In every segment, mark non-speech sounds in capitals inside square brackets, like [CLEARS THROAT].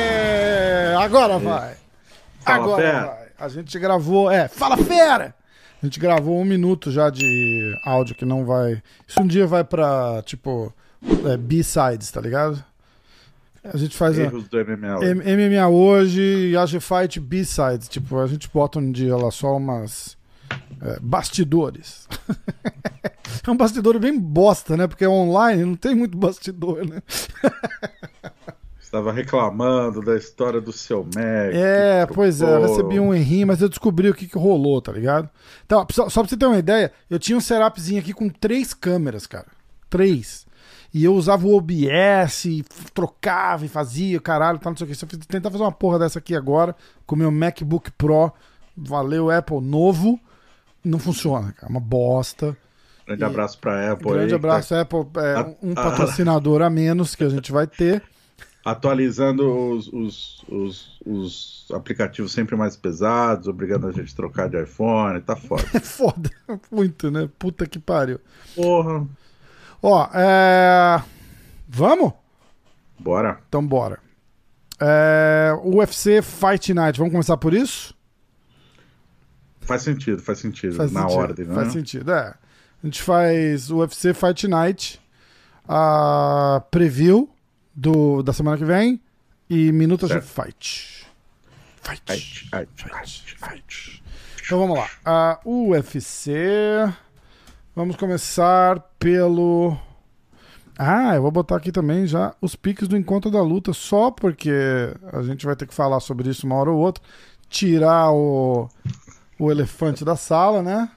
Aê! Agora vai. Fala, Agora fera. vai. A gente gravou. É, fala fera! A gente gravou um minuto já de áudio que não vai. Isso um dia vai pra, tipo, é, B-sides, tá ligado? A gente faz a, Erros do MMA. M- MMA hoje e AG Fight B-sides. Tipo, a gente bota um dia lá só umas. é, bastidores. [LAUGHS] é um bastidor bem bosta, né? Porque é online, não tem muito bastidor, né? [LAUGHS] Estava reclamando da história do seu Mac. É, pois é, recebi um errinho, mas eu descobri o que, que rolou, tá ligado? Então, só, só pra você ter uma ideia, eu tinha um serapzinho aqui com três câmeras, cara. Três. E eu usava o OBS, e trocava e fazia, caralho, tal, não sei o que. Se eu tentar fazer uma porra dessa aqui agora, com o meu MacBook Pro, valeu Apple novo, não funciona, cara. Uma bosta. Grande abraço pra Apple. Grande aí, abraço, tá Apple. É, um patrocinador a menos que a gente vai ter. Atualizando os, os, os, os aplicativos sempre mais pesados, obrigando a gente a trocar de iPhone. Tá foda. É [LAUGHS] foda, muito, né? Puta que pariu. Porra. Ó, é. Vamos? Bora. Então bora. É... UFC Fight Night, vamos começar por isso? Faz sentido, faz sentido. Faz na sentido, ordem, né? Faz sentido, é. A gente faz UFC Fight Night, a preview do, da semana que vem e minutos de Certo. fight. Fight. Fight, fight, Fight. Fight. Então vamos lá. A UFC. Vamos começar pelo. Ah, eu vou botar aqui também já os piques do encontro da luta, só porque a gente vai ter que falar sobre isso uma hora ou outra. Tirar o, o elefante da sala, né?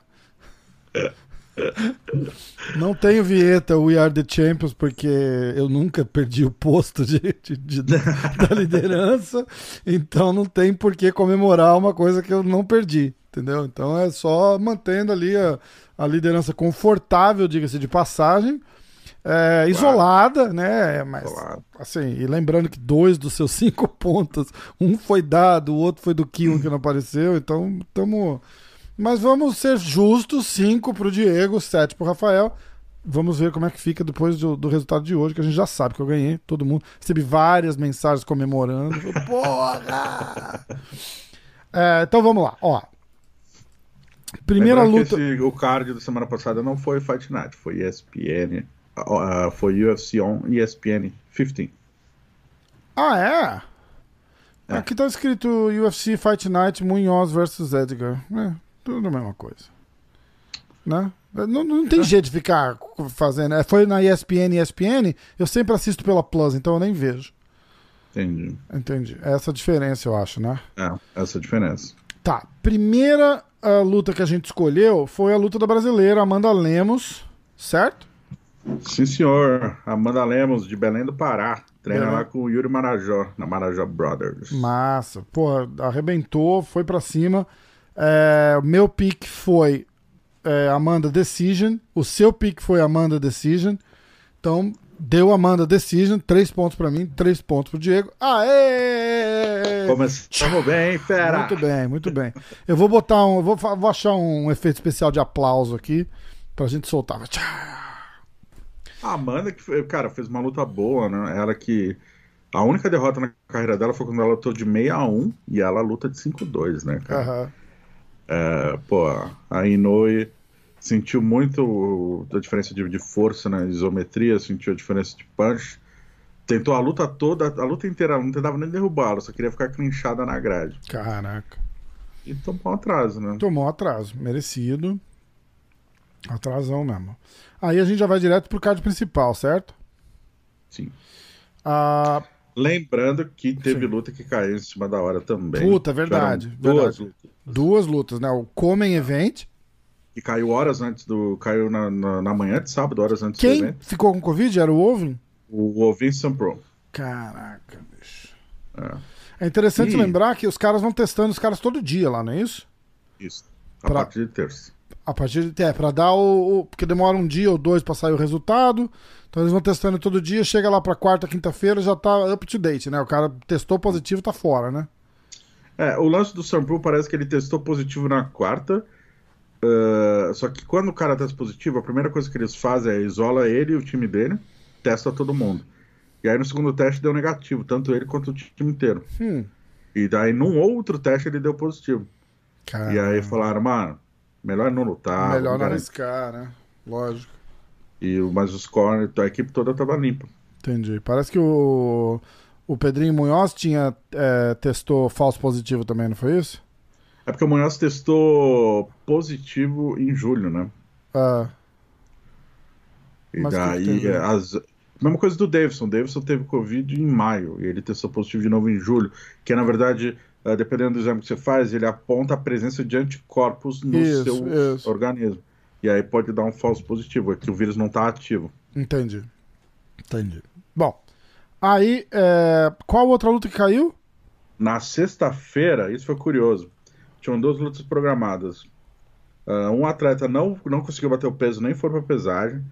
Não tenho vinheta We Are the Champions, porque eu nunca perdi o posto de, de- de- [LAUGHS] da liderança, então não tem por que comemorar uma coisa que eu não perdi, entendeu? Então é só mantendo ali a, a liderança confortável, diga-se de passagem, é, isolada, né? Mas Isolado. assim, e lembrando que dois dos seus [LAUGHS] cinco pontos, um foi dado, o outro foi do Kion que não apareceu, então estamos. Mas vamos ser justos, cinco pro Diego, sete pro Rafael. Vamos ver como é que fica depois do, do resultado de hoje, que a gente já sabe que eu ganhei, todo mundo. Recebi várias mensagens comemorando. Porra! [LAUGHS] É, então vamos lá, ó. Primeira Lembrando que luta. esse- o card da semana passada não foi Fight Night, foi ESPN. ah, foi UFC on ESPN 15. Ah, é? É. Aqui tá escrito UFC Fight Night Munhoz versus Edgar. É, tudo a mesma coisa. Né? Não, não tem jeito de ficar fazendo. é, Foi na ESPN, ESPN, eu sempre assisto pela Plus, então eu nem vejo. Entendi. Entendi. Essa é a diferença, eu acho, né? É, essa é a diferença. Tá. Primeira ah, luta que a gente escolheu foi a luta da brasileira Amanda Lemos, certo? Sim, senhor. Amanda Lemos, de Belém do Pará. Treina Belém. lá com o Yuri Marajó, na Marajó Brothers. Massa. Pô, arrebentou, foi pra cima. É, meu pick foi é, Amanda Decision. O seu pick foi Amanda Decision. Então, deu Amanda Decision. Três pontos pra mim, três pontos pro Diego. Aê! Começamos bem, hein, fera? Muito bem, muito bem. Eu vou botar um. Vou, vou achar um efeito especial de aplauso aqui pra gente soltar. A Amanda, que, cara, fez uma luta boa, né? Ela que. A única derrota na carreira dela foi quando ela lutou de 6 a 1 e ela luta de 5-2, né, cara? Aham. É, pô, a Inoue sentiu muito a diferença de, de força na isometria, sentiu a diferença de punch. Tentou a luta toda, a luta inteira, não tentava nem derrubá-la, só queria ficar clinchada na grade. Caraca. E tomou um atraso, né? Tomou atraso, merecido. Atrasão mesmo. Aí a gente já vai direto pro card principal, certo? Sim. Ah, Lembrando que teve Sim. luta que caiu em cima da hora também. Puta, verdade, Tiveram Duas verdade. lutas. Duas lutas, né? O Comen Event. Que caiu horas antes do. Caiu na, na, na manhã de sábado, horas antes do Quem evento. ficou com Covid era o Ovin? O Ovinson Pro. Caraca, bicho. É, É interessante Ih. lembrar que os caras vão testando os caras todo dia lá, não é isso? isso. A Pra- partir de terça. A partir de. É, pra dar o, o- Porque demora um dia ou dois pra sair o resultado. Então eles vão testando todo dia. Chega lá pra quarta, quinta-feira, já tá up to date, né? O cara testou positivo, tá fora, né? É, o lance do Sam Pro parece que ele testou positivo na quarta. Uh, só que quando o cara testa positivo, a primeira coisa que eles fazem é isola ele e o time dele, testa todo mundo. E aí no segundo teste deu negativo, tanto ele quanto o time inteiro. Hum. E daí num outro teste ele deu positivo. Cara, E aí falaram, mano, melhor não lutar. melhor não arriscar, né? Lógico. E, mas os corners, a equipe toda tava limpa. Entendi. Parece que o, o Pedrinho Munhoz tinha é, testou falso positivo também, não foi isso? É porque o Munhoz testou positivo em julho, né? Ah, E Mas daí, teve? as... mesma coisa do Davidson. O Davidson teve Covid em maio e ele testou positivo de novo em julho, que é, na verdade, eh, dependendo do exame que você faz, ele aponta a presença de anticorpos no Isso, seu isso. organismo. E aí pode dar um falso positivo, é que o vírus não está ativo. entendi. Entendi. Bom, aí, é, qual outra luta que caiu? Na sexta-feira, isso foi curioso, tinham duas lutas programadas. Ah, um atleta não, não conseguiu bater o peso, nem foi pra pesagem.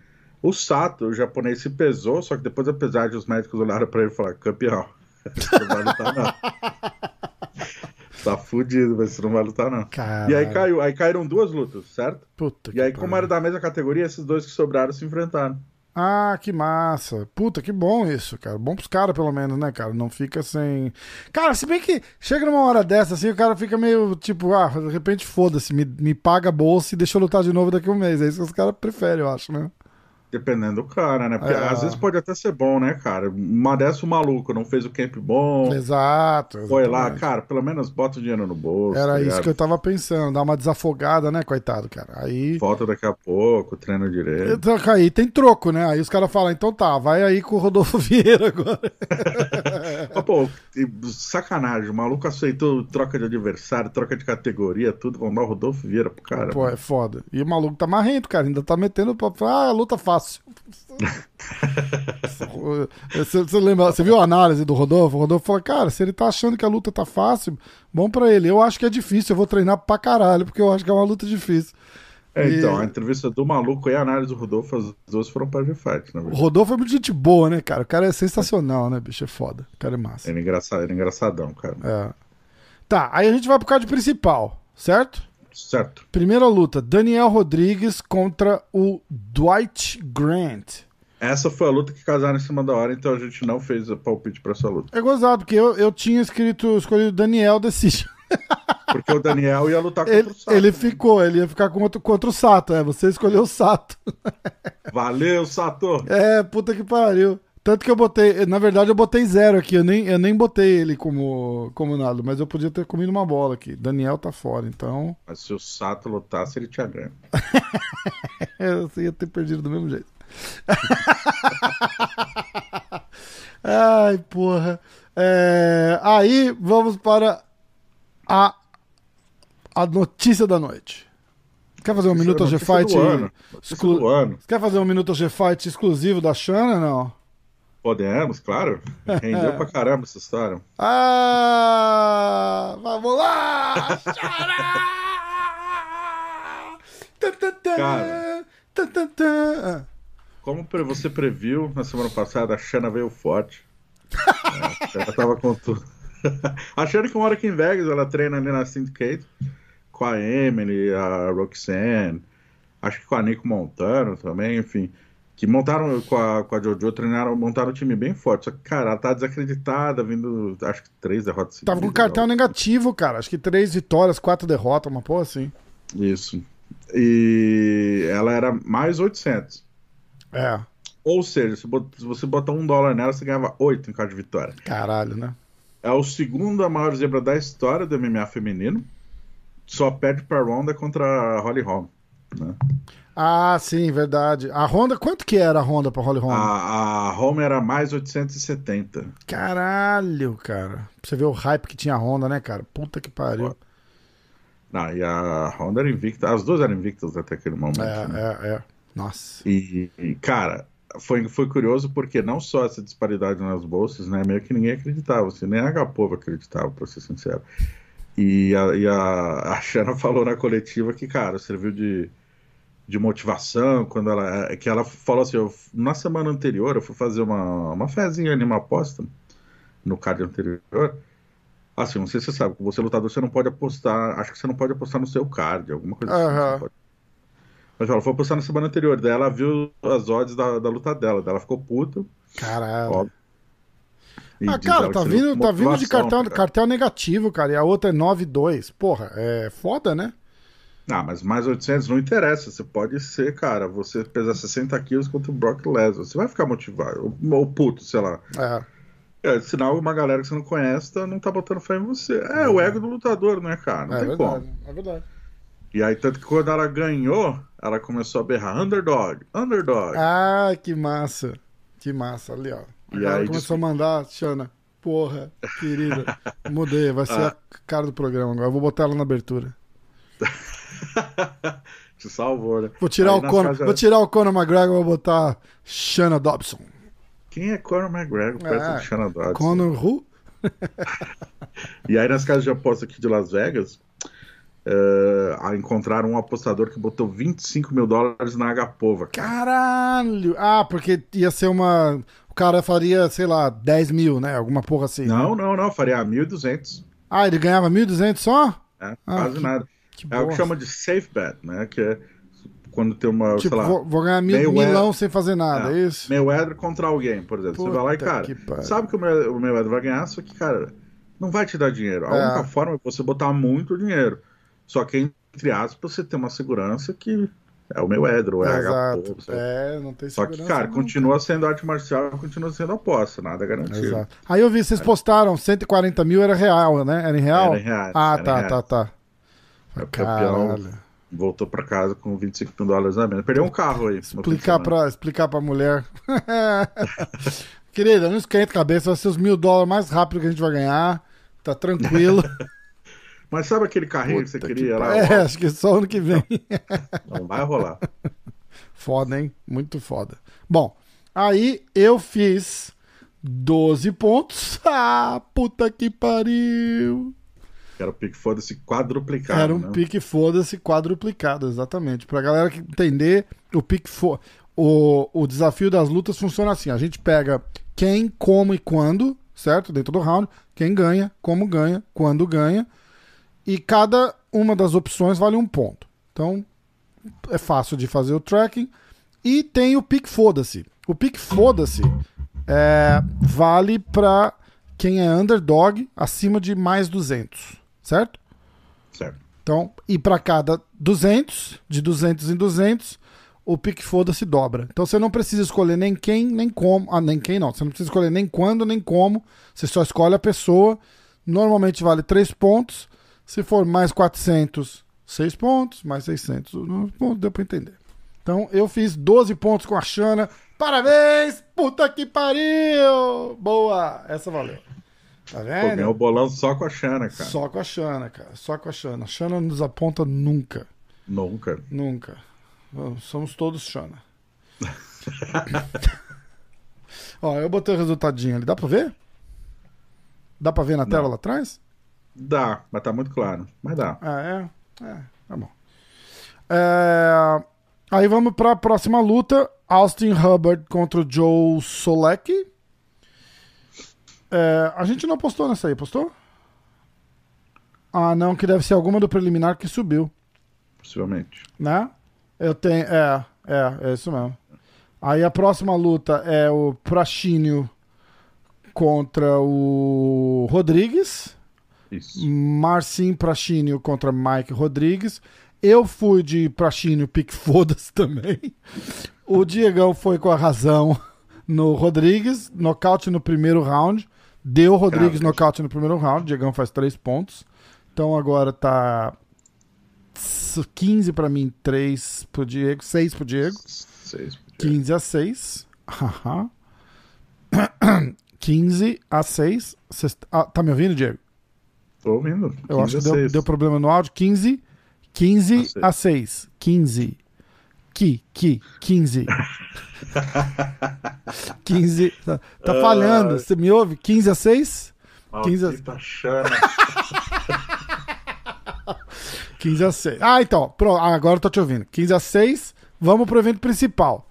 O Sato, o japonês, se pesou, só que depois da pesagem os médicos olharam pra ele e falaram: campeão, [LAUGHS] você não vai lutar não. [LAUGHS] tá fudido, mas você não vai lutar não. Caralho. E aí caiu, aí caíram duas lutas, certo? Puta E aí, como era da mesma categoria, esses dois que sobraram se enfrentaram. Ah, que massa. Puta, que bom isso, cara. Bom pros caras, pelo menos, né, cara? Não fica sem. Cara, se bem que chega numa hora dessa, assim, o cara fica meio tipo, ah, de repente foda-se, me, me paga a bolsa e deixa eu lutar de novo daqui a um mês. É isso que os caras preferem, eu acho, né? Dependendo do cara, né? Porque É. às vezes pode até ser bom, né, cara? Uma dessa o maluco não fez o camp bom, Exato. foi lá, exatamente. cara, pelo menos bota o dinheiro no bolso. Era tá isso que eu tava pensando, dar uma desafogada, né, coitado, cara. Aí. Volta daqui a pouco, treina direito. Então, Aí tem troco, né? Aí os caras falam, então tá, vai aí com o Rodolfo [LAUGHS] Vieira agora. [LAUGHS] Mas, pô, sacanagem, o maluco aceitou troca de adversário, troca de categoria, tudo, vão dar o Rodolfo Vieira pro cara. Pô, é foda. E o maluco tá marrento, cara. Ainda tá metendo papo. Ah, luta fácil. Você, você lembra, você viu a análise do Rodolfo? O Rodolfo falou, cara, se ele tá achando que a luta tá fácil, bom pra ele. Eu acho que é difícil, eu vou treinar pra caralho, porque eu acho que é uma luta difícil. É, então, E- a entrevista do maluco e a análise do Rodolfo, as duas foram pra G-Fight, na O verdade. Rodolfo é muito gente boa, né, cara? O cara é sensacional, né, bicho? É foda. O cara é massa. Ele é engraçado, ele é engraçadão, cara. É. Tá, aí a gente vai pro card principal, certo? Certo. Primeira luta, Daniel Rodrigues contra o Dwight Grant. Essa foi a luta que casaram em cima da hora, então a gente não fez o palpite pra essa luta. É gozado, porque eu, eu tinha escrito, escolhido Daniel Decision. [LAUGHS] Porque o Daniel ia lutar contra Ele, o Sato. ele ficou, ele ia ficar contra, contra o Sato, é. Você escolheu o Sato. Valeu, Sato! É, puta que pariu. Tanto que eu botei, na verdade eu botei zero aqui, eu nem, eu nem botei ele como, como nada, mas eu podia ter comido uma bola aqui. Daniel tá fora, então Mas se o Sato lutasse, ele tinha ganho. [LAUGHS] eu ia ter perdido do mesmo jeito. [LAUGHS] Ai, porra. É, aí vamos para a, a notícia da noite. Quer fazer um minuto G-Fight? exclu-. Quer fazer um minuto G-Fight exclusivo da Shana, não? Podemos, claro. Rendeu pra caramba essa história. [LAUGHS] Ah, vamos lá! Cara. Como você previu, na semana passada a Shanna veio forte. É, a Shanna tava com tudo. [LAUGHS] A Shanna que mora aqui em Vegas, ela treina ali na Syndicate com a Emily, a Roxanne, acho que com a Nico Montano também, enfim. Que montaram com a, com a Jojo, treinaram, montaram um time bem forte. Só que, cara, ela tá desacreditada, vindo, acho que três derrotas Tava com seguidas, cartão negativo, cara. Acho que três vitórias, quatro derrotas, uma porra assim. Isso. E ela era mais 800. É, Ou seja, se você botar um dólar nela, você ganhava oito em cada vitória. caralho, né? É o segundo a maior zebra da história do MMA feminino. Só perde pra Ronda contra a Holly Holm. Né? Ah, sim, verdade. A Honda, quanto que era a Honda pra Holly Holm? A, a Holm era mais 870. Caralho, cara. Pra você ver o hype que tinha a Honda, né, cara? Puta que pariu. Não, e a Honda era invicta. As duas eram invictas até aquele momento. É, né? é, é. Nossa. E, e, cara, foi, foi curioso porque não só essa disparidade nas bolsas, né? Meio que ninguém acreditava, assim, nem a H-Povo acreditava, pra ser sincero. E a, e a, a Shanna falou na coletiva que, cara, serviu de, de motivação quando ela. Que ela falou assim: eu, na semana anterior eu fui fazer uma, uma fezinha ali, uma aposta no card anterior. Assim, não sei se você sabe, você lutador, você não pode apostar. Acho que você não pode apostar no seu card, alguma coisa assim. Você pode. Mas ela foi apostar na semana anterior, daí ela viu as odds da, da luta dela, daí ela ficou puta. Caralho. Óbvio. E Ah, cara, tá vindo, tá vindo de cartel, cara. cartel negativo, cara. E a outra é 9,2. Porra, é foda, né? Ah, mas mais 800 não interessa. Você pode ser, cara, você pesar 60 quilos contra o Brock Lesnar. Você vai ficar motivado. Ou, puto, sei lá. É. É, sinal uma galera que você não conhece tá- não tá botando fé em você. É, o ego do lutador, né, cara? Não É tem verdade, como. é verdade. E aí, tanto que quando ela ganhou, ela começou a berrar underdog, underdog. Ah, que massa. Que massa. Ali, ó. A E aí, começou a mandar, Xana. Porra, querida. [LAUGHS] Mudei, vai ser Ah. a cara do programa agora. Eu vou botar ela na abertura. [LAUGHS] Te salvou, né? Vou tirar, Aí o Conor, casas- vou tirar o Conor McGregor e vou botar Shanna Dobson. Quem é Conor McGregor perto Ah, de Shannon Dodson? Conor who? [LAUGHS] E aí, nas casas de aposta aqui de Las Vegas, aí encontraram um apostador que botou 25 mil dólares na Agapova. cara. Caralho! Ah, porque ia ser uma. O cara faria, sei lá, 10 mil, né? Alguma porra assim. Não, não, não, faria 1.200. Ah, ele ganhava 1.200 só? né? Ah, Quase que- nada. Que É o que chama de safe bet, né? Que é quando tem uma, Tipo, sei lá, vou, vou ganhar mil, Mayweather- milão sem fazer nada, é, É. isso? Mayweather contra alguém, por exemplo. você vai lá e, Puta cara, que sabe que o May- o Mayweather vai ganhar, só que, cara, não vai te dar dinheiro. A É. única forma é você botar muito dinheiro. Só que, entre aspas, você tem uma segurança que é o Mayweather, ou é Exato. Sabe? É, não tem Só que, cara, não, continua sendo arte marcial, continua sendo aposta, nada garantido. Exato. Aí eu vi, vocês postaram 140 mil, era real, né? Era em real? Era em reais, Ah, era tá, reais. tá, tá. É o campeão voltou pra casa com 25 mil dólares a menos. Perdeu um carro aí. Explicar pra, explicar pra mulher. [LAUGHS] Querida, não esquenta a cabeça, vai ser os mil dólares mais rápido que a gente vai ganhar. Tá tranquilo. [LAUGHS] Mas sabe aquele carrinho que você Puta queria que lá? É, acho que só ano que vem. Não vai rolar. [LAUGHS] Foda, hein? Muito foda. Bom, aí eu fiz 12 pontos. Ah, puta que pariu. Era o pique foda-se quadruplicado. Era um né? pique foda-se quadruplicado, exatamente. Pra galera que entender, o pique fo o, o desafio das lutas funciona assim: a gente pega quem, como e quando, certo? Dentro do round, quem ganha, como ganha, quando ganha, e cada uma das opções vale um ponto. Então é fácil de fazer o tracking. E tem o pique foda-se. O pique foda-se é, vale pra quem é underdog acima de mais 200, certo? Certo. Então, e para cada 200, de 200 em 200, o pique foda-se dobra. Então você não precisa escolher nem quem, nem como. Ah, nem quem não. Você não precisa escolher nem quando, nem como. Você só escolhe a pessoa. Normalmente vale 3 pontos. Se for mais 400, 6 pontos. Mais 600, não- bom, deu pra entender. Então eu fiz 12 pontos com a Xana. Parabéns! Puta que pariu! Boa! Essa valeu. Tá Pô, vendo? ganhou o bolão só com a Xana, cara. Só com a Xana, cara. Só com a Xana. A Xana não nos aponta nunca. Nunca. Nunca. Somos todos Xana. [LAUGHS] [LAUGHS] Ó, eu botei o resultadinho ali. Dá pra ver? Dá pra ver na tela lá atrás? Dá, mas tá muito claro. Mas dá. Ah, é? É, tá bom. É, Aí vamos pra próxima luta. Austin Hubbard contra o Joe Solecki. É, a gente não postou nessa aí, postou? Ah, não, que deve ser alguma do preliminar que subiu. Possivelmente. né? Eu tenho. É, é, é isso mesmo. Aí a próxima luta é o Prachinho contra o Rodrigues. Isso. Marcin Prachinho contra Mike Rodrigues. Eu fui de Prachinho pique [LAUGHS] foda-se também. O Diegão foi com a razão no Rodrigues. Nocaute no primeiro round. Deu Rodrigues Cara, nocaute no primeiro round. Diegão faz três pontos. Então agora tá 15 pra mim, 3 pro Diego, 6 pro Diego. Seis. 15 a 6. Haha. [COUGHS] 15 a 6. Cês- ah, tá me ouvindo, Diego? Tô ouvindo. Eu acho que 15 a deu, 6. deu problema no áudio. 15, 15 A a 6. 15. Que, que, 15. 15. [LAUGHS] Tá, tá falhando. Você me ouve? 15 a 6? 15 a- Maldita Xana. 15 [LAUGHS] a 6. Ah, então. Pronto, agora eu tô te ouvindo. 15 a 6. Vamos pro evento principal.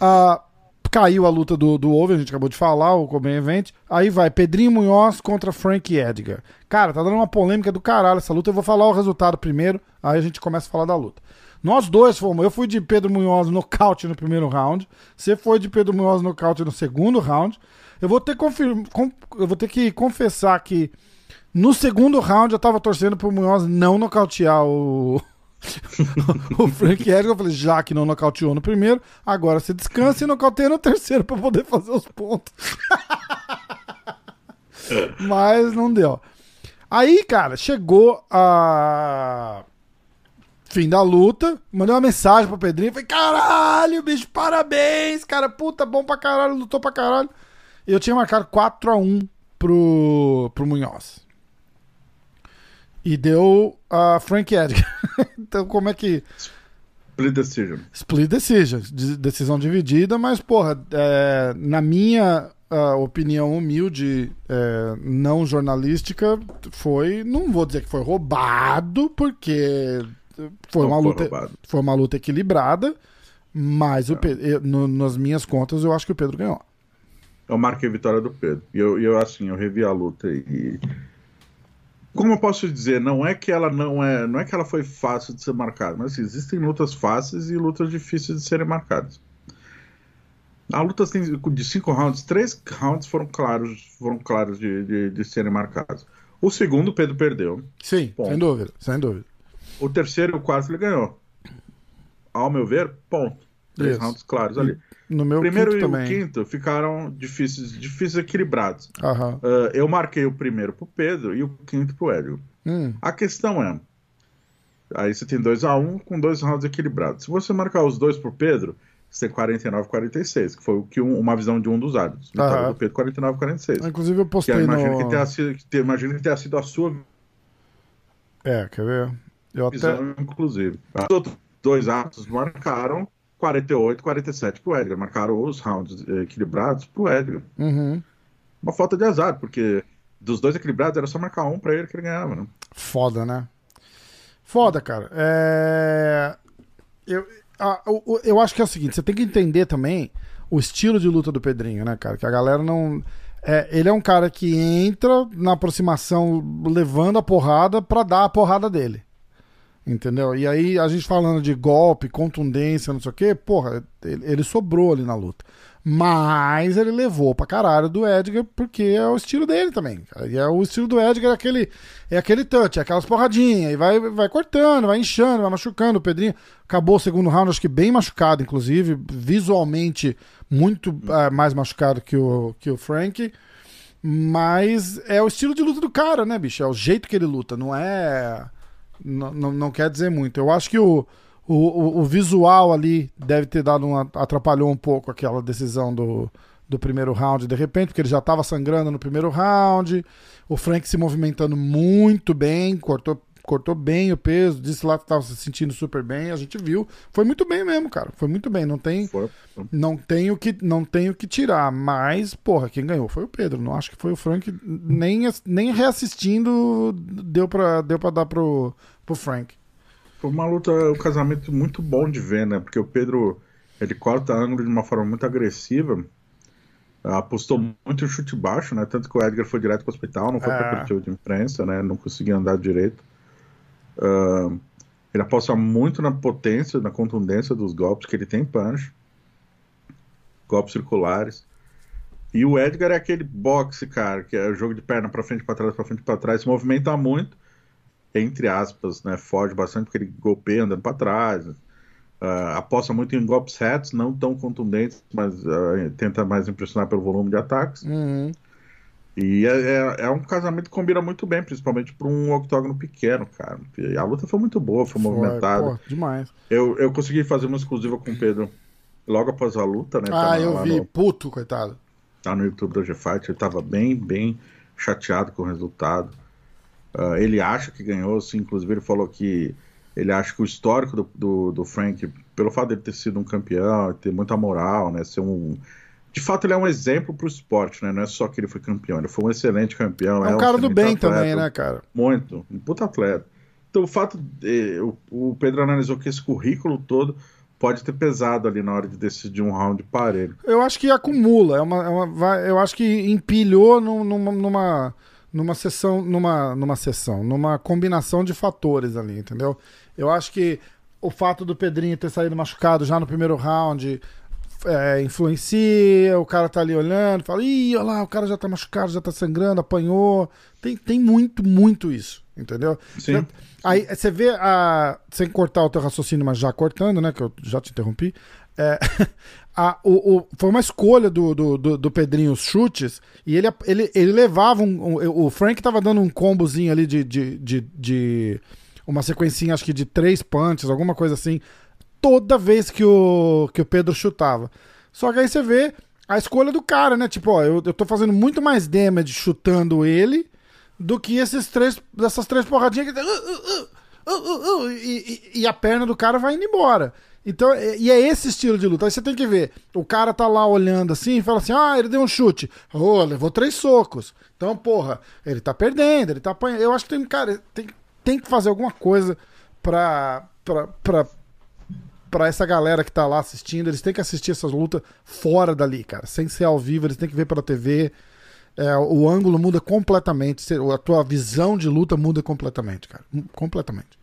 Ah, caiu a luta do, do over, a gente acabou de falar, o Coben Event. Aí vai Pedrinho Munhoz contra Frank Edgar. Cara, tá dando uma polêmica do caralho essa luta. Eu vou falar o resultado primeiro, aí a gente começa a falar da luta. Nós dois fomos. Eu fui de Pedro Munhoz nocaute no primeiro round. Você foi de Pedro Munhoz nocaute no segundo round. Eu vou ter, confirm... eu vou ter que confessar que no segundo round eu tava torcendo pro Munhoz não nocautear o. [LAUGHS] o Frank Edgar, eu falei, já que não nocauteou no primeiro, agora você descansa e nocauteia no terceiro para poder fazer os pontos. [LAUGHS] Mas não deu. Aí, cara, chegou a fim da luta, mandei uma mensagem pro Pedrinho, falei, caralho, bicho, parabéns, cara, puta, bom pra caralho, lutou pra caralho. E eu tinha marcado 4x1 pro, pro Munhoz. E deu a Frank Edgar. [LAUGHS] então, como é que. Split decision. Split decision. Decisão dividida, mas, porra, é, na minha opinião humilde, é, não jornalística, foi. Não vou dizer que foi roubado, porque foi uma luta. Roubado. Foi uma luta equilibrada. Mas o Pedro, no, nas minhas contas, eu acho que o Pedro ganhou. Eu marquei a vitória do Pedro. E eu, eu, assim, eu revi a luta e como eu posso dizer, não é que ela não é, não é que ela foi fácil de ser marcada, mas assim, existem lutas fáceis e lutas difíceis de serem marcadas. A luta tem de cinco rounds, três rounds foram claros, foram claros de, de, de serem marcados. O segundo, Pedro perdeu. Sim, ponto. sem dúvida, sem dúvida. O terceiro e o quarto ele ganhou. Ao meu ver, ponto. Três Isso. rounds claros ali. No meu primeiro e também. o quinto ficaram difíceis, difíceis equilibrados. Uhum. Uh, eu marquei o primeiro pro Pedro e o quinto pro Hélio. Hum. A questão é, aí você tem 2 a 1 um, com dois rounds equilibrados. Se você marcar os dois pro Pedro, você tem 49 46, que foi o que um, uma visão de um dos árbitros. Vitória do Pedro 49 46. Inclusive eu postei que imagino no... que tenha sido, que, imagino que tenha sido a sua É, quer ver? Eu visão, até... inclusive. Os outros dois árbitros marcaram 48, 47 pro Edgar. Marcaram os rounds equilibrados pro Edgar. Uhum. Uma falta de azar, porque dos dois equilibrados era só marcar um pra ele que ele ganhava, né? Foda, né? Foda, cara. É... Eu, eu acho que é o seguinte, você tem que entender também o estilo de luta do Pedrinho, né, cara? Que a galera não. É, ele é um cara que entra na aproximação levando a porrada pra dar a porrada dele. Entendeu? E aí, a gente falando de golpe, contundência, não sei o quê, porra, ele, ele, sobrou ali na luta. Mas ele levou pra caralho do Edgar, porque é o estilo dele também. E é o estilo do Edgar, é aquele, é aquele touch, é aquelas porradinhas, e vai, vai cortando, vai inchando, vai machucando. O Pedrinho acabou o segundo round, acho que bem machucado, inclusive, visualmente muito é, mais machucado que o, que o Frank. Mas é o estilo de luta do cara, né, bicho? É o jeito que ele luta, não é não, não, quer dizer muito. Eu acho que o, o, o visual ali deve ter dado uma. atrapalhou um pouco aquela decisão do, do primeiro round, de repente, porque ele já estava sangrando no primeiro round. O Frank se movimentando muito bem, cortou cortou bem o peso, disse lá que estava se sentindo super bem, a gente viu. Foi muito bem mesmo, cara. Foi muito bem. Não tem, não tem o que, não tem o que tirar. Mas, porra, quem ganhou foi o Pedro. Não acho que foi o Frank. Nem, nem reassistindo deu para deu para dar pro, pro Frank. Foi uma luta, um casamento muito bom de ver, né? Porque o Pedro ele corta ângulo de uma forma muito agressiva. Apostou muito em chute baixo, né? Tanto que o Edgar foi direto para o hospital, não foi é. para coletivo de imprensa, né? Não conseguia andar direito. Uh, ele aposta muito na potência, na contundência dos golpes, que ele tem punch, golpes circulares. E o Edgar é aquele boxe, cara, que é jogo de perna para frente, para trás, para frente, para trás, se movimenta muito, entre aspas, né? Foge bastante porque ele golpeia andando para trás. Uh, aposta muito em golpes retos, não tão contundentes, mas uh, tenta mais impressionar pelo volume de ataques. Uhum. E é, é, é, um casamento que combina muito bem, principalmente para um octógono pequeno, cara. A luta foi muito boa, foi, foi movimentada. Pô, demais. Eu, eu consegui fazer uma exclusiva com o Pedro logo após a luta, né? Ah, tava eu vi. No, Puto, coitado. Tá no YouTube do G-Fight. Ele tava bem, bem chateado com o resultado. Uh, ele acha que ganhou, sim. Inclusive, ele falou que ele acha que o histórico do, do, do Frank, pelo fato dele ter sido um campeão, ter muita moral, né? Ser um de fato ele é um exemplo para o esporte, né? Não é só que ele foi campeão, ele foi um excelente campeão. É um, é cara do bem atleta, também, né, cara? Muito, um puta atleta. Então o fato, de, o, Pedro analisou que esse currículo todo pode ter pesado ali na hora de decidir um round parelho. Eu acho que acumula, é uma, é uma eu acho que empilhou numa, numa, numa sessão, numa, numa sessão, numa combinação de fatores ali, entendeu? Eu acho que o fato do Pedrinho ter saído machucado já no primeiro round é, influencia, o cara tá ali olhando, fala, ih, olha lá, o cara já tá machucado, já tá sangrando, apanhou. Tem, tem muito, muito isso, entendeu? Sim. Aí você vê a. Sem cortar o teu raciocínio, mas já cortando, né? Que eu já te interrompi. É, [LAUGHS] a, o, o, foi uma escolha do, do, do, do, Pedrinho os chutes, e ele, ele, ele levava um, um, O Frank tava dando um combozinho ali de, de, de, de uma sequencinha, acho que de três punches, alguma coisa assim, toda vez que o, que o Pedro chutava. Só que aí você vê a escolha do cara, né? Tipo, ó, eu, eu tô fazendo muito mais damage chutando ele do que esses três, dessas três porradinhas que. Uh, uh, uh, e, e, a perna do cara vai indo embora. Então, e é esse estilo de luta. Aí você tem que ver. O cara tá lá olhando assim e fala assim: ah, ele deu um chute. Oh, levou três socos. Então, porra, ele tá perdendo, ele tá apanhando. Eu acho que tem, cara, tem, tem que fazer alguma coisa pra, pra, pra, pra essa galera que tá lá assistindo. Eles têm que assistir essas lutas fora dali, cara. Sem ser ao vivo, eles têm que ver pela TV. É, o ângulo muda completamente. A tua visão de luta muda completamente, cara. Completamente.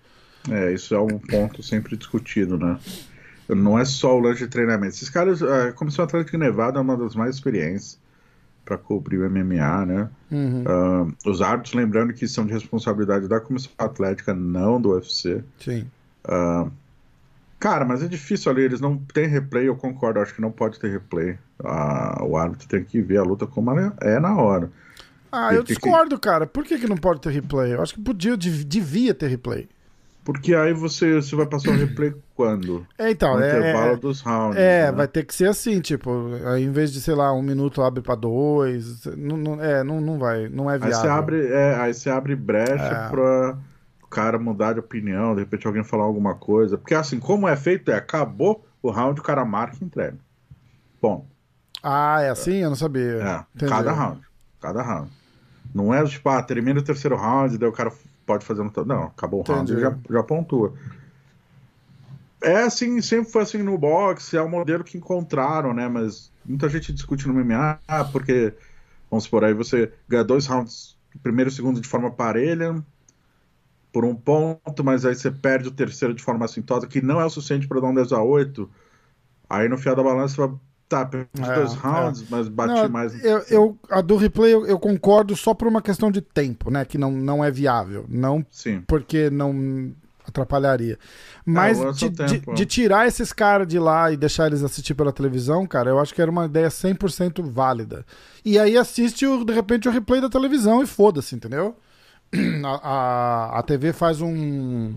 É, isso é um ponto sempre discutido, né? Não é só o lance de treinamento. Esses caras, a Comissão Atlética Nevada é uma das mais experientes para cobrir o MMA, né? Uhum. Uh, os árbitros, lembrando que são de responsabilidade da comissão atlética, não do UFC. Sim. Uh, cara, mas é difícil ali, eles não têm replay, eu concordo, acho que não pode ter replay. Uh, o árbitro tem que ver a luta como ela é na hora. Ah, eu discordo, que... cara. Por que, que não pode ter replay? Eu acho que podia, devia ter replay. Porque aí você, você vai passar o replay [CLEARS THROAT] quando? É, então, no é, intervalo é, dos rounds. É, né? vai ter que ser assim, tipo, aí, em vez de, sei lá, um minuto abre para dois, não, não, é, não, não vai, não é viável. Aí você abre, é, aí você abre brecha é. pra o cara mudar de opinião, de repente alguém falar alguma coisa. Porque assim, como é feito, é, acabou o round, o cara marca e entrega. Bom. Ah, é assim? Eu não sabia. É, cada round, cada round. Não é tipo, ah, termina o terceiro round, daí o cara pode fazer um. Não, acabou o round e já, já pontua. É assim, sempre foi assim no boxe, é o modelo que encontraram, né? Mas muita gente discute no MMA, porque, vamos supor, aí você ganha dois rounds, primeiro e segundo de forma parelha, por um ponto, mas aí você perde o terceiro de forma assintosa, que não é o suficiente para dar um 10 a 8 Aí no fiado da balança você vai Tá, perdi é, dois rounds, é. mas bati não, mais. Eu, eu, a do replay eu, eu, concordo só por uma questão de tempo, né? Que não, não é viável. Não Sim. porque não atrapalharia. Mas é, de, de, de, tirar esses caras de lá e deixar eles assistir pela televisão, cara, eu acho que era uma ideia 100% válida. E aí assiste, o, de repente, o replay da televisão e foda-se, entendeu? A, a, a TV faz um.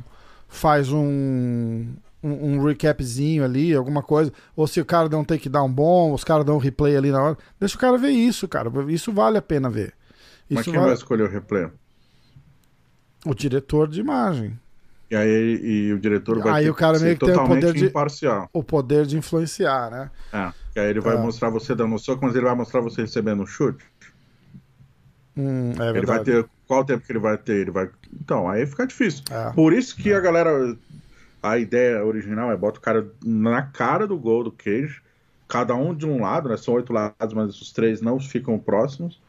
Faz um, um, um, recapzinho ali, alguma coisa. Ou se o cara dá um takedown bom, os caras dão um replay ali na hora. Deixa o cara ver isso, cara. Isso vale a pena ver. Isso Mas quem vale... vai escolher o replay? O diretor de imagem. E aí e o diretor vai aí ter o cara meio que tem o poder de imparcial. o poder de influenciar, né? É. E aí ele vai é. mostrar você dando soco, mas ele vai mostrar você recebendo um chute. Hum, é ele vai ter qual tempo que ele vai ter? Ele vai. Então aí fica difícil. É. Por isso que a galera a ideia original é bota o cara na cara do gol do Cage, cada um de um lado, né? São oito lados, mas os três não ficam próximos,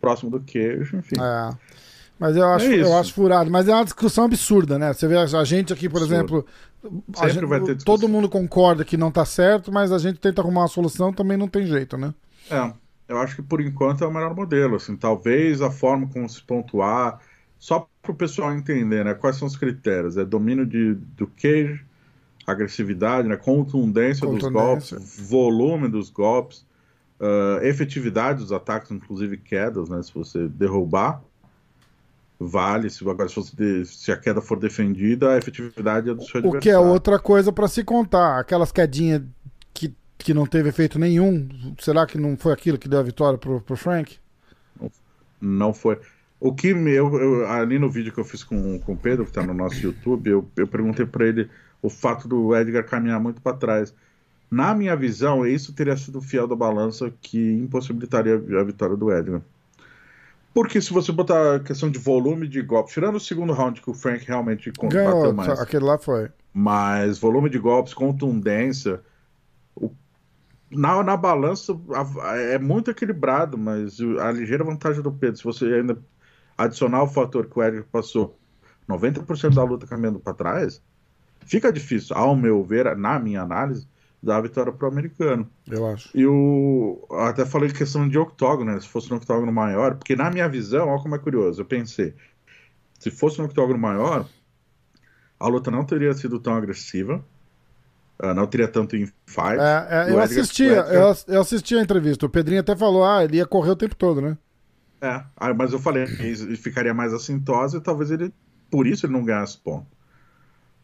próximo do Cage, enfim. É. Mas eu acho, é eu acho furado. Mas é uma discussão absurda, né? Você vê a gente aqui, por Absurdo. exemplo. Gente, todo mundo concorda que não tá certo, mas a gente tenta arrumar uma solução, também não tem jeito, né? É. Eu acho que por enquanto é o melhor modelo. Assim, talvez a forma como se pontuar só para o pessoal entender, né? Quais são os critérios? É domínio de, do cage, agressividade, né? Contundência, contundência. dos golpes, volume dos golpes, uh, efetividade dos ataques, inclusive quedas, né? Se você derrubar, vale. Se, agora, se, você, se a queda for defendida, a efetividade é do seu adversário. O que é outra coisa para se contar. Aquelas quedinhas que, que não teve efeito nenhum, será que não foi aquilo que deu a vitória pro, pro Frank? Não foi. O que eu, eu, ali no vídeo que eu fiz com, com o Pedro, que está no nosso YouTube, eu, eu perguntei para ele o fato do Edgar caminhar muito para trás. Na minha visão, isso teria sido o fiel da balança que impossibilitaria a vitória do Edgar. Porque se você botar a questão de volume de golpe, tirando o segundo round que o Frank realmente bateu mais. Aquele lá foi. Mas volume de golpes, contundência. O... Na, na balança é muito equilibrado, mas a ligeira vantagem do Pedro, se você ainda adicionar o fator que o Edgar passou 90% da luta caminhando para trás, fica difícil, ao meu ver, na minha análise, dar a vitória pro americano. Eu acho. E o. Até falei questão de octógono, né? Se fosse um octógono maior, porque na minha visão, olha como é curioso, eu pensei, se fosse um octógono maior, a luta não teria sido tão agressiva. Uh, não teria tanto em fight. É, é, eu, assistia, eu, eu assisti a entrevista. O Pedrinho até falou: ah, ele ia correr o tempo todo, né? É, mas eu falei, ele ficaria mais assintosa e talvez ele, por isso ele não ganhasse ponto.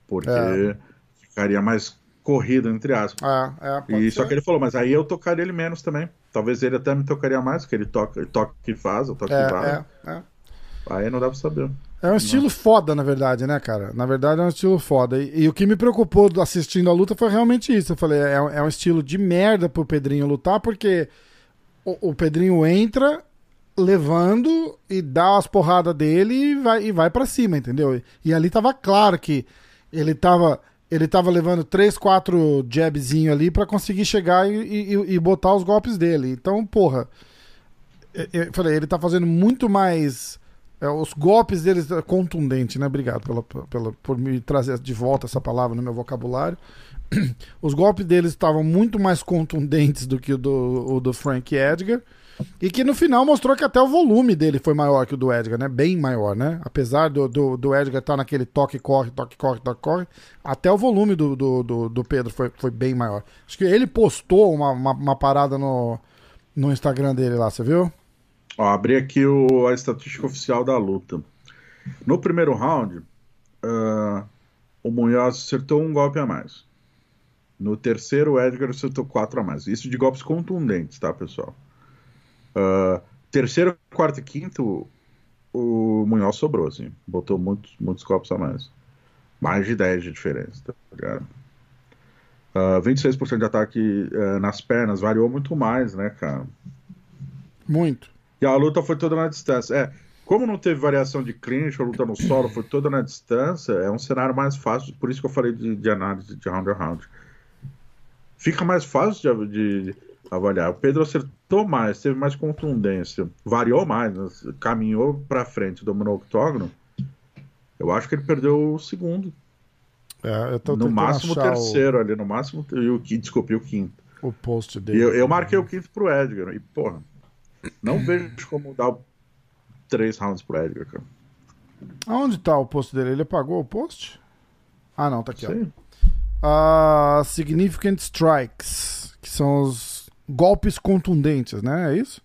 Porque é. ficaria mais corrida, entre aspas. É, é, e só que ele falou, mas aí eu tocaria ele menos também. Talvez ele até me tocaria mais, porque ele toca, toca que faz, eu toco é, que faz. É, é. Aí não dá pra saber. É um estilo foda, na verdade, né, cara? Na verdade é um estilo foda. E, e, o que me preocupou assistindo a luta foi realmente isso. Eu falei, é, é um estilo de merda pro Pedrinho lutar, porque o, o Pedrinho entra levando e dá as porradas dele e vai, e vai para cima, entendeu? E, e ali tava claro que ele tava ele tava levando 3, 4 jabzinho ali para conseguir chegar e, e, e, botar os golpes dele. Então, porra, eu falei, ele tá fazendo muito mais. É, os golpes dele é contundente, né? Obrigado pela, pela, por me trazer de volta essa palavra no meu vocabulário. [CLEARS THROAT] Os golpes deles estavam muito mais contundentes do que o do, o do Frank Edgar. E que no final mostrou que até o volume dele foi maior que o do Edgar, né? Bem maior, né? Apesar do, do, do Edgar estar tá naquele toque, corre, toque, corre, toque, corre, até o volume do, do, do, do, Pedro foi, foi bem maior. Acho que ele postou uma, uma, uma, parada no, no Instagram dele lá, você viu? Ó, abri aqui o, a estatística oficial da luta. No primeiro round, uh, o Munhoz acertou um golpe a mais. No terceiro, o Edgar acertou quatro a mais. Isso de golpes contundentes, tá, pessoal? Uh, terceiro, quarto e quinto, o Munhoz sobrou, assim. Botou muitos, muitos copos a mais. Mais de 10 de diferença, tá ligado? Uh, ah, 26% de ataque uh, nas pernas variou muito mais, né, cara? Muito. E a luta foi toda na distância. É, como não teve variação de clinch, a luta no solo foi toda na distância, é um cenário mais fácil, por isso que eu falei de, de análise de round a round. Fica mais fácil de, de avaliar. O Pedro acertou mais, teve mais contundência, variou mais, né? caminhou para frente, dominou o octógono. Eu acho que ele perdeu o segundo. É, no máximo o terceiro o... ali, no máximo. E o desculpe, o quinto. O post dele. Eu, eu marquei o quinto pro Edgar. E, porra, não vejo como dar três rounds pro Edgar, cara. Aonde tá o post dele? Ele apagou o post? Ah, não, tá aqui, Sim. ó. Uh, significant Strikes, que são os golpes contundentes, né? É isso?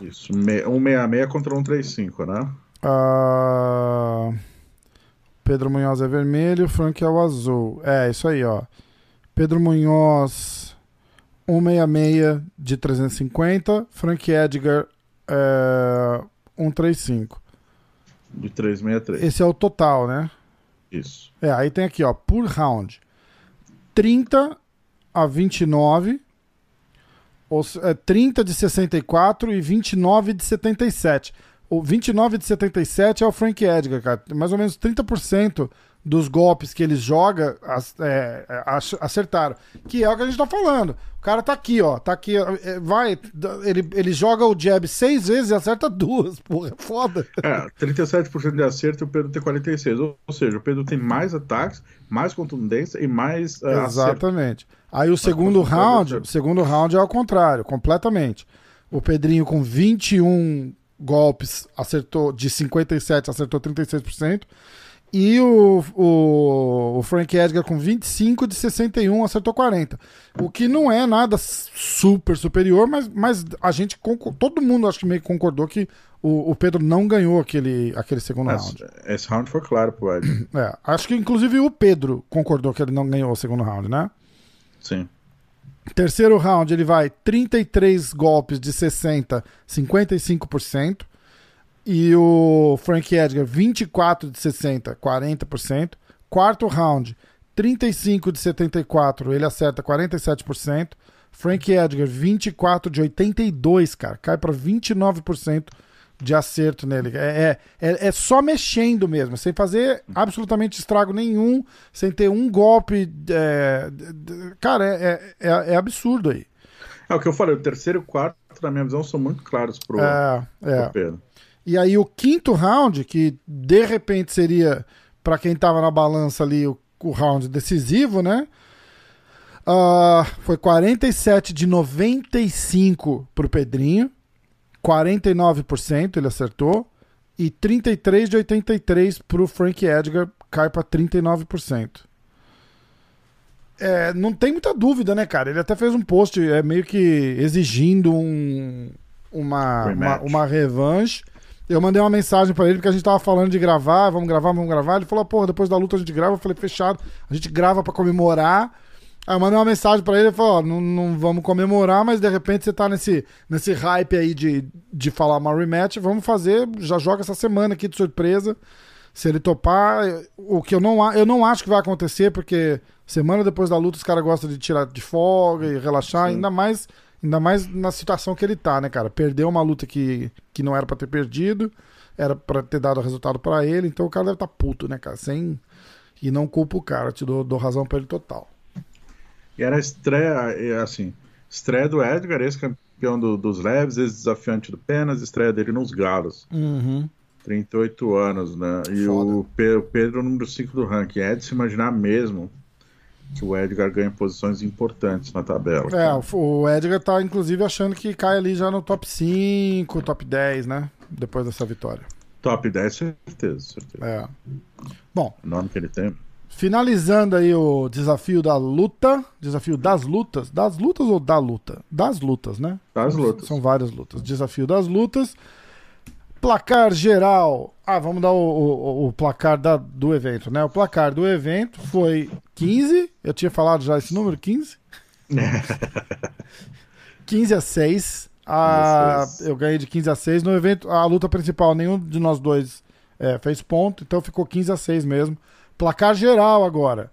Isso. 166 contra 135, né? Uh... Pedro Munhoz é vermelho, Frank é o azul. É, isso aí, ó. Pedro Munhoz 166 de 350, Frank Edgar é, 135. De 363. Esse é o total, né? Isso. É, aí tem aqui, ó, por round. 30 a 29 os, é, 30 de 64 e 29 de 77. O 29 de 77 é o Frank Edgar, cara. Mais ou menos 30% dos golpes que ele joga é, é acertaram. Que é o que a gente tá falando. O cara tá aqui, ó. Tá aqui, é, vai. Ele, ele joga o jab seis vezes e acerta duas. [LAUGHS] Porra, é foda. É, 37% de acerto e o Pedro tem 46%. Ou seja, o Pedro tem mais ataques, mais contundência e mais. Uh, Exatamente. Acerto. Aí o segundo round, o segundo round é ao contrário, completamente. O Pedrinho com 21 golpes acertou de 57 acertou 36%. E o, o, o, Frank Edgar com 25 de 61 acertou 40. O que não é nada super superior, mas, mas a gente todo mundo acho que meio que concordou que o, o Pedro não ganhou aquele, aquele segundo esse, round. Esse round foi claro pro Edgar. [CLEARS THROAT] É, acho que inclusive o Pedro concordou que ele não ganhou o segundo round, né? Sim. Terceiro round, ele vai 33 golpes de 60, 55%. E o Frank Edgar, 24 de 60, 40%. Quarto round, 35 de 74, ele acerta 47%. Frank Edgar, 24 de 82, cara, cai para 29% de acerto nele. É, é, é, é só mexendo mesmo, sem fazer absolutamente estrago nenhum, sem ter um golpe. é, cara, é, é, é- é absurdo aí. É o que eu falei, o terceiro e o quarto, na minha visão, são muito claros pro, É, é. pro Pedro. E aí o quinto round, que de repente seria, pra quem tava na balança ali, o, o round decisivo, né? Ah, foi 47 de 95 pro Pedrinho. 49% ele acertou. E 33 de 83 pro Frank Edgar, cai pra 39%. É, não tem muita dúvida, né, cara? Ele até fez um post é, meio que exigindo um, uma, uma, uma revanche. Eu mandei uma mensagem pra ele porque a gente tava falando de gravar, vamos gravar, vamos gravar. Ele falou, porra, depois da luta a gente grava. Eu falei, fechado. A gente grava pra comemorar. Aí eu mandei uma mensagem pra ele e falou, ó, não, não vamos comemorar, mas de repente você tá nesse, nesse hype aí de, de falar uma rematch, vamos fazer, já joga essa semana aqui de surpresa. Se ele topar, o que eu não, eu não acho que vai acontecer, porque semana depois da luta os caras gostam de tirar de folga e relaxar, Sim. ainda mais ainda mais na situação que ele tá, né, cara? Perdeu uma luta que, que não era pra ter perdido, era pra ter dado resultado pra ele, então o cara deve estar tá puto, né, cara? Sem e não culpa o cara, te dou, dou razão pra ele total. E era a estreia, assim, estreia do Edgar, ex-campeão do- dos leves, ex-desafiante do Penas, estreia dele nos Galos. Uhum. 38 anos, né? E o Pe- o Pedro, número 5 do ranking. É de se imaginar mesmo que o Edgar ganha posições importantes na tabela. É, o, o Edgar tá inclusive achando que cai ali já no top 5, top 10, né? Depois dessa vitória. Top 10, certeza, certeza. É. Bom, O nome que ele tem. finalizando aí o desafio da luta, desafio das lutas, das lutas ou da luta? Das lutas, né? Das lutas. São várias lutas. Desafio das lutas. Placar geral. Ah, vamos dar o, o- o placar da- do evento, né? O placar do evento foi 15. Eu tinha falado já esse número, 15? 15 [LAUGHS] a 6. A, 15 a 6. eu ganhei de 15 a 6. No evento, a luta principal, nenhum de nós dois é, fez ponto, então ficou 15 a 6 mesmo. Placar geral agora.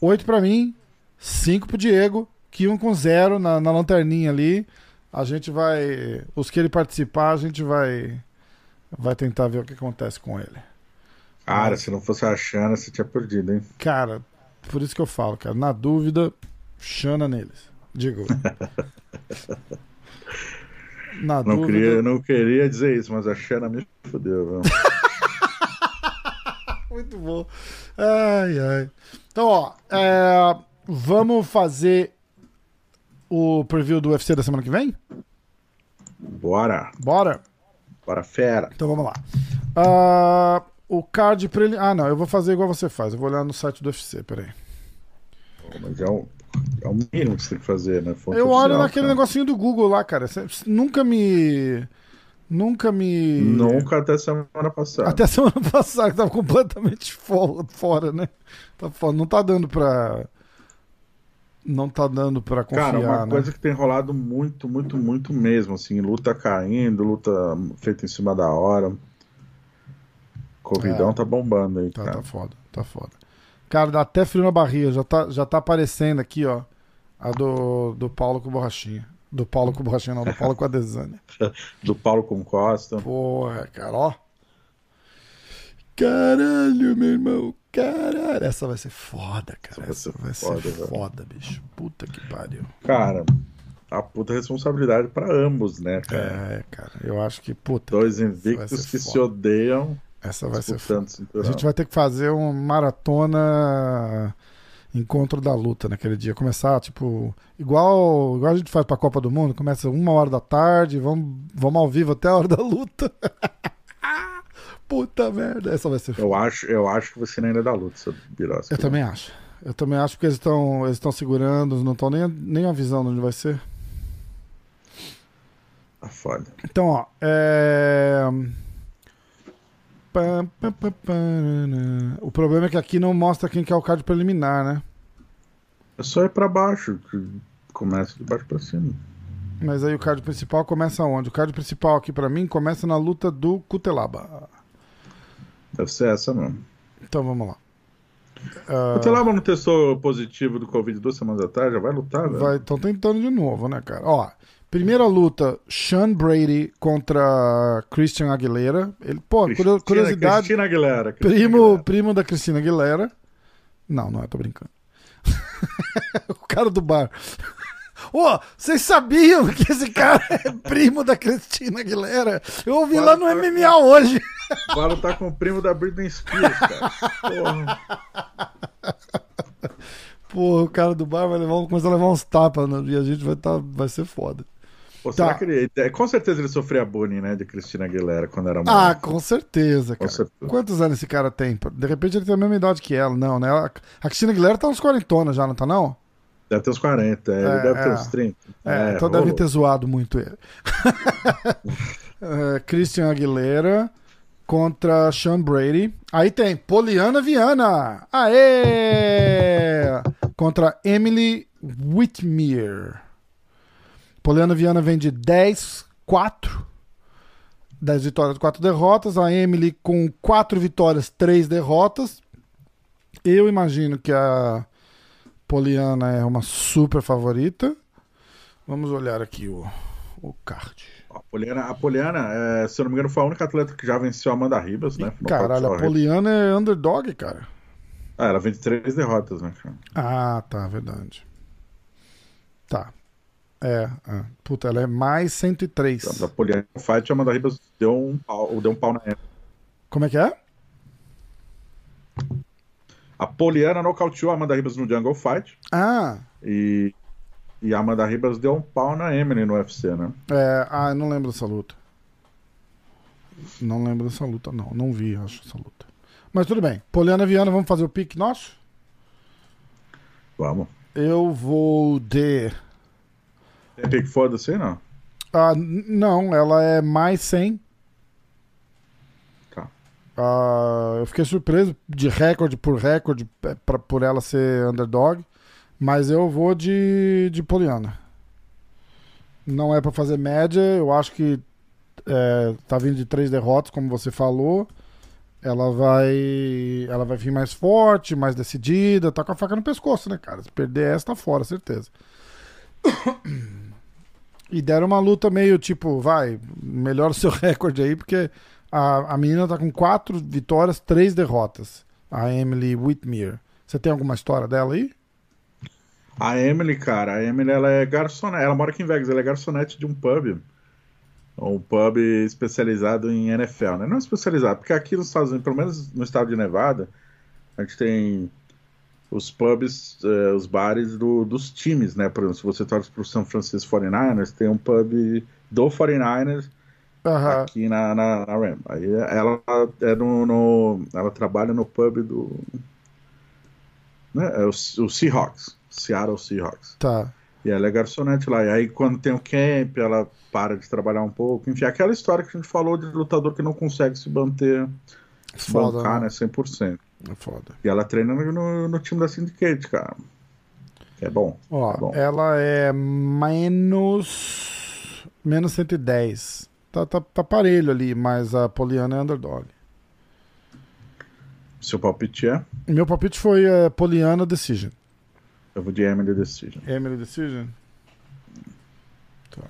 8 pra mim, 5 pro Diego, que um com 0 na, na lanterninha ali. A gente vai. Os que ele participar, a gente vai. Vai tentar ver o que acontece com ele. Cara, se não fosse a Xana, você tinha perdido, hein? Cara, por isso que eu falo, cara. Na dúvida, chana neles. Digo. [LAUGHS] Na Não dúvida. queria, não queria dizer isso, mas a Xana me fodeu, viu? [LAUGHS] Muito bom. Ai, ai. Então, ó, é, vamos fazer o preview do UFC da semana que vem? Bora, Bora? Bora fera. Então vamos lá. Ah, o card preliminar. Ah, não, eu vou fazer igual você faz. Eu vou olhar no site do UFC, peraí. Mas é o, é o mínimo que você tem que fazer, né? Fonte Eu olho naquele cara. negocinho do Google lá, cara. Cê- Nunca me. Nunca me. Nunca até semana passada. Até semana [LAUGHS] passada, que tava completamente fo- fora, né? Tá. Não tá dando pra. Não tá dando pra confiar, Cara, uma né? coisa que tem rolado muito, muito, muito mesmo, assim, luta caindo, luta feita em cima da hora. Corridão É. tá bombando aí, Tá, cara. tá foda, tá foda. Cara, dá até frio na barriga. Já tá, já tá aparecendo aqui, ó. A do, do Paulo com borrachinha. Do Paulo com borrachinha, não, do Paulo com a Desânia. [LAUGHS] Do Paulo com Costa. Porra, cara, ó. Caralho, meu irmão. Caralho. Essa vai ser foda, cara. Essa Essa vai vai ser ser foda, foda, velho. bicho. Puta que pariu. Cara, a puta responsabilidade pra ambos, né, cara? É, cara. Eu acho que, puta. Dois vai invictos ser que se foda. odeiam Essa vai ser foda. A gente vai ter que fazer uma maratona encontro da luta naquele dia. Começar, tipo, igual, igual a gente faz pra Copa do Mundo, começa uma hora da tarde, vamos, vamos ao vivo até a hora da luta. [LAUGHS] Puta merda, essa vai ser foda. Eu acho, eu acho que você ainda dá luta, seu Birosca. Eu também acho. Eu também acho que eles estão eles segurando, não estão nem, nem avisando onde vai ser. Tá foda. Então, ó, é... O problema é que aqui não mostra quem que é o card preliminar, né? É só ir pra baixo, começa de baixo pra cima. Mas aí o card principal começa onde? O card principal aqui pra mim começa na luta do Cutelaba. Deve ser essa mesmo. Então vamos lá. Ah, O Telaba não testou positivo do Covid duas semanas atrás, já vai lutar, velho? vai, estão tentando de novo, né, cara? Ó, Primeira luta, Sean Brady contra Christian Aguilera. Ele, pô, Cristina- curiosidade. Cristina Aguilera. Cristina Primo, Aguilera. primo da Cristina Aguilera. Não, não é, tô brincando. [LAUGHS] o cara do bar. Ô, vocês sabiam que esse cara é primo da Cristina Aguilera? Eu ouvi lá no MMA hoje. O Balo tá com o primo da Britney Spears, cara. Porra. Pô, o cara do bar vai levar, começar a levar uns tapas né? e a gente vai, tá, vai ser foda. Pô, será Tá. que ele. é, Com certeza ele sofria bullying, né? De Cristina Aguilera quando era Ah, moleque. com certeza, Com cara. certeza. Quantos anos esse cara tem? De repente ele tem a mesma idade que ela. Não, né? A a Cristina Aguilera tá uns quarentona já, não tá não? Deve ter uns 40, é, ele É, deve ter é. uns 30. É, então rolou. deve ter zoado muito ele. [LAUGHS] É, Christian Aguilera contra Sean Brady. Aí tem Poliana Viana. Aê! Contra Emily Whitmere. Poliana Viana vem de 10, 4. 10 vitórias, 4 derrotas. A Emily com 4 vitórias, 3 derrotas. Eu imagino que a Poliana é uma super favorita. Vamos olhar aqui o, o card. A Poliana, a Poliana é, se eu não me engano, foi a única atleta que já venceu a Amanda Ribas, né? No Caralho, a Poliana é underdog, cara. Ah, ela vem de três derrotas, né, cara? Ah, tá, verdade. Tá. É, é. puta, ela é mais 103. Então, da Poliana fight, a Amanda Ribas deu um pau, deu um pau na Emily. Como é que é? A Poliana nocauteou a Amanda Ribas no Jungle Fight Ah, e, e a Amanda Ribas deu um pau na Emily no UFC, né? é. Ah, eu não lembro dessa luta. Não lembro dessa luta, não. Não vi, acho, essa luta. Mas tudo bem. Poliana Viana, vamos fazer o pique nosso? Vamos. Eu vou de. Tem pique foda-se, não? Ah, não, ela é mais 100. Ah, eu fiquei surpreso de recorde por recorde é, pra, por ela ser underdog. Mas eu vou de, de Poliana. Não é pra fazer média. Eu acho que é, tá vindo de três derrotas, como você falou. Ela vai. Ela vai vir mais forte, mais decidida. Tá com a faca no pescoço, né, cara? Se perder essa, tá fora, certeza. [COUGHS] E deram uma luta meio tipo, vai, melhora o seu [LAUGHS] recorde aí, porque a, a menina tá com quatro vitórias, três derrotas. A Emily Whitmere. Você tem alguma história dela aí? A Emily, cara, a Emily ela é garçonete, ela mora aqui em Vegas, ela é garçonete de um pub. Um pub especializado em NFL, né? Não especializado, porque aqui nos Estados Unidos, pelo menos no estado de Nevada, a gente tem os pubs, eh, os bares do- dos times, né? Por exemplo, se você torce pro San Francisco 49ers, tem um pub do 49ers Aham. aqui na, na, na Ram. Aí ela é no, no- ela trabalha no pub do né, é o, o Seahawks, Seattle Seahawks. Tá. E ela é garçonete lá. E aí quando tem o camp, ela para de trabalhar um pouco. Enfim, aquela história que a gente falou de lutador que não consegue se manter, se Foda, bancar, né? né, 100%. É foda. E ela treina no, no, no time da Syndicate, cara. É bom. Ó, é bom. ela é menos. Menos 110. Tá, tá, tá parelho ali, mas a Poliana é underdog. Seu palpite é? Meu palpite foi é, Poliana Decision. Eu vou de Emily Decision. Emily Decision? Tá.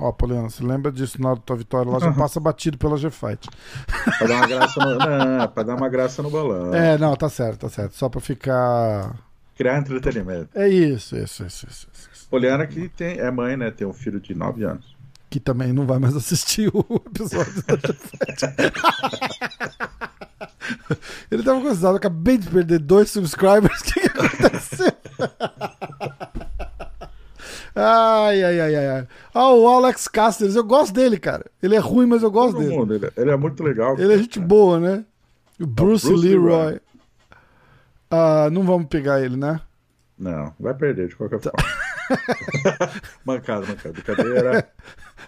Ó, Poliana, você lembra disso na hora da tua vitória? Ela já Aham. passa batido pela G-Fight. [LAUGHS] Pra dar uma graça no, não, pra dar uma graça no balão. É, não, tá certo, tá certo. Só pra ficar. Criar entretenimento. É isso, isso, isso, isso. isso, isso. Poliana que tem, é mãe, né? Tem um filho de 9 anos. Que também não vai mais assistir o [LAUGHS] episódio da. Ele tava considerado, acabei de perder dois subscribers. O que, que aconteceu? Ai, ai, ai, ai. Ah, o Alex Casters, eu gosto dele, cara. Ele é ruim, mas eu gosto Todo dele. mundo, ele, ele é muito legal. Ele é gente boa, né? O Bruce, Bruce Leroy. Leroy. Ah, não vamos pegar ele, né? Não, vai perder de qualquer Tá. forma. [LAUGHS] [LAUGHS] mancada, mancada. Brincadeira.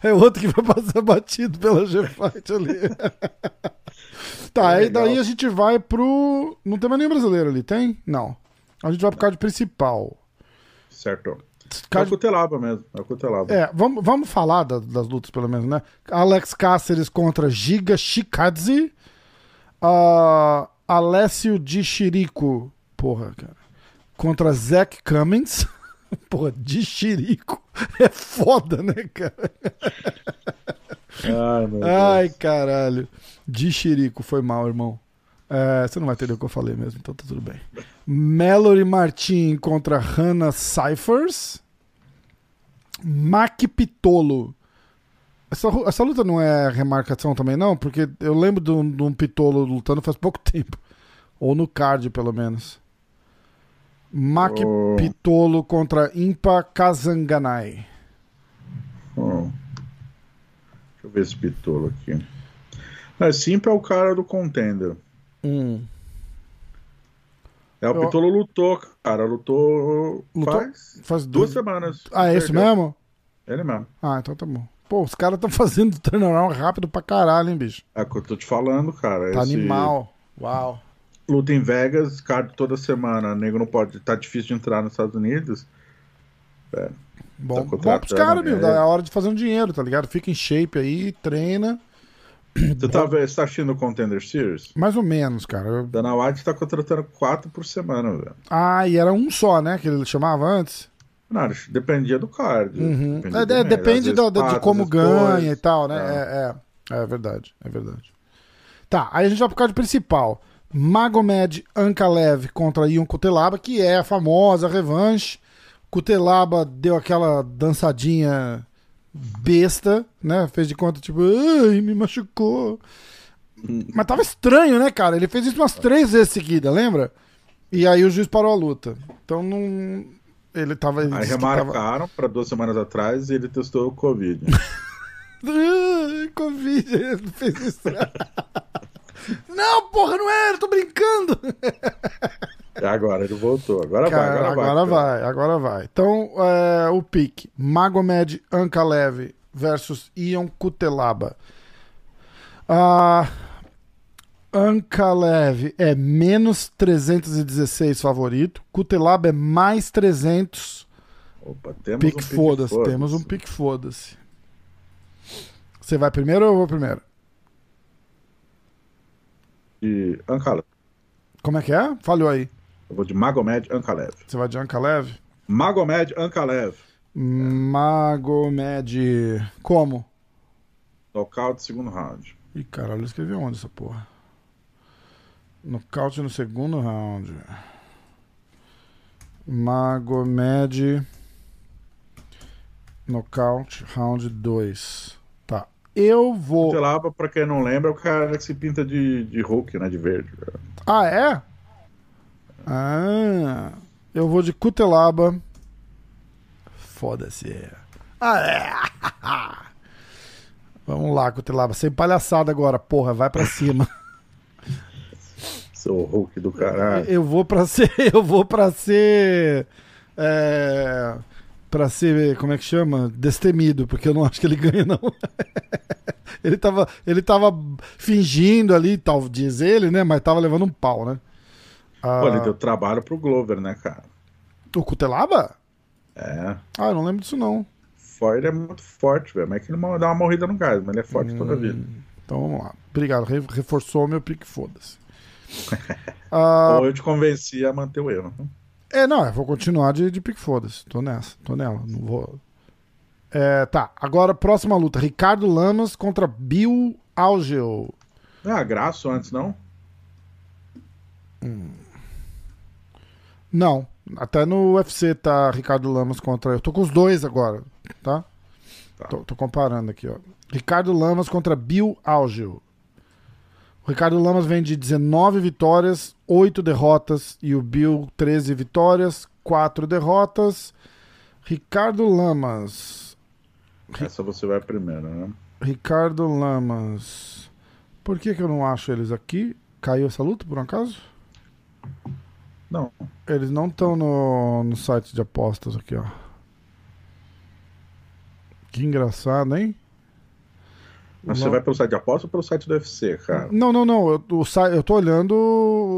É outro que vai passar batido pela G-Fight ali. [LAUGHS] tá, aí Legal. daí a gente vai pro. Não tem mais nenhum brasileiro ali, tem? Não. A gente vai pro card principal. Certo. É o Card... Cutelaba mesmo. É o Cutelaba. É, vamos, vamos falar da- das lutas, pelo menos, né? Alex Cáceres contra Giga Shikadze. Ah, Alessio de Chirico, porra, cara. Contra Zach Cummings. [LAUGHS] Porra, de xirico. [LAUGHS] É foda, né, cara? Ai, meu [LAUGHS] Ai, Deus. caralho. De xirico, foi mal, irmão. É, você não vai entender o que eu falei mesmo, então tá tudo bem. Mallory Martin contra Hannah Cyphers. Mac Pitolo. Essa, essa luta não é remarcação também, não? Porque eu lembro de um, de um Pitolo lutando faz pouco tempo. Ou no card, pelo menos. Mac Oh. Pitolo contra Impa Kazanganai. Hum. Deixa eu ver esse pitolo aqui. É, Simpa é o cara do contender. Hum. É, o Eu- Pitolo lutou, cara. Lutou, Lutou? faz Faz duas dois. semanas. Ah, é Perdeu. mesmo? Ele mesmo. Ah, então tá bom. Pô, os caras estão [LAUGHS] fazendo turnaround rápido pra caralho, hein, bicho? É o que eu tô te falando, cara. Tá Esse animal. Uau. Luta em Vegas, card toda semana. Nego não pode. Tá difícil de entrar nos Estados Unidos. Bom, Tá bom pros caras, meu. é. É a hora de fazer um dinheiro, tá ligado? Fica em shape aí, treina. Você tá, você tá assistindo o Contender Series? Mais ou menos, cara. Eu- Dana White tá contratando quatro por semana, velho. Ah, e era um só, né? Que ele chamava antes. Não, dependia do card. Uhum. dependia É, do é, depende da- da- de quatro, como ganha dois. e tal, né? É. É, é, é verdade, é verdade. Tá, aí a gente vai pro card principal. Magomed Ankalev contra Ion Kutelaba, que é a famosa revanche. Kutelaba deu aquela dançadinha besta, né? Fez de conta, tipo, ai, me machucou. Mas tava estranho, né, cara? Ele fez isso umas três vezes seguida, lembra? E aí o juiz parou a luta. Então não. Ele tava. Ele Aí que tava- remarcaram pra duas semanas atrás e ele testou o Covid. [LAUGHS] Covid, ele fez isso. [LAUGHS] não, porra, não era, tô brincando. E agora ele voltou. Agora vai, Cara, agora vai. agora cara. vai, agora vai. Então, é, o pique: Magomed Ankalev versus Ion Kutelaba. Ah, Ankalev é menos 316 favorito. Kutelaba é mais 300. Opa, temos Pique um pique foda-se. foda-se. Temos um pique foda-se. Você vai primeiro ou eu vou primeiro? De Ankalev. Como é que é? Falhou aí. Eu vou de Magomed Ankalev. Você vai de Ankalev? Magomed Ankalev. Magomed. Como? Nocaute, segundo round. Ih, caralho, eu escrevi onde essa porra? Nocaute no segundo round. Magomed. Nocaute, round 2. Eu vou. Telaba, pra quem não lembra, é o cara que se pinta de, de Hulk, né? De verde. Ah, é? Ah. Eu vou de Cutelaba. Foda-se. Ah, é. [LAUGHS] Vamos lá, Cutelaba. Sem palhaçada agora, porra. Vai pra cima. [LAUGHS] Seu Hulk do caralho. Eu vou pra ser. [LAUGHS] Eu vou pra ser. É. Pra ser. Como é que chama? Destemido, porque eu não acho que ele ganha, não. [LAUGHS] ele, tava, ele tava fingindo ali, tal, diz ele, né? Mas tava levando um pau, né? Ah, Pô, ele deu trabalho pro Glover, né, cara? O Cutelaba? É. Ah, eu não lembro disso, não. Ele é muito forte, velho. Mas é que ele dá uma morrida no gás, mas ele é forte toda a vida. Então vamos lá. Obrigado. Re- reforçou o meu pique, foda-se. [LAUGHS] Ah, Ou eu te convenci a manter o erro. É, não, eu vou continuar de, de pique, foda-se. Tô nessa, tô nela. Não vou. É, tá, agora próxima luta: Ricardo Lamas contra Bill Algeo. Ah, graço antes, não? Não, até no UFC tá Ricardo Lamas contra. Eu tô com os dois agora, tá? Tá. Tô, tô comparando aqui, ó. Ricardo Lamas contra Bill Algeo. O Ricardo Lamas vem de 19 vitórias, 8 derrotas. E o Bill, 13 vitórias, 4 derrotas. Ricardo Lamas. Essa você vai primeiro, né? Ricardo Lamas. Por que, que eu não acho eles aqui? Caiu essa luta, por um acaso? Não. Eles não estão no, no site de apostas aqui, ó. Que engraçado, hein? Mas Não- você vai pelo site de aposta ou pelo site do UFC, cara? Não, não, não. Eu, o eu tô olhando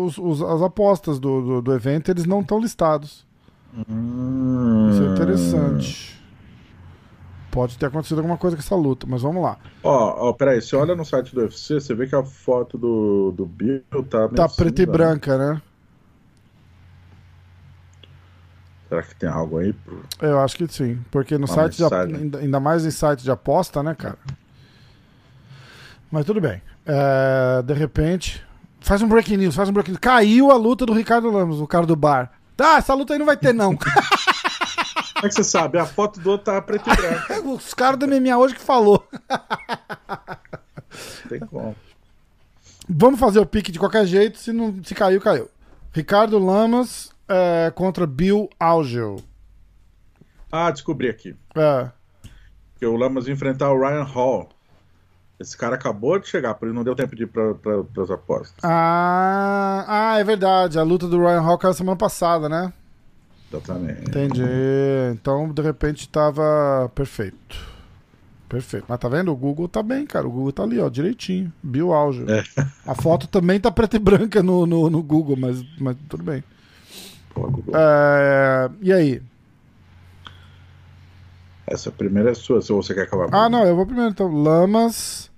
os- os- as apostas do, do, do evento, eles não estão listados. Hum. Isso é interessante. Pode ter acontecido alguma coisa com essa luta, mas vamos lá. Ó, ó, peraí, você olha no site do UFC, você vê que a foto do, do Bill tá Tá preto e né? branca, né? Será que tem algo aí? Pro... Eu acho que sim. Porque no Uma site, de, ainda mais em site de aposta, né, cara? Mas tudo bem. É, de repente. Faz um breaking news, faz um breaking news. Caiu a luta do Ricardo Lamos, o cara do bar. Tá, essa luta aí não vai ter, não. [LAUGHS] Como é que você sabe? A foto do outro tá preto e branco. [LAUGHS] Os caras do MMA hoje que falou. Não tem como. Vamos fazer o pique de qualquer jeito. Se, não, se caiu, caiu. Ricardo Lamas é, contra Bill Algel. Ah, descobri aqui. É. Que o Lamas ia enfrentar o Ryan Hall. Esse cara acabou de chegar, por isso não deu tempo de ir pra, pra, pras apostas. Ah, ah, é verdade. A luta do Ryan Hall caiu semana passada, né? Exatamente. Entendi. Então, de repente, tava perfeito. Perfeito. Mas tá vendo? O Google tá bem, cara. O Google tá ali, ó, direitinho. Bill Algel. É. A foto também tá preta e branca no, no, no Google, mas, mas tudo bem. Pô, Google. É, e aí? Essa primeira é sua, se você quer acabar. Ah, não, eu vou primeiro então. Lamas.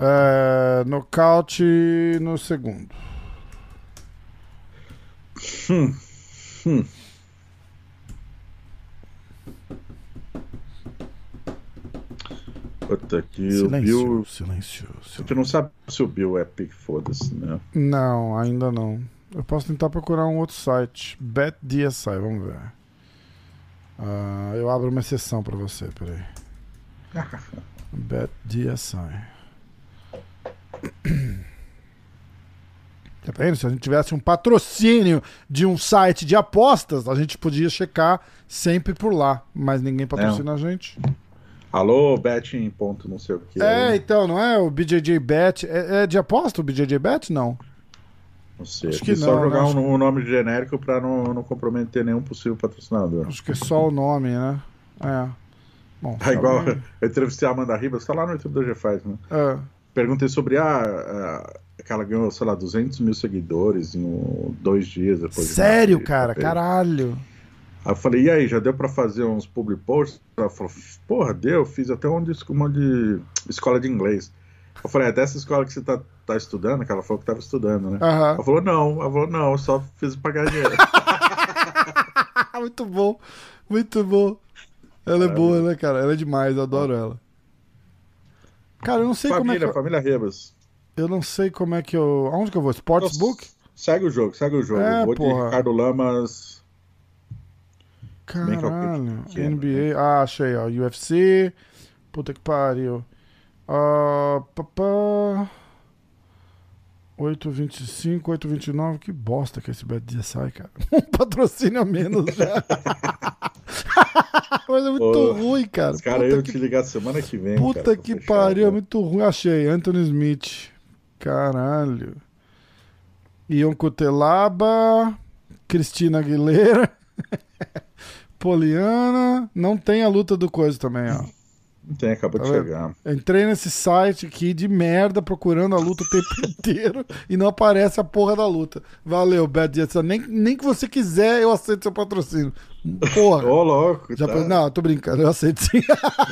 É, nocaute no segundo. Hum, hum. Puta, aqui o Bill. silêncio, silêncio. gente não sabe se o Bill é pique, foda-se, né? Não, ainda não. Eu posso tentar procurar um outro site. BetDSI, vamos ver. Ah, eu abro uma exceção pra você, peraí. [LAUGHS] BetDSI. Tá vendo? Se a gente tivesse um patrocínio de um site de apostas, a gente podia checar sempre por lá. Mas ninguém patrocina a gente. Alô, betting, ponto, não sei o que. É, então, não é? O BJJ Bet. É, é de aposta o BJJ Bet? Não. Não sei. acho que só não, jogar né? Um, um nome genérico pra não, não comprometer nenhum possível patrocinador. Acho que é só o nome, né? É. Bom, É igual tá bem. [LAUGHS] eu entrevistei a Amanda Ribas, tá lá no YouTube do G5, né? É. Perguntei sobre a, a- que ela ganhou, sei lá, 200 mil seguidores em um- dois dias depois. de Sério, nascer. cara? Caralho. Aí eu falei, e aí, já deu pra fazer uns public posts? Ela falou, porra, deu, fiz até um de, uma de escola de inglês. Eu falei, é dessa escola que você tá, tá estudando? Que ela falou que tava estudando, né? Aham. Ela falou, não, ela falou, não, eu só fiz pra ganhar dinheiro. [LAUGHS] muito bom. Muito bom. Ela é boa, né, cara? Ela é demais, eu adoro ela. Cara, eu não sei como é que família, família Rebas. eu não sei como é que eu, aonde que eu vou? Sportsbook? Segue o jogo, segue o jogo. É, Vou de porra. Ricardo Lamas. É Caralho. pequeno, NBA. Ah, achei, ó. UFC. Puta que pariu. Ah, papá. 8,25, 8,29. Que bosta que é esse BetDSI, cara. [LAUGHS] Um patrocínio a menos já. [LAUGHS] Mas é muito Pô, ruim, cara. Os caras iam que te ligar semana que vem. Puta cara, que fechar, pariu, é muito ruim. Achei, Anthony Smith. Caralho. Ion Cutelaba, Cristina Aguilera, [LAUGHS] Poliana. Não tem a luta do coisa também, ó. Não tem, acabou Tá de vendo? chegar. Entrei nesse site aqui de merda procurando a luta o tempo [LAUGHS] inteiro e não aparece a porra da luta. Valeu, Bad. Nem, nem que você quiser, eu aceito seu patrocínio. Porra. Ô, louco. Já tá. Não, tô brincando, eu aceito sim.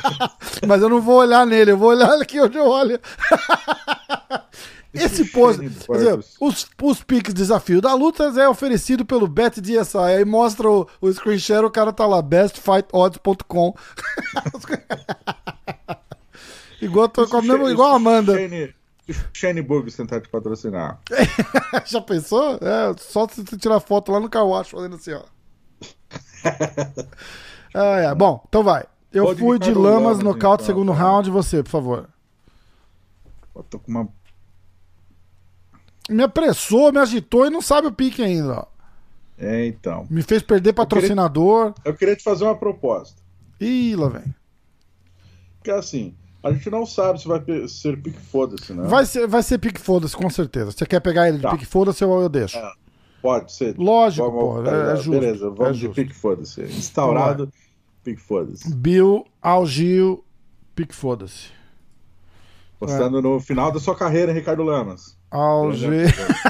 [LAUGHS] Mas eu não vou olhar nele, eu vou olhar aqui onde eu olho. [LAUGHS] Esse Burgos. os, os piques desafio da luta é oferecido pelo BetDSI. Aí mostra o, o screen share, o cara tá lá, bestfightodds.com. [LAUGHS] igual, tô, com a igual a Amanda. Shane, Shane Burgos tentar te patrocinar. [LAUGHS] Já pensou? É, só se você tirar foto lá no Kawash fazendo assim, ó. [LAUGHS] Ah, é. Bom, então vai. Eu Pode fui de Lamas, Lamas, nocaute, então, segundo tá. round. Você, por favor. Eu tô com uma. Me apressou, me agitou e não sabe o pique ainda. ó. É, então. Me fez perder patrocinador. Eu queria te fazer uma proposta. Ih, lá vem. Porque assim, a gente não sabe se vai ser pique foda-se, né? Vai ser, vai ser pique foda-se, com certeza. Você quer pegar ele de Tá. pique foda-se ou eu deixo? É. Pode ser. Lógico, Vamos- pô. É, é justo. Beleza, é vamos de justo. pique foda-se. Instaurado, pique foda-se. Bill, Algil, pique foda-se. Postando no final da sua carreira, Ricardo Lamas. Algil.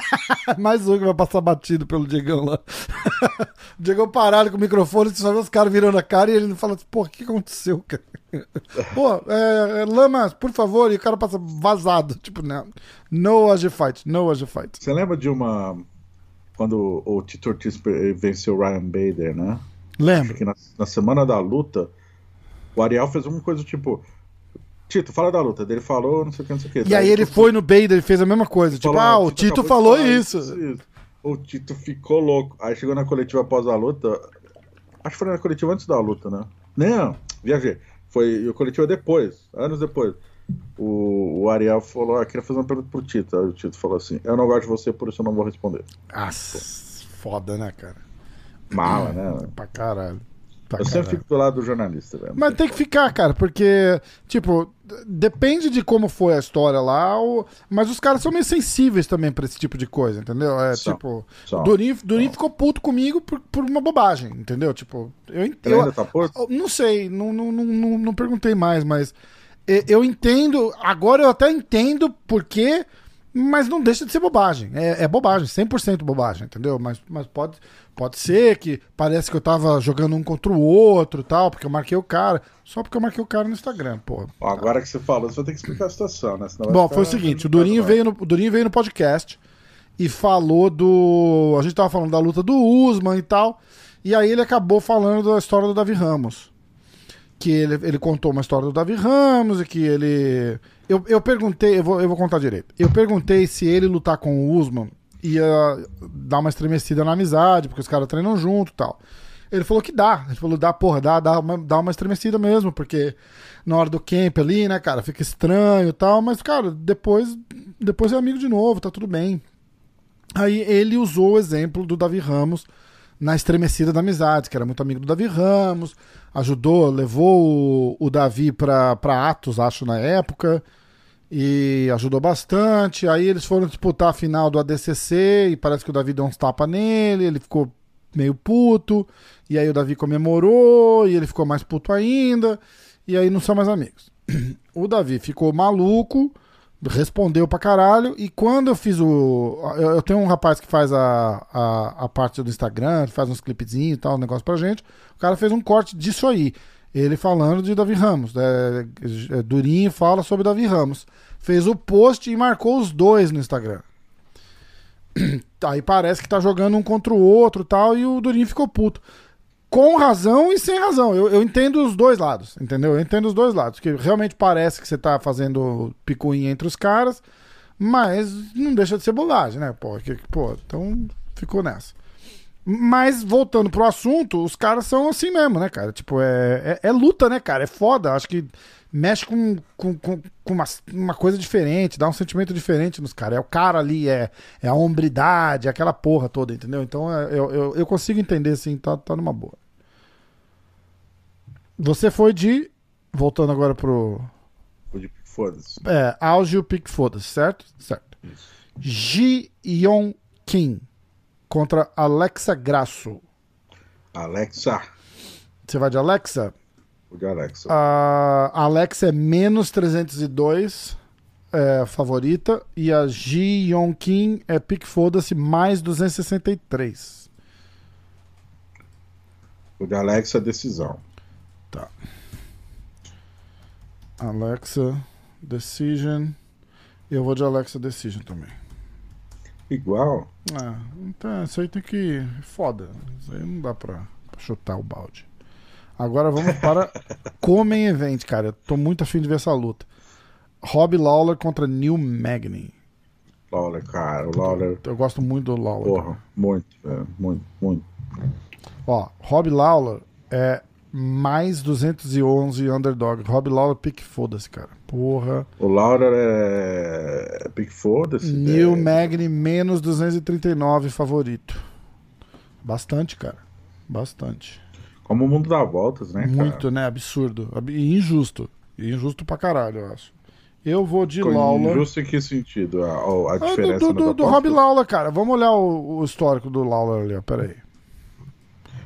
[LAUGHS] Mais um que vai passar batido pelo Diegão lá. o [LAUGHS] Diegão parado com o microfone, você só vê os caras virando a cara e ele fala assim, pô, o que aconteceu, cara? [LAUGHS] pô, é, é, Lamas, por favor, e o cara passa vazado. Tipo, não. No AG Fight, no AG Fight. Você lembra de uma. Quando o Tito Ortiz venceu o Ryan Bader, né? Lembro. Que na, na semana da luta, o Ariel fez uma coisa tipo. Tito, fala da luta. Ele falou, não sei o que, não sei o que. E aí ele foi no Bader e fez a mesma coisa. Tipo, ah, o Tito falou isso. isso. O Tito ficou louco. Aí chegou na coletiva após a luta. Acho que foi na coletiva antes da luta, né? Não, viajei. Foi o coletivo depois, anos depois. O, o Ariel falou: ah, queria fazer uma pergunta pro Tito. Aí o Tito falou assim: Eu não gosto de você, por isso eu não vou responder. Ah, foda, né, cara? Mala, né? Pra caralho. Pra eu sempre fico do lado do jornalista, velho. Mas tem que ficar, cara, porque, tipo, depende de como foi a história lá, ou... mas os caras são meio sensíveis também pra esse tipo de coisa, entendeu? É só, tipo, só, Durinho, Durinho ficou puto comigo por, por uma bobagem, entendeu? Tipo, eu entendo. ainda tá puto? Não sei, não, não, não, não perguntei mais, mas eu entendo, agora eu até entendo porque mas não deixa de ser bobagem. É, é bobagem, 100% bobagem, entendeu? Mas, mas pode, pode ser que parece que eu tava jogando um contra o outro tal, porque eu marquei o cara. Só porque eu marquei o cara no Instagram, pô. Agora que você falou, você vai ter que explicar a situação, né? Senão Bom, foi o seguinte: o Durinho, veio no, o Durinho veio no podcast e falou do. A gente tava falando da luta do Usman e tal. E aí ele acabou falando da história do Davi Ramos. Que ele, ele contou uma história do Davi Ramos e que ele eu, eu perguntei, eu vou, eu vou contar direito. Eu perguntei se ele lutar com o Usman ia dar uma estremecida na amizade, porque os caras treinam junto e tal. Ele falou que dá. Ele falou, dá, porra, dá, dá, uma, dá uma estremecida mesmo, porque na hora do camp ali, né, cara, fica estranho e tal, mas, cara, depois, depois é amigo de novo, tá tudo bem. Aí ele usou o exemplo do Davi Ramos na estremecida da amizade, que era muito amigo do Davi Ramos, ajudou, levou o, o Davi pra Atos, acho, na época e ajudou bastante. Aí eles foram disputar a final do ADCC e parece que o Davi deu uns tapas nele, ele ficou meio puto. E aí o Davi comemorou e ele ficou mais puto ainda. E aí não são mais amigos. [CLEARS THROAT] O Davi ficou maluco, respondeu pra caralho. E quando eu fiz o. Eu, tenho um rapaz que faz a, a, a parte do Instagram, faz uns clipezinhos e tal, um negócio pra gente. O cara fez um corte disso aí ele falando de Davi Ramos. É, é, Durinho fala sobre Davi Ramos. Fez o post e marcou os dois no Instagram. [CLEARS THROAT] Aí parece que tá jogando um contra o outro tal, e o Durinho ficou puto. Com razão e sem razão. Eu, eu entendo os dois lados, entendeu? Eu entendo os dois lados. Que realmente parece que você tá fazendo picuinha entre os caras, mas não deixa de ser bobagem, né? Pô, que, pô então ficou nessa. Mas, voltando pro assunto, os caras são assim mesmo, né, cara? Tipo, é, é, é luta, né, cara? É foda. Acho que mexe com, com, com, com uma, uma, coisa diferente, dá um sentimento diferente nos caras. É o cara ali, é, é a hombridade, é aquela porra toda, entendeu? Então é, eu, eu, eu, consigo entender, assim, tá, tá numa boa. Você foi de. Voltando agora pro. Foi de Pique Foda-se. É, auge o Pique Foda-se, certo? Certo. Ji Yon Kim contra Alexa Grasso. Alexa. Você vai de Alexa? Vou de Alexa. A Alexa é menos 302, é, favorita. E a Ji Yong Kim é pique foda-se mais 263. O de Alexa decisão. Tá. Alexa Decision. Eu vou de Alexa Decision também. Igual? Ah, então isso aí tem que. Foda. Isso aí não dá pra, pra chutar o balde. Agora vamos para [LAUGHS] Comem Event, cara. Eu tô muito afim de ver essa luta. Rob Lawler contra Neil Magny. Lawler, cara. O Lawler. Eu, eu gosto muito do Lawler. Porra, muito, é, muito, muito. Ó, Rob Lawler é mais 211 underdog. Rob Lawler, pique foda-se, cara. Porra. O Lawler é, é pique foda-se. Neil é... Magny, menos 239 favorito. Bastante, cara. Bastante. Como o mundo dá voltas, né? Muito, cara? né? Absurdo. E injusto. E injusto pra caralho, eu acho. Eu vou de Com Lawler. Injusto em que sentido? A, a ah, diferença do, do, do, do Rob Lawler, cara. Vamos olhar o, o histórico do Lawler ali, ó. Pera aí.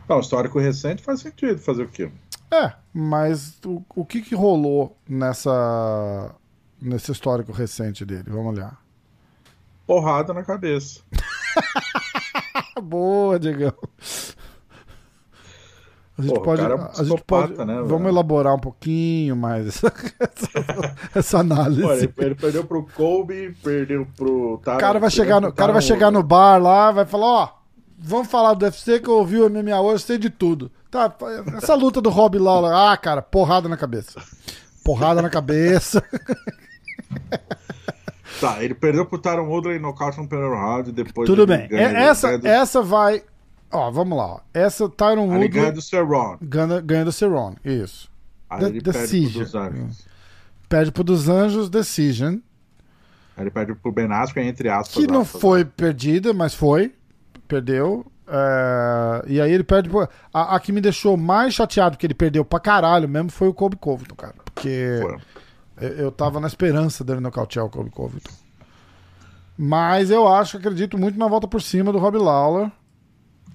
Não, histórico recente faz sentido fazer o quê? É, mas o, o que que rolou nessa nesse histórico recente dele? Vamos olhar. Porrada na cabeça. [LAUGHS] Boa, Diegão. A gente pode, é a gente pode né, vamos elaborar um pouquinho mais [LAUGHS] essa, essa análise. Pô, ele, ele, perdeu pro Kobe, perdeu pro O cara vai chegar no, cara vai chegar no bar lá, vai falar, ó, vamos falar do UFC que eu ouvi o MMA hoje, sei de tudo. Tá, essa luta do Rob Lawler. Ah, cara, porrada na cabeça. Porrada na cabeça. [LAUGHS] Tá, ele perdeu pro Tyron Woodley nocaute no primeiro round, depois Tudo bem. É- essa, do- essa vai. Ó, vamos lá. ó. Essa Tyron Aí ele ganha Woodley do Cerrone. ganha, ganha do Cerrone. Isso. Aí The- ele perde Decision. pro dos Anjos. Perde pro dos Anjos Decision. Aí ele perde pro Ben Askren, entre aspas. Que não aspas. foi perdida, mas foi. Perdeu. É, E aí ele perde. A, a que me deixou mais chateado que ele perdeu pra caralho mesmo foi o Kobe Covington, cara. Porque eu, eu tava na esperança dele nocautear o Kobe Covington. Mas eu acho, acredito muito na volta por cima do Rob Lawler.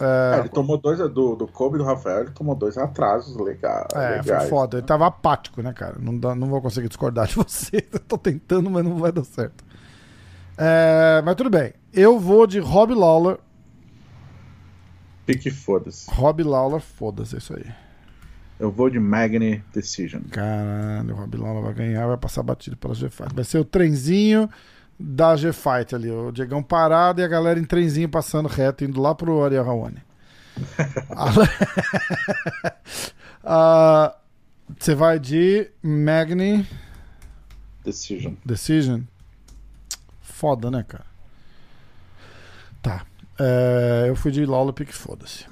É, ele tomou dois do, do Kobe e do Rafael, ele tomou dois atrasos lega, É, foi legais. foda. Ele tava apático, né, cara? Não, dá- não vou conseguir discordar de [LAUGHS] você. Eu tô tentando, mas não vai dar certo. É, mas tudo bem. Eu vou de Rob Lawler. Pique foda-se. Rob Lawler, foda-se é isso aí. Eu vou de Magni Decision. Caralho, o Rob Lawler vai ganhar, vai passar batido pela G-Fight. Vai ser o trenzinho da G-Fight ali. O Diegão parado e a galera em trenzinho passando reto, indo lá pro Ariel Rawane. [LAUGHS] [LAUGHS] Ah, Você vai de Magni Decision. Decision. Foda, né, cara? Tá. É, eu fui de Lawler Pick, foda-se.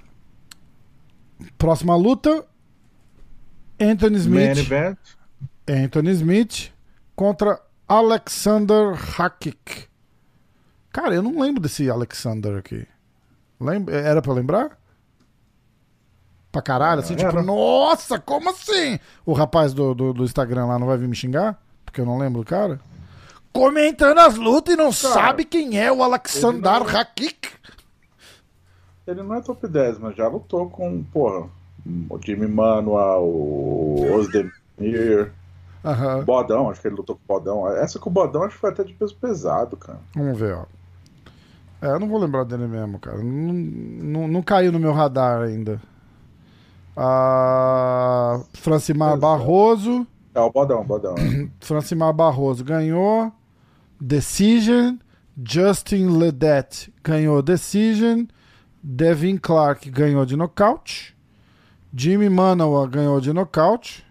Próxima luta. Anthony Smith. Anthony Smith contra Alexander Hakik. Cara, eu não lembro desse Alexander aqui. Lembra? Era pra lembrar? Pra caralho, assim, tipo, nossa, como assim? O rapaz do, do, do Instagram lá não vai vir me xingar? Porque eu não lembro do cara? Comentando as lutas e não sabe quem é o Alexander não- Hakik. Ele não é top 10, mas já lutou com, porra, o Jimmy Manuel, o Osdemir, o Bodão, acho que ele lutou com o Bodão. Essa com o Bodão acho que foi até de peso pesado, cara. Vamos ver, ó. É, eu não vou lembrar dele mesmo, cara. Não, não, não caiu no meu radar ainda. Ah, Francimar Exato. Barroso. É o Bodão, o Bodão. é. [CLEARS THROAT] Francimar Barroso ganhou. Decision. Justin Ledet ganhou Decision. Devin Clark ganhou de nocaute. Jimmy Manoa ganhou de nocaute.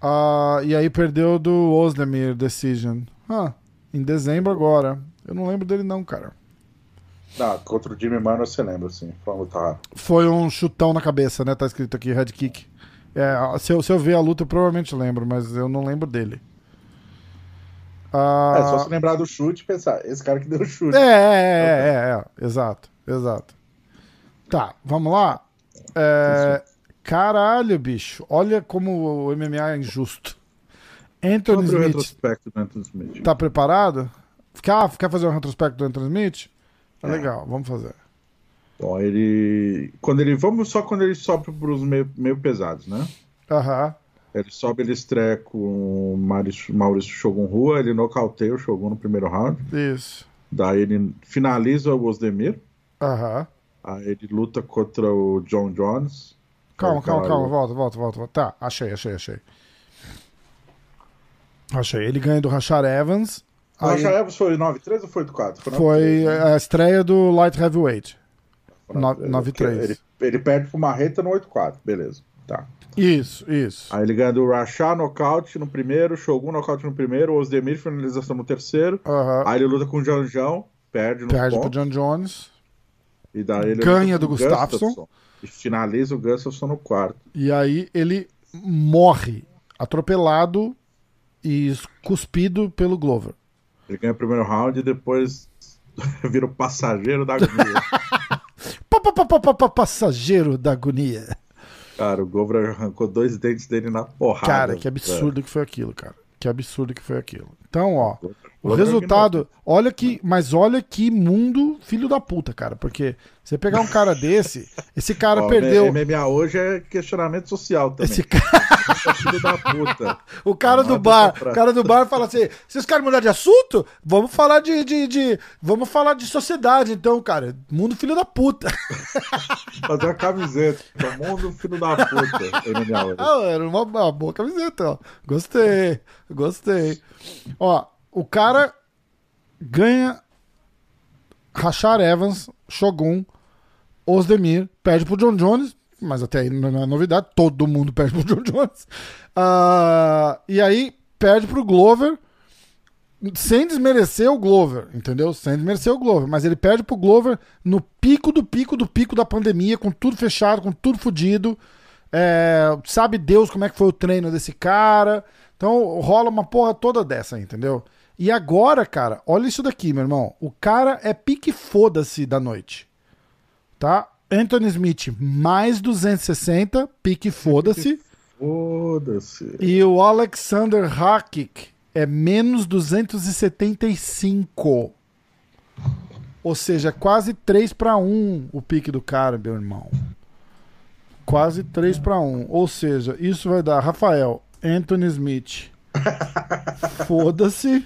Ah, e aí perdeu do Osdemir Decision. Ah, em dezembro agora. Eu não lembro dele não, cara. Não, contra o Jimmy Manuel você lembra, sim. Foi uma luta rápida. Foi um chutão na cabeça, né? Tá escrito aqui, head kick. É, se, eu, se eu ver a luta, eu provavelmente lembro, mas eu não lembro dele. Ah, É, só se lembrar do chute e pensar, esse cara que deu o chute. É, é, é, é, é, exato, exato. Tá, vamos lá. É, caralho, bicho, olha como o MMA é injusto. Anthony Sobre o Smith, retrospecto do Anthony Smith. tá preparado? Quer, quer fazer um retrospecto do Anthony Smith? Tá É. legal, vamos fazer. Bom, ele. Quando ele. Vamos só quando ele sobe pros meio, meio pesados, né? Aham, Ele sobe, ele estreia com o Maurício, Maurício Shogun Rua, ele nocauteia o Shogun no primeiro round. isso. Daí ele finaliza o Osdemir. Aham. Aí ele luta contra o John Jones. Calma, calma, calma, volta, volta, volta, volta. Tá, achei, achei, achei. Achei. Ele ganha do Rashad Evans. O Aí Rashad Evans foi 9-3 ou foi do 4? foi a estreia do Light Heavyweight. no- 9-3. Ele, ele perde pro Marreta no 8-4, beleza. Tá. Isso, isso. Aí ele ganha do Rashad nocaute no primeiro, Shogun nocaute no primeiro, Osdemir finalização no terceiro. Aham. Aí ele luta com o Janjão, perde no Perde pro ponto. John Jones. E daí ele Ganha do Gustafsson. E finaliza o Gustafsson no quarto. E aí ele morre atropelado e cuspido pelo Glover. Ele ganha o primeiro round e depois [LAUGHS] vira o passageiro da agonia. [LAUGHS] Pa, pa, pa, pa, pa, pa, Passageiro da agonia. cara, o Glover arrancou dois dentes dele na porrada. Cara, que absurdo que foi aquilo, cara. Que absurdo que foi aquilo. Então, ó. O resultado, olha que, mas olha que mundo filho da puta, cara, porque você pegar um cara desse, esse cara Ó, perdeu, MMA hoje é questionamento social também. esse cara, é filho da puta. [LAUGHS] o cara do bar, o cara do bar fala assim, vocês querem mudar de assunto? Vamos falar de, de, de- vamos falar de sociedade, então, cara, mundo filho da puta. [LAUGHS] Fazer uma camiseta. O mundo filho da puta. MMA hoje. Ah, era uma, uma boa camiseta, ó. Gostei, gostei. Ó, o cara ganha Rashad Evans, Shogun, Osdemir, perde pro John Jones, mas até aí não é novidade, todo mundo perde pro John Jones. Uh, e aí perde pro Glover, sem desmerecer o Glover, entendeu? Sem desmerecer o Glover, mas ele perde pro Glover no pico do pico do pico da pandemia, com tudo fechado, com tudo fodido. É, sabe Deus como é que foi o treino desse cara. Então rola uma porra toda dessa, entendeu? E agora, cara, olha isso daqui, meu irmão. O cara é pique foda-se da noite. Tá? Anthony Smith mais 260, pique foda-se. [LAUGHS] Foda-se. E o Alexander Hakik é menos 275. Ou seja, quase 3 para 1 o pique do cara, meu irmão. Quase 3 para 1. Ou seja, isso vai dar Rafael, Anthony Smith. [LAUGHS] Foda-se.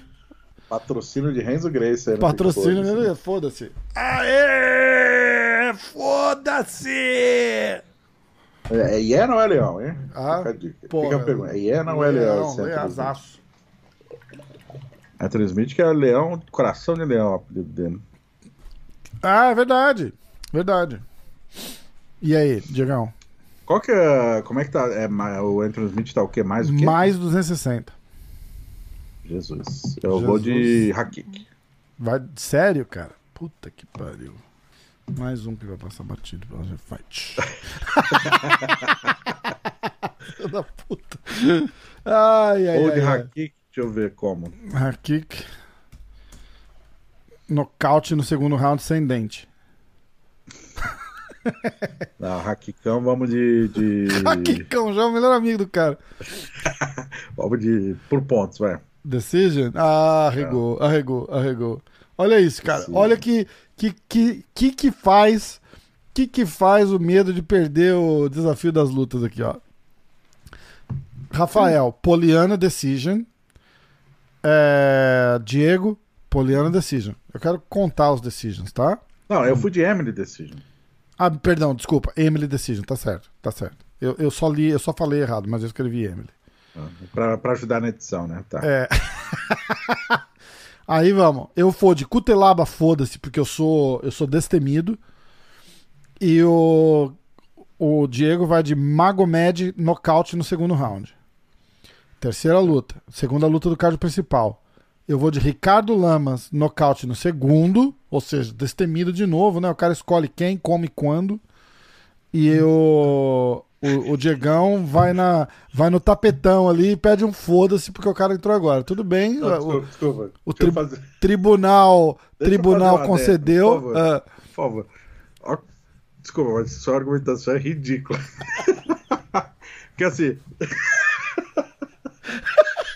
Patrocínio de Renzo Grace. Né? Patrocínio, foda-se. Aê! Foda-se! É, é Iena ou é Leão, hein? Ah, Fica a dica. porra. Fica a pergunta. É Iena ou é Leão? Leão, é azaço. Anthony Smith, que é Leão, coração de Leão, o apelido dele. Ah, é verdade. Verdade. E aí, Diegão? Qual que é. Como é que tá? É, o Anthony Smith tá o quê? Mais o quê? Mais 260. Jesus. Eu Jesus. vou de Hakik. Vai, sério, cara? Puta que pariu. Mais um que vai passar batido pela Fight. [LAUGHS] Da puta. Ai, ai, Ou de ai. Hakik, deixa eu ver como. Hakik. Nocaute no segundo round sem dente. Não, [LAUGHS] Hakikão, vamos de. de... [LAUGHS] Hakikão, já é o melhor amigo do cara. vamos de. Por pontos, vai. Decision? Ah, arregou, arregou, arregou. Olha isso, cara. Decision. Olha que que, que que que faz que que faz o medo de perder o desafio das lutas aqui, ó. Rafael, Poliana Decision. É, Diego, Poliana Decision. Eu quero contar os decisions, tá? Não, eu fui de Emily Decision. Ah, perdão, desculpa. Emily Decision, tá certo, tá certo. Eu, eu só li, eu só falei errado, mas eu escrevi Emily. Pra ajudar na edição, né? Tá. É. [LAUGHS] Aí vamos. Eu for de Cutelaba, foda-se, porque eu sou eu sou destemido. E o o Diego vai de Magomed nocaute no segundo round. Terceira luta, segunda luta do card principal. Eu vou de Ricardo Lamas nocaute no segundo, ou seja, destemido de novo, né? O cara escolhe quem, como e quando. E eu o, o Diegão vai, na, vai no tapetão ali e pede um foda-se porque o cara entrou agora. Tudo bem, Não, o, desculpa, desculpa. o tri- tribunal, [LAUGHS] Deixa tribunal concedeu. por favor. ah, Por favor. Desculpa, mas sua argumentação é ridícula. [LAUGHS] Porque assim. [LAUGHS]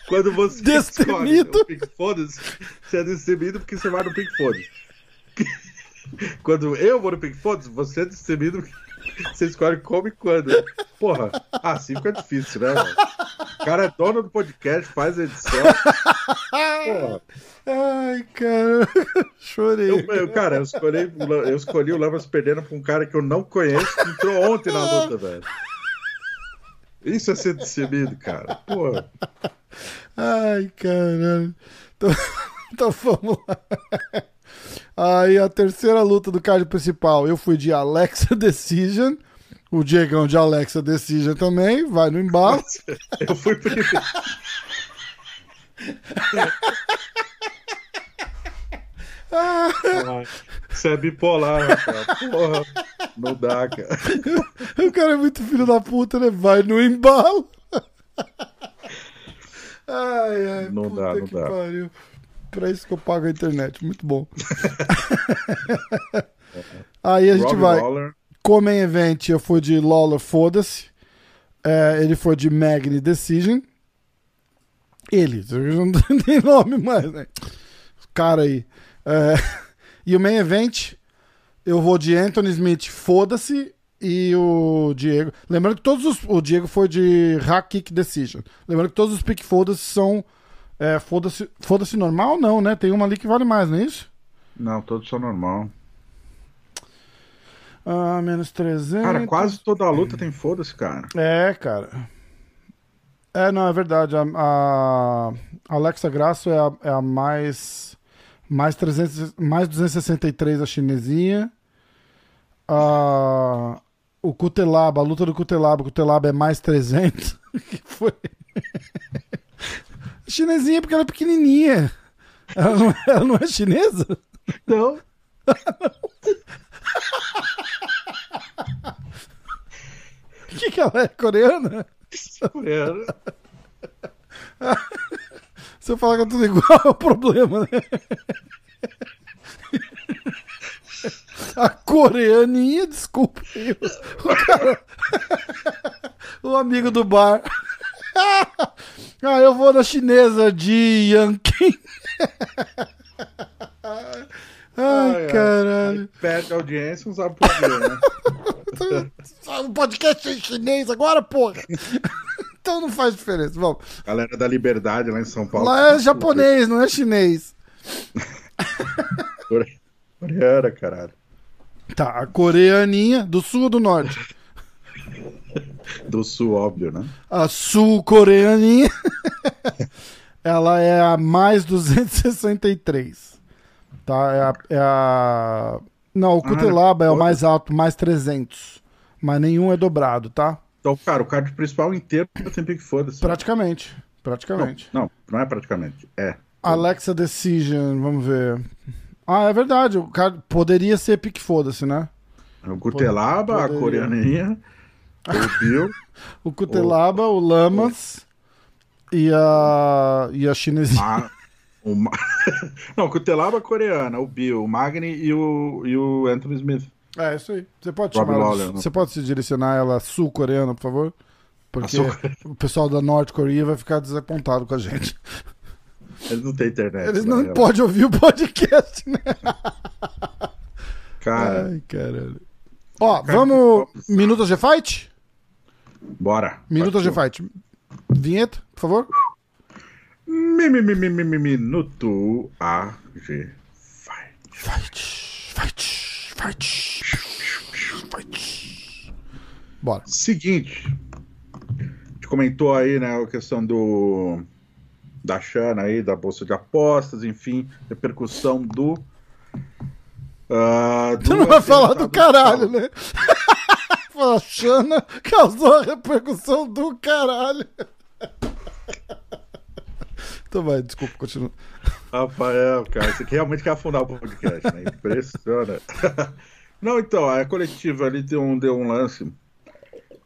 Quando você Destemido. o Pink Foda-se, você é destemido porque você vai no Pink Foda-se. Quando eu vou no Pink Foda-se, você é destemido porque você escolhe como e quando. Porra, assim fica difícil, né? mano? O cara é dono do podcast, faz a edição. Porra. Ai, cara, [LAUGHS] chorei. Eu, eu- cara, eu escolhi, eu escolhi o Lamas perdendo pra um cara que eu não conheço que entrou ontem na luta, velho. Isso é ser destemido, cara. Pô, Ai, caralho. Então, [LAUGHS] então vamos lá. Aí a terceira luta do card principal, eu fui de Alexa [LAUGHS] Decision. O Diegão de Alexa Decision também, vai no embalo. eu fui primeiro. [LAUGHS] Você é bipolar, cara. Porra, não dá, cara. O cara é muito filho da puta, né? Vai no embalo. Ai, ai, Não dá, não que dá. pariu. Pra isso que eu pago a internet, muito bom. [LAUGHS] Aí a gente Robbie vai. Lawler. Como em event, eu fui de Lawler, foda-se. É, ele foi de Magni Decision. Ele, [LAUGHS] não tem nome mais, né? O cara aí. É, [LAUGHS] e o main event, eu vou de Anthony Smith, foda-se. E o Diego. Lembrando que todos os. O Diego foi de Hack Kick Decision. Lembrando que todos os pick foda-se são. É, foda-se foda normal, não, né? Tem uma ali que vale mais, não é isso? Não, todos são normal. Ah, menos 300. Cara, quase toda a luta tem foda-se, cara. É, cara. É, não, é verdade. A, a Alexa Grasso é a, é a mais. Mais, 300, mais 263 a chinesinha. A, o Cutelaba, a luta do Cutelaba, o Cutelaba é mais 300. [LAUGHS] que foi? Chinesinha porque ela é pequenininha. Ela não, ela não é chinesa? Não. O que, que ela é? Coreana? Coreana. Se eu falar que é tudo igual, é o problema, né? A coreaninha, desculpa. O, cara... o amigo do bar. [LAUGHS] Ah, eu vou na chinesa de Yanqing. [LAUGHS] Ai, Ai, caralho. Perde a audiência, não sabe por quê, né? [LAUGHS] O podcast é em chinês agora, porra. Então não faz diferença. Vamos. Galera da Liberdade lá em São Paulo. Lá é japonês, não é chinês. Core- Coreana, caralho. Tá, a coreaninha do sul ou do norte? [LAUGHS] Do Sul, óbvio, né? A sul-coreaninha. [LAUGHS] ela é a mais 263. Tá? É a. é a- Não, o Cutelaba é o mais alto, mais 300. Mas nenhum é dobrado, tá? Então, cara, o card principal inteiro tem pique foda-se. Praticamente. Praticamente. Não, não é praticamente. É. Alexa Decision, vamos ver. Ah, é verdade. O cara poderia ser pique foda-se, né? O Cutelaba, a Poderia. coreaninha, o Bill, O Cutelaba, o Lamas e a. e a chinesinha. a, o Ma... [LAUGHS] Não, o Cutelaba, a coreana, o Bill, o Magni e o, e o Anthony Smith. É, isso aí. Você pode Rob chamar ela, Lawler, né? Você pode se direcionar ela sul-coreana, por favor? Porque o pessoal da Norte Coreia vai ficar desapontado com a gente. [LAUGHS] Eles não têm internet. Eles né? não podem ouvir o podcast, né? Cara, Ai, caralho. Ó, Cara, vamos. vamos- Minutos de fight? Bora. Minutos de fight. Vinheta, por favor. Mi, mi, mi, mi, mi, mi, Minuto AG. Vai. Fight, fight, fight, fight. Bora. Seguinte. A gente comentou aí, né, a questão do. Da Xana aí, da bolsa de apostas, enfim, repercussão do. ah, Tu [LAUGHS] não vai falar do caralho, né? [LAUGHS] Fala, Xana causou a repercussão do caralho. Então vai, desculpa, continua. Rafael, cara, você realmente quer afundar o podcast, né? Impressiona. [LAUGHS] Não, então, a coletiva ali deu um, deu um lance.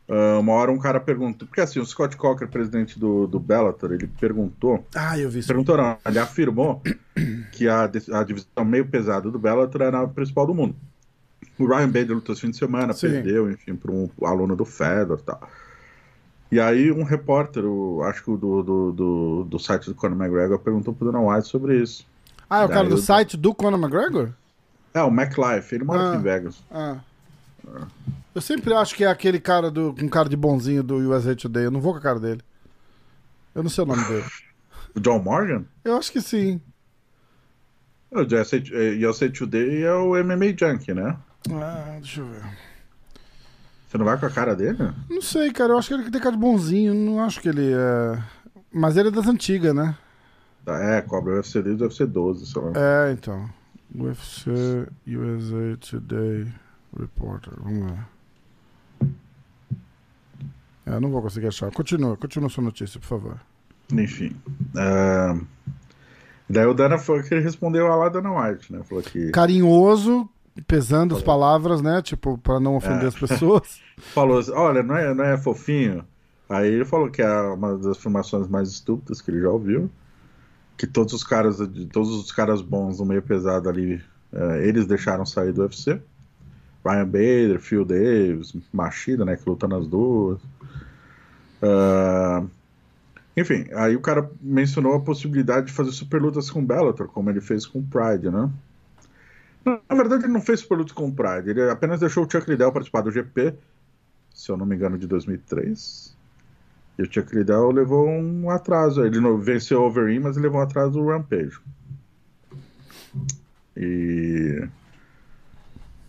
Ah, uma hora um cara perguntou. Porque assim, o Scott Coker, presidente do, do Bellator, ele perguntou. Ah, eu vi isso. Perguntou não, ele afirmou que a, a divisão meio pesada do Bellator era a principal do mundo. O Ryan Bader lutou esse fim de semana, Sim. perdeu, enfim, para um aluno do Fedor e tal. E aí um repórter, o- acho que o do, do, do, do site do Conor McGregor, perguntou pro Dana White sobre isso. Ah, é o cara do eu- site do Conor McGregor? É, o MacLife, ele mora Ah. aqui em Vegas. Ah. Eu sempre acho que é aquele cara do um cara de bonzinho do USA Today. Eu não vou com a cara dele. Eu não sei o nome dele. [LAUGHS] O John Morgan? Eu acho que sim. O USA, eh, USA Today é o MMA Junkie, né? Ah, deixa eu ver. Você não vai com a cara dele? Não sei, cara. Eu acho que ele tem cara de bonzinho. Não acho que ele é. Mas ele é das antigas, né? É, cobra o UFC desde o UFC 12, sei lá. É, então. UFC USA Today Reporter. Vamos ver. É, não vou conseguir achar. Continua, continua sua notícia, por favor. Enfim. ah, Daí o Dana foi que ele respondeu a lá Dana White, né? Falou que. Carinhoso, pesando as palavras, né? Tipo, pra não ofender É. as pessoas. [LAUGHS] Falou assim, olha, não é, não é fofinho? Aí ele falou que é uma das afirmações mais estúpidas que ele já ouviu. Que todos os caras, de todos os caras bons no meio pesado ali, eh, eles deixaram sair do UFC. Ryan Bader, Phil Davis, Machida, né, que luta nas duas. Ah, enfim, aí o cara mencionou a possibilidade de fazer super lutas com Bellator, como ele fez com Pride, né? Na verdade, ele não fez super lutas com o Pride, ele apenas deixou o Chuck Liddell participar do GP, se eu não me engano, de 2003. E o Chuck Liddell levou um atraso. Ele venceu o Overeem, mas levou um atraso do Rampage. E...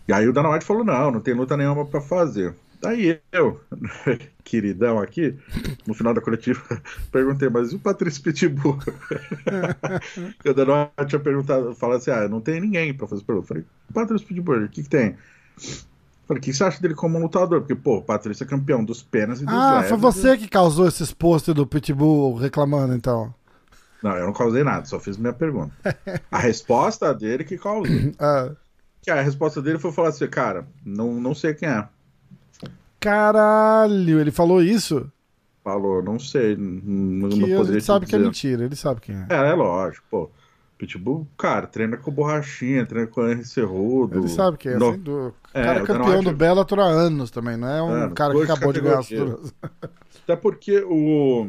e aí o Dana White falou, não, não tem luta nenhuma pra fazer. Daí eu, [LAUGHS] queridão aqui, no final da coletiva, [LAUGHS] perguntei, mas e o Patrício Pitbull? [LAUGHS] O Dana White tinha perguntado, falado assim, ah, não tem ninguém pra fazer pergunta. Eu falei, Patrício Pitbull, o que que tem? Falei, o que você acha dele como lutador? Porque, pô, o Patrício é campeão dos penas e dos Ah, leves. foi você que causou esses posts do Pitbull reclamando, então. Não, eu não causei nada, só fiz minha pergunta. A resposta dele que causou. Ah, Que a resposta dele foi falar assim, cara, não, não sei quem é. Caralho, ele falou isso? Falou, não sei, não, Que não poderia gente sabe te que é dizer. mentira, ele sabe quem é. É, é lógico, pô. Pitbull, cara, treina com borrachinha, treina com Henry Cerrudo. Ele sabe quem é. No- assim, É, cara é o campeão do Bellator há anos também, não é um Anos, cara que duas acabou de ganhar as duras. Até porque o.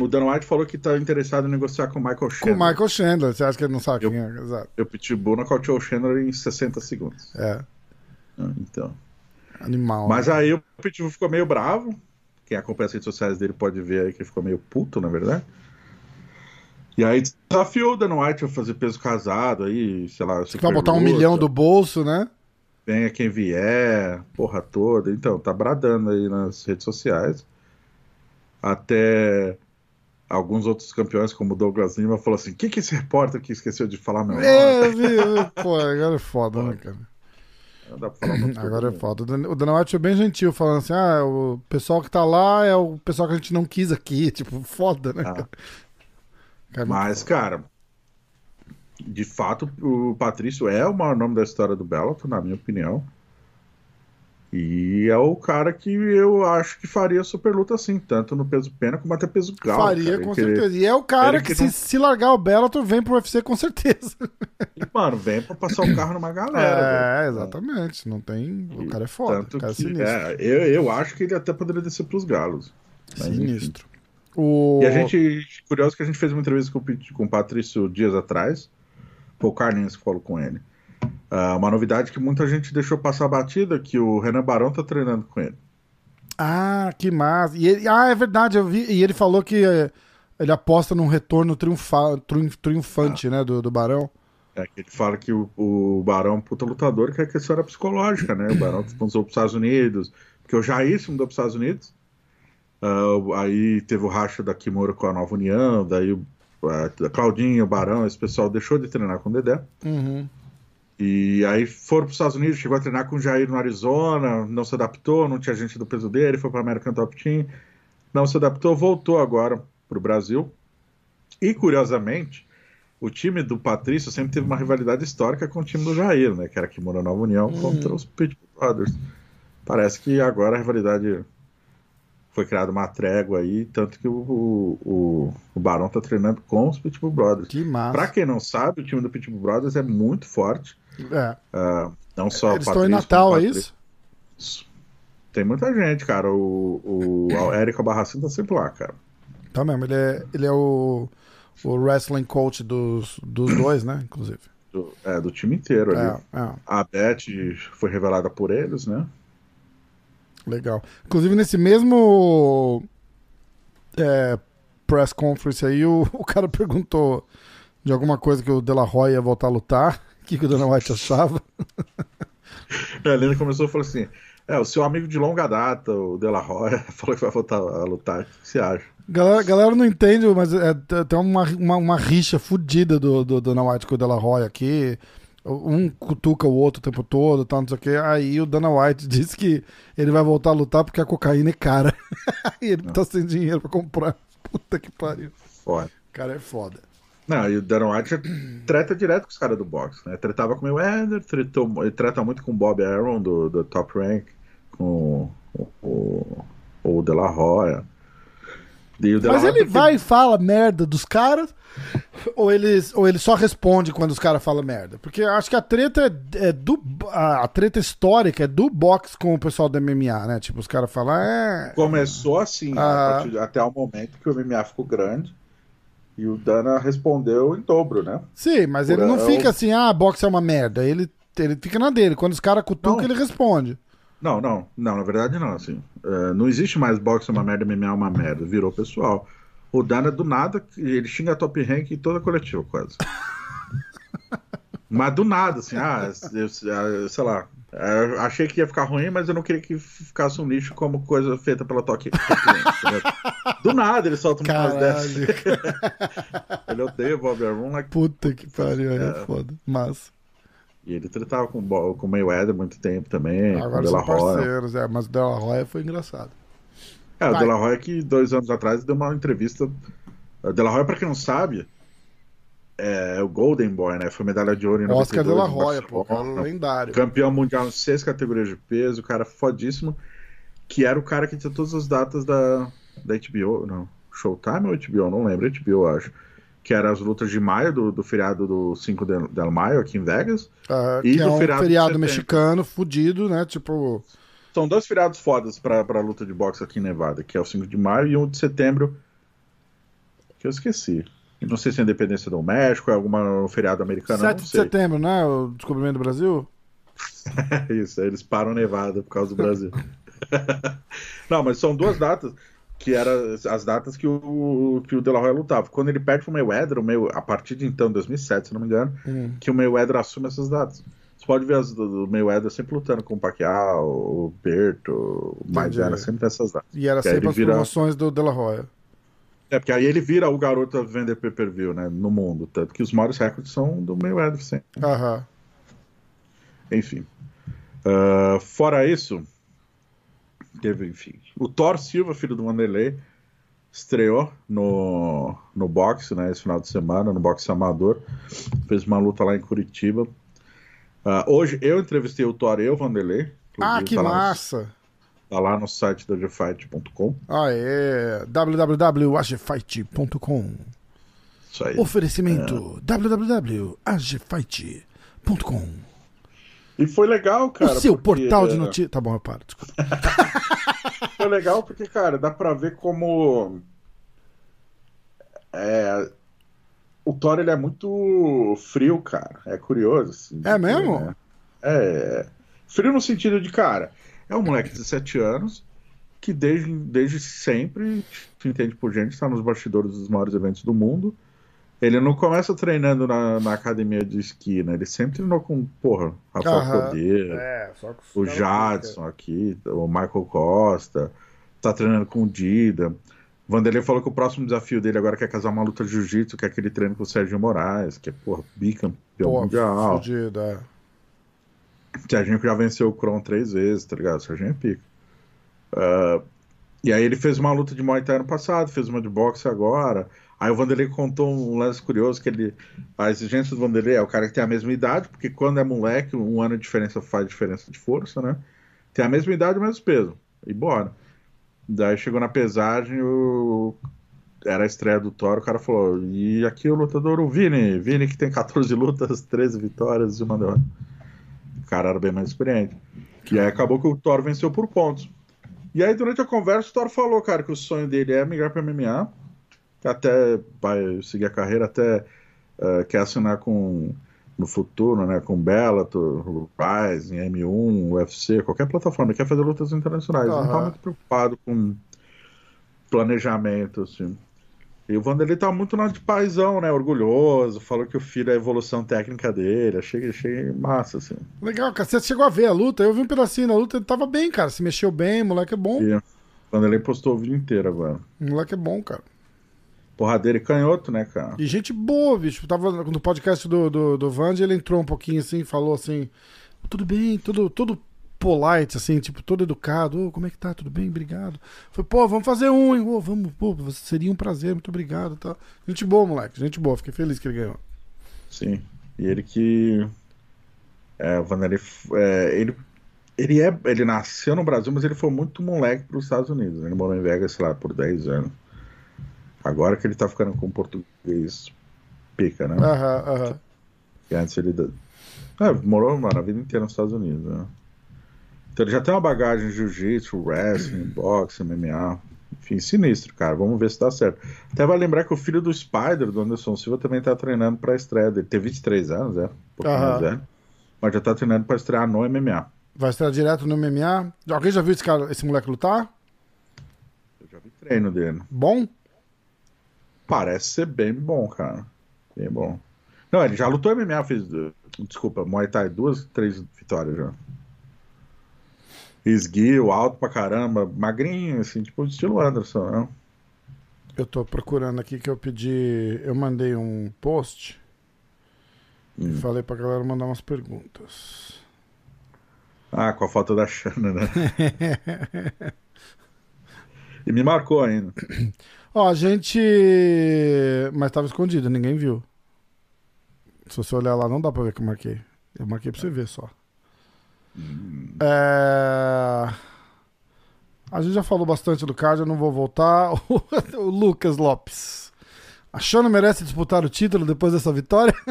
O Dan White falou que tá interessado em negociar com o Michael Com Chandler. o Michael Chandler, você acha que ele não sabe Eu- quem é? Exato. E o Pitbull nocauteou o Chandler em 60 segundos. É, Ah, Então. Animal. Mas aí o Pitbull ficou meio bravo. Quem acompanha as redes sociais dele pode ver aí que ele ficou meio puto, na verdade. E aí desafiou o Dan White a fazer peso casado aí, sei lá. Vai botar um milhão do bolso, né? Venha quem vier, porra toda. Então, tá bradando aí nas redes sociais. Até alguns outros campeões, como o Douglas Lima, falou assim: o que, que esse repórter que esqueceu de falar meu nome? É, viu? [LAUGHS] Pô, agora é foda, né, cara? [CLEARS THROAT] Agora é foda. O Dan- O Dana White foi bem gentil, falando assim: ah, o pessoal que tá lá é o pessoal que a gente não quis aqui. [LAUGHS] Tipo, foda, né, Ah. cara? Mas, cara, de fato, o Patrício é o maior nome da história do Bellator, na minha opinião. E é o cara que eu acho que faria super luta assim, tanto no peso pena como até peso galo. Faria, cara. com Que- certeza. E é o cara ele que, que se, não- se largar o Bellator, vem pro UFC com certeza. Mano, vem pra passar o carro numa [LAUGHS] galera. é, velho. exatamente. Não tem. O cara é foda. Tanto O cara é que, sinistro. é, eu, eu acho que ele até poderia descer pros galos. Sinistro. O... E a gente, curioso que a gente fez uma entrevista com, com o Patrício dias atrás. Foi o Carlinhos que falou com ele. Ah, uma novidade que muita gente deixou passar batida, que o Renan Barão tá treinando com ele. Ah, que massa. E ele- Ah, é verdade, eu vi. E ele falou que eh, ele aposta num retorno triunfa... triunf- triunfante, Ah. né, do, do Barão. É que ele fala que o, o Barão é um puta lutador, que a questão era psicológica, né? O Barão sponsor pros Estados Unidos, porque o Jair se mudou pros Estados Unidos. Ah, aí teve o racha da Kimura com a Nova União, daí o a Claudinho, o Barão, esse pessoal deixou de treinar com o Dedé. Uhum. E aí foram para os Estados Unidos, chegou a treinar com o Jair no Arizona, não se adaptou, não tinha gente do peso dele, foi para American Top Team, não se adaptou, voltou agora para o Brasil. E curiosamente, o time do Patrício sempre teve uma rivalidade histórica com o time do Jair, né? Que era Kimura Nova União contra os Pitbull Brothers. Parece que agora a rivalidade foi criada uma trégua aí, tanto que o, o, o Barão tá treinando com os Pitbull Brothers. Que massa. Pra quem não sabe, o time do Pitbull Brothers é muito forte. É. Ah, não só Eles estão em Natal, é isso? Tem muita gente, cara. O, o, o Érico Barracin tá sempre lá, cara. Tá mesmo. Ele é, ele é o, o wrestling coach dos, dos dois, né? Inclusive. Do, é, do time inteiro ali. É, é. A Beth foi revelada por eles, né? Legal. Inclusive, nesse mesmo é, press conference aí, o, [LAUGHS] o cara perguntou de alguma coisa que o De La Roya ia voltar a lutar. O que, que o Dana White achava? [LAUGHS] A Helena começou e falou assim: É, o seu amigo de longa data, o De La Roya, [LAUGHS] falou que vai voltar a lutar. O que você acha? Galera, galera não entende, mas é, tem uma, uma, uma rixa fodida do, do Dana White com o De La Roya aqui. Um cutuca o outro o tempo todo, tal, não sei o que. Aí o Dana White [LAUGHS] disse que ele vai voltar a lutar porque a cocaína é cara. e ele tá sem dinheiro pra comprar. Puta que pariu. Olha. O cara é foda. Não, e o Dana White treta direto com os caras do boxe, né? Tretava com o Mayweather, tretou, ele treta muito com o Bob Arum, do, do Top Rank, com o, o, o De La Roya. Mas ele vai e fala merda dos caras? Ou ele, ou ele só responde quando os caras falam merda? Porque eu acho que a treta é, é do. A, a treta histórica é do boxe com o pessoal do MMA, né? Tipo, os caras falam, é. Começou assim, né, Ah. partir até o momento que o MMA ficou grande. E o Dana respondeu em dobro, né? Sim, mas ele Por- não é fica assim, ah, boxe é uma merda. Ele, ele fica na dele. Quando os caras cutucam, Não. ele responde. Não, não, não, na verdade não, assim. é, não existe mais boxe é uma merda, MMA é uma merda, virou pessoal. O Dana, do nada, ele xinga a top rank em toda a coletiva, quase. [LAUGHS] mas do nada, assim, ah, eu- sei lá. É, achei que ia ficar ruim, mas eu não queria que ficasse um lixo como coisa feita pela entendeu? Do nada ele solta uma coisa dessa. [LAUGHS] Ele odeia o Bob Arum, like, Puta que pariu, aí é É. foda. Mas. E ele tretava com, com o Mayweather muito tempo também. Agora com são parceiros, é, mas o De La Roya foi engraçado. É, Vai. o De La Roya que dois anos atrás deu uma entrevista. O De La Roya, pra quem não sabe, é o Golden Boy, né? Foi medalha de ouro em Oscar de La Roya, pô, cara lendário. Campeão mundial em seis categorias de peso, cara fodíssimo. Que era o cara que tinha todas as datas da, da HBO, não, Showtime ou HBO? Não lembro, HBO, acho que eram as lutas de maio, do, do feriado do 5 de, de maio aqui em Vegas. Uh, e que do é um feriado, feriado mexicano fudido, né? Tipo. São dois feriados fodas pra, pra luta de boxe aqui em Nevada, que é o 5 de maio e um de setembro, que eu esqueci. Não sei se é a independência do México, é alguma feriado americano. 7 de setembro, né? O descobrimento do Brasil? [LAUGHS] Isso, eles param Nevada por causa do Brasil. [LAUGHS] não, mas são duas datas que eram as datas que o, que o De La Hoya lutava. Quando ele perde pro Mayweather, o May, a partir de então, 2007, se não me engano, hum. que o Mayweather assume essas datas. Você pode ver as do, do Mayweather sempre lutando com o Pacquiao, o Berto, o Maidana, sempre nessas datas. E era sempre as vira... promoções do De La Hoya. É, porque aí ele vira o garoto a vender pay-per-view, né, no mundo. Tanto que os maiores recordes são do Mayweather sempre. Aham. Enfim. Uh, fora isso, teve, enfim. O Thor Silva, filho do Wanderlei, estreou no, no boxe, né, esse final de semana, no boxe amador. Fez uma luta lá em Curitiba. Uh, hoje eu entrevistei o Thor e o Vanderlei. Ah, que tá massa! Tá lá no site da agfight.com. Ah, é. www.agfight.com. Isso aí. Oferecimento é. www.agfight.com. E foi legal, cara. O seu porque, portal de é, notícias. Tá bom, eu paro, desculpa. [LAUGHS] foi legal porque, cara, dá pra ver como. É... O Thor ele é muito frio, cara. É curioso. Assim, é mesmo? Né? É. Frio no sentido de, cara, é um moleque de 17 anos que desde, desde sempre, se entende por gente, está nos bastidores dos maiores eventos do mundo ele não começa treinando na, na academia de esqui, né? Ele sempre treinou com, porra, Rafael Poder, é, o Jadson aqui, o Michael Costa, tá treinando com o Dida. Vanderlei falou que o próximo desafio dele agora quer casar uma luta de jiu-jitsu, que é aquele treino com o Sérgio Moraes, que é, porra, bicampeão Pô, mundial. Fudido, é. Serginho que já venceu o Kron três vezes, tá ligado? Serginho é pica. Uh, e aí ele fez uma luta de Muay Thai ano passado, fez uma de boxe agora. Aí o Vanderlei contou um lance curioso que ele. A exigência do Vanderlei é o cara que tem a mesma idade, porque quando é moleque, um ano de diferença faz diferença de força, né? Tem a mesma idade, o mesmo peso. E bora. Daí chegou na pesagem, o... era a estreia do Toro, o cara falou: e aqui o lutador, o Vini, Vini que tem 14 lutas, 13 vitórias e uma derrota. O cara era bem mais experiente. E aí acabou que o Toro venceu por pontos. E aí, durante a conversa, o Toro falou, cara, que o sonho dele é migrar para MMA até vai seguir a carreira, até uh, quer assinar com no futuro, né, com Bellator, Rise, M1, UFC, qualquer plataforma, quer fazer lutas internacionais. Uhum. Não tá muito preocupado com planejamento, assim. E o Vanderlei tá muito na de paizão, né? Orgulhoso, falou que o filho é a evolução técnica dele. Achei, achei massa, assim. Legal, cara. Você chegou a ver a luta? Eu vi um pedacinho da luta, ele tava bem, cara. Se mexeu bem, moleque é bom. E o Vanderlei postou o vídeo inteiro agora. Moleque é bom, cara porradeiro e canhoto, né, cara? E gente boa, bicho. Tava no podcast do, do, do Vand, ele entrou um pouquinho assim, falou assim: tudo bem, tudo, tudo polite, assim, tipo, todo educado. Oh, como é que tá? Tudo bem? Obrigado. Foi, pô, vamos fazer um, hein? Oh, vamos, pô, seria um prazer, muito obrigado. Tá. Gente boa, moleque, gente boa. Fiquei feliz que ele ganhou. Sim. E ele que. É, o Vanderlei. É, ele, ele, é, ele nasceu no Brasil, mas ele foi muito moleque para os Estados Unidos. Ele morou em Vegas, sei lá, por 10 anos. Agora que ele tá ficando com português pica, né? Aham, aham. E antes ele. É, morou mano, a vida inteira nos Estados Unidos, né? Então ele já tem uma bagagem de jiu-jitsu, wrestling, [CLEARS THROAT] boxe, MMA. Enfim, sinistro, cara. Vamos ver se dá certo. Até vai lembrar que o filho do Spider, do Anderson Silva, também tá treinando pra estreia dele. Tem 23 anos, é. Um pouquinho mais velho. Mas já tá treinando pra estrear no MMA. Vai estrear direto no MMA? Alguém já viu esse, cara, esse moleque lutar? Eu já vi treino dele. Bom? Parece ser bem bom, cara. Bem bom. Não, ele já lutou MMA, fez. Desculpa, Muay Thai, duas, três vitórias já. Esguio, alto pra caramba, magrinho, assim, tipo estilo Anderson, né? Eu tô procurando aqui que eu pedi. Eu mandei um post Hum. Falei pra galera mandar umas perguntas. Ah, com a foto da Xana, né? [LAUGHS] e me marcou ainda. [CLEARS THROAT] Ó, a gente. Mas tava escondido, ninguém viu. Se você olhar lá, não dá pra ver que eu marquei. Eu marquei pra você ver só. Hum. É... A gente já falou bastante do card, eu não vou voltar. [LAUGHS] o Lucas Lopes. A Xana merece disputar o título depois dessa vitória? [LAUGHS]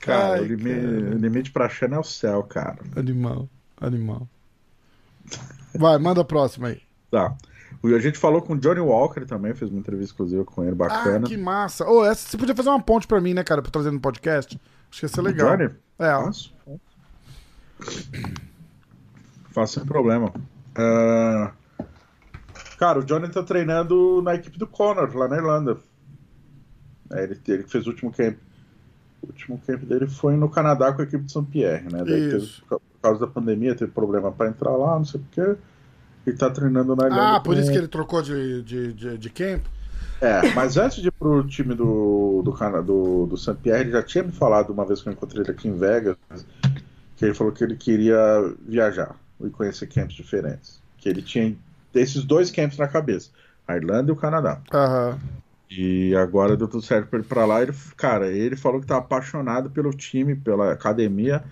cara, Ai, o, limite, cara. o limite pra Xana é o céu, cara. Animal, animal. Vai, manda a próxima aí. Tá. A gente falou com o Johnny Walker também, fez uma entrevista exclusiva com ele, bacana. Ah, que massa. Oh, essa, você podia fazer uma ponte pra mim, né, cara, pra trazer no podcast? Acho que ia ser legal. É. Faço. Faço sem problema. Uh... Cara, o Johnny tá treinando na equipe do Connor, lá na Irlanda. É, ele, ele fez o último camp. O último camp dele foi no Canadá com a equipe de São Pierre, né? Daí teve, por causa da pandemia, teve problema para entrar lá, não sei porquê. E tá treinando na Irlanda. Ah, por com... isso que ele trocou de, de, de, de camp? É, mas antes de ir pro time do, do, do, do Saint Pierre, ele já tinha me falado uma vez que eu encontrei ele aqui em Vegas, que ele falou que ele queria viajar e conhecer camps diferentes. Que ele tinha esses dois camps na cabeça, a Irlanda e o Canadá. Uhum. E agora deu tudo certo pra ele pra lá. Ele, cara, ele falou que tá apaixonado pelo time, pela academia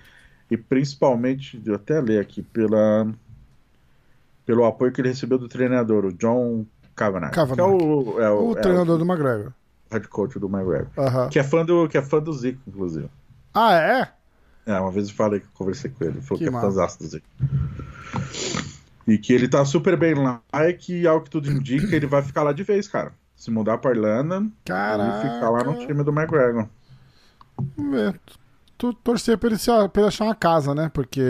e principalmente, eu até ler aqui, pela, pelo apoio que ele recebeu do treinador, o John Kavanagh. Kavanagh. Que é o, é o, o é treinador o, do McGregor. Head coach do McGregor. Uhum. Que, é fã do, que é fã do Zico, inclusive. Ah, é? É, uma vez eu falei que eu conversei com ele. Ele falou que, que é fãzão do Zico. E que ele tá super bem lá e que, ao que tudo indica, ele vai ficar lá de vez, cara. Se mudar pra Irlanda Caraca. e ficar lá no time do McGregor. Vamos ver. Tu torcer pra ele, se, pra ele achar uma casa, né? Porque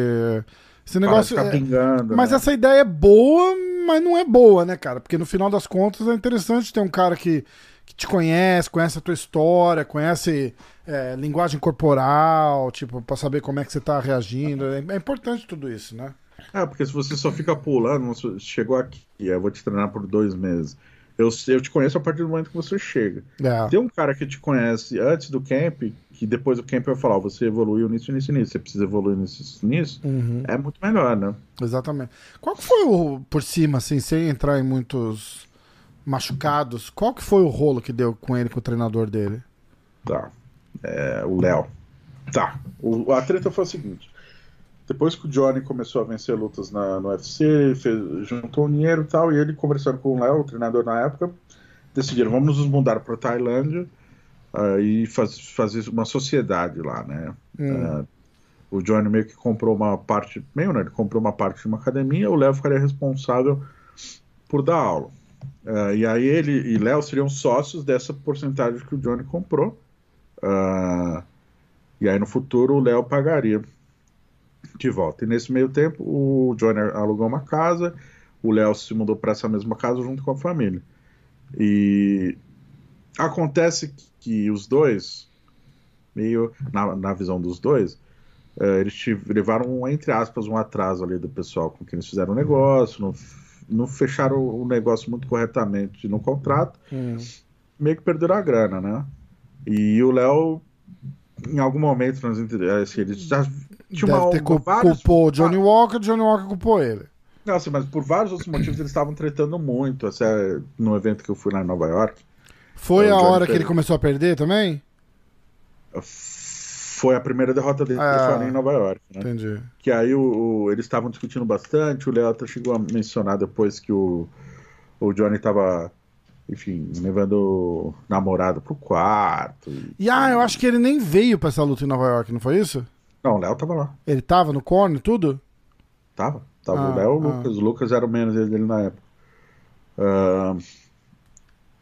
esse negócio. É... Pingando, mas né? essa ideia é boa, mas não é boa, né, cara? Porque no final das contas é interessante ter um cara que, que te conhece, conhece a tua história, conhece é, linguagem corporal, tipo, pra saber como é que você tá reagindo. É, é importante tudo isso, né? É, porque se você só fica pulando, chegou aqui, eu vou te treinar por dois meses. Eu, eu te conheço a partir do momento que você chega. É. Tem um cara que te conhece antes do camp, que depois do camp vai falar, você evoluiu nisso, nisso, nisso, você precisa evoluir nisso, nisso, uhum. é muito melhor, né? Exatamente. Qual que foi o, por cima, assim, sem entrar em muitos machucados, qual que foi o rolo que deu com ele, com o treinador dele? Tá. É, o Léo. Tá. O, a treta foi o seguinte. Depois que o Johnny começou a vencer lutas na, no UFC, fez, juntou dinheiro e tal, e ele conversando com o Léo, o treinador na época, decidiram, vamos nos mudar para Tailândia uh, e faz, fazer uma sociedade lá, né? Hum. Uh, o Johnny meio que comprou uma parte, meio, né? Ele comprou uma parte de uma academia, o Léo ficaria responsável por dar aula. Uh, e aí ele e Léo seriam sócios dessa porcentagem que o Johnny comprou. e aí no futuro o Léo pagaria de volta. E nesse meio tempo, o Johnny alugou uma casa, o Léo se mudou para essa mesma casa junto com a família. E acontece que os dois, meio na, na visão dos dois, é, eles levaram, entre aspas, um atraso ali do pessoal com quem eles fizeram o negócio, não, não fecharam o negócio muito corretamente no contrato, hum. meio que perderam a grana, né? E o Léo, em algum momento, assim, eles já tinha Deve uma, ter uma, vários... culpou Johnny Walker, Johnny Walker culpou ele. Não, assim, mas por vários outros motivos eles estavam tretando muito. Assim, no evento que eu fui lá em Nova York. Foi a hora que ele começou a perder também? Foi a primeira derrota dele ah, em Nova York. Né? Entendi. Que aí o, o eles estavam discutindo bastante. O Leota chegou a mencionar depois que o, o Johnny estava enfim, levando o namorado pro quarto. E, e ah, eu acho que ele nem veio pra essa luta em Nova York, não foi isso? Não, o Léo tava lá. Ele tava no corner tudo? Tava. Tava ah, o Léo e o ah. Lucas. O Lucas era o menos dele na época. Uh,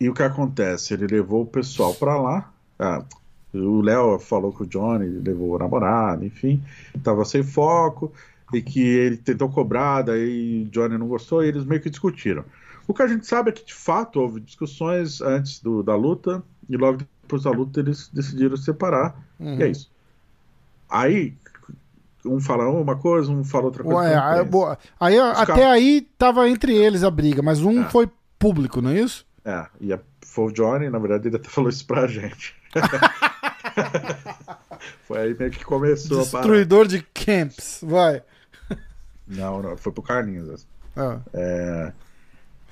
e o que acontece? Ele levou o pessoal pra lá. Uh, o Léo falou que o Johnny levou o namorado, enfim. Tava sem foco. E que ele tentou cobrar, daí o Johnny não gostou e eles meio que discutiram. O que a gente sabe é que de fato houve discussões antes do, da luta e logo depois da luta eles decidiram se separar. Uhum. E é isso. Aí, um fala uma coisa, um fala outra coisa. Ué, aí, boa. aí até aí tava entre eles a briga, mas um é. foi público, não é isso? É, e a, foi o Johnny, na verdade, ele até falou isso pra gente. [LAUGHS] foi aí meio que começou Destruidor de camps, vai. Não, não, foi pro Carlinhos. Ah. É,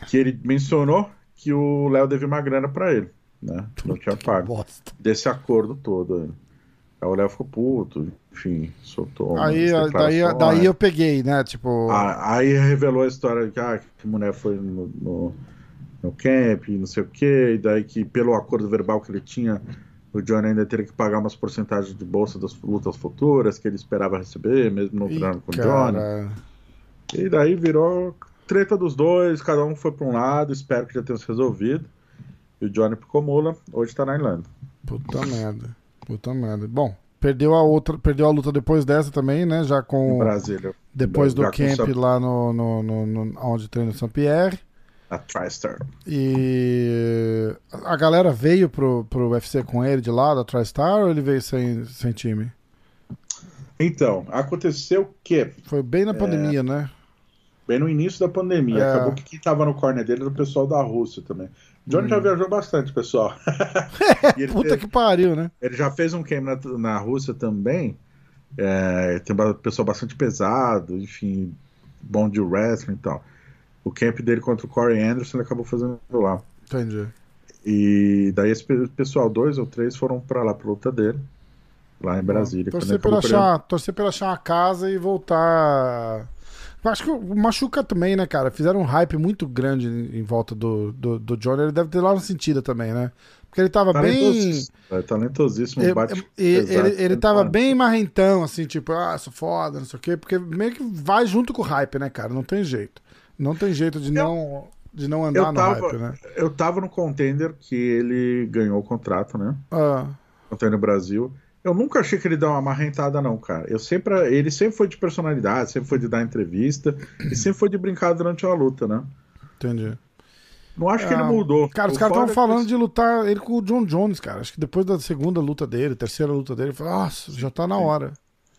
que ele mencionou que o Léo devia uma grana pra ele, né? Não tinha pago. Desse acordo todo. Aí o Léo ficou puto, enfim, soltou. Aí, daí, daí eu peguei, né? Tipo. Aí revelou a história de que, ah, que a mulher foi no, no, no camp, não sei o quê, e daí que pelo acordo verbal que ele tinha, o Johnny ainda teria que pagar umas porcentagens de bolsa das lutas futuras que ele esperava receber, mesmo não virando com o Johnny. E daí virou treta dos dois, cada um foi para um lado, espero que já tenha se resolvido. E o Johnny ficou mula, hoje tá na Irlanda. Puta merda. Puta merda. Bom, perdeu a outra, perdeu a luta depois dessa também, né? Já com. Em Brasília. Depois do camp lá no, no, no, no, onde treina o Saint-Pierre. A TriStar. E a galera veio pro, pro UFC com ele de lá, da TriStar, ou ele veio sem, sem time? Então, aconteceu que. Foi bem na é... pandemia, né? Bem no início da pandemia. É... Acabou que quem tava no corner dele era o pessoal da Rússia também. Johnny hum. já viajou bastante, pessoal. [LAUGHS] [LAUGHS] Puta que pariu, né? Ele já fez um camp na, na Rússia também. É, tem um pessoal bastante pesado, enfim, bom de wrestling e tal. O camp dele contra o Corey Anderson ele acabou fazendo lá. Entendi. E daí esse pessoal, dois ou três, foram para lá pra luta dele. Lá em Brasília. Torcer pra, achar, torcer pra achar uma casa e voltar Acho que machuca também, né, cara? Fizeram um hype muito grande em volta do, do, do Johnny. Ele deve ter lá no sentido também, né? Porque ele tava bem. É talentosíssimo, ele, bate ele, ele, ele tava bem marrentão, assim, tipo, ah, sou foda, não sei o quê. Porque meio que vai junto com o hype, né, cara? Não tem jeito. Não tem jeito de eu, não, de não andar tava, no hype, né? Eu tava no contender que ele ganhou o contrato, né? Ah. Contender Brasil. Eu nunca achei que ele dá uma marrentada, não, cara. Eu sempre, ele sempre foi de personalidade, sempre foi de dar entrevista e sempre foi de brincar durante a luta, né? Entendi. Não acho que ele ah, mudou. Cara, os caras estavam é falando de lutar ele com o John Jones, cara. Acho que depois da segunda luta dele, terceira luta dele, falou, nossa, já tá na hora.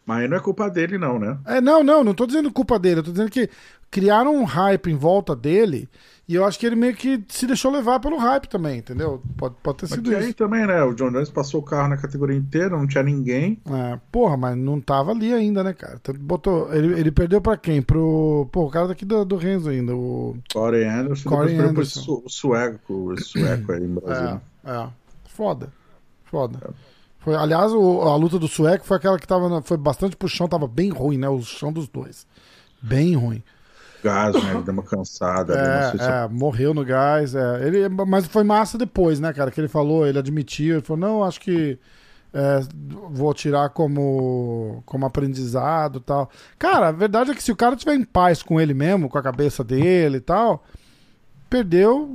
Mas não é culpa dele, não, né? É, não, não, não tô dizendo culpa dele. Eu tô dizendo que criaram um hype em volta dele e eu acho que ele meio que se deixou levar pelo hype também, entendeu? Pode, pode ter sido mas isso. aí também, né? O John Jones passou o carro na categoria inteira, não tinha ninguém. É, porra, mas não tava ali ainda, né, cara? Botou, ele, ele perdeu pra quem? Pro. Pô, o cara daqui do, do Renzo ainda, o. Corey Anderson, Corey Anderson. o sueco, o sueco aí em Brasil. É, é. Foda. Foda. É. Foi, aliás, o, a luta do sueco foi aquela que tava. Foi bastante pro chão, tava bem ruim, né? O chão dos dois. Bem ruim gás, né? [LAUGHS] Ele deu uma cansada. É, se... é, morreu no gás. É. Ele, mas foi massa depois, né, cara? Que ele falou, ele admitiu, ele falou, não, acho que é, vou tirar como, como aprendizado tal. Cara, a verdade é que se o cara tiver em paz com ele mesmo, com a cabeça dele e tal, Perdeu,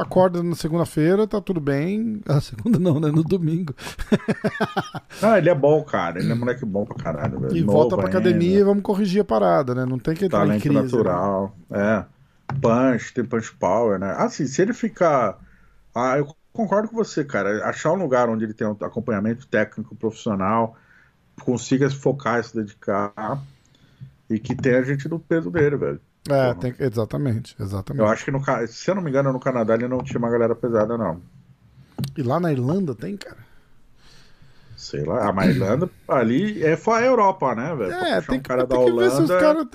acorda na segunda-feira, tá tudo bem. A [LAUGHS] segunda não, né? No domingo. [LAUGHS] ah, ele é bom, cara. Ele é moleque bom pra caralho. Velho. E Novo volta pra ainda. academia e vamos corrigir a parada, né? Não tem que entrar Talento em crise. natural. Né? É. Punch, tem punch power, né? Assim, se ele ficar. Ah, eu concordo com você, cara. Achar um lugar onde ele tem um acompanhamento técnico profissional, consiga se focar, se dedicar e que tenha gente do peso dele, velho. É, tem, exatamente, exatamente. Eu acho que, no, se eu não me engano, no Canadá ele não tinha uma galera pesada, não. E lá na Irlanda tem, cara? Sei lá, a Irlanda ali é foi a Europa, né, velho? É, tem, um cara tem da que Holanda... ver se os caras.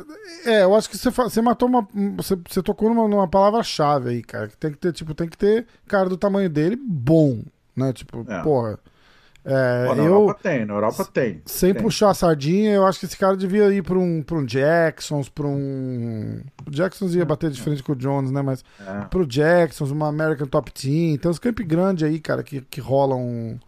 É, eu acho que você, você matou uma. Você, você tocou numa, numa palavra-chave aí, cara. Que tem que ter, tipo, tem que ter cara do tamanho dele bom, né? Tipo, é. porra. É, Pô, na eu, Europa tem, na Europa tem. Sem tem. puxar a sardinha, eu acho que esse cara devia ir para um, pra um Jacksons, para um. O Jacksons ia bater de frente com o Jones, né? Mas é. pro Jacksons, uma American Top Team. Tem uns camp grandes aí, cara, que, que rolam.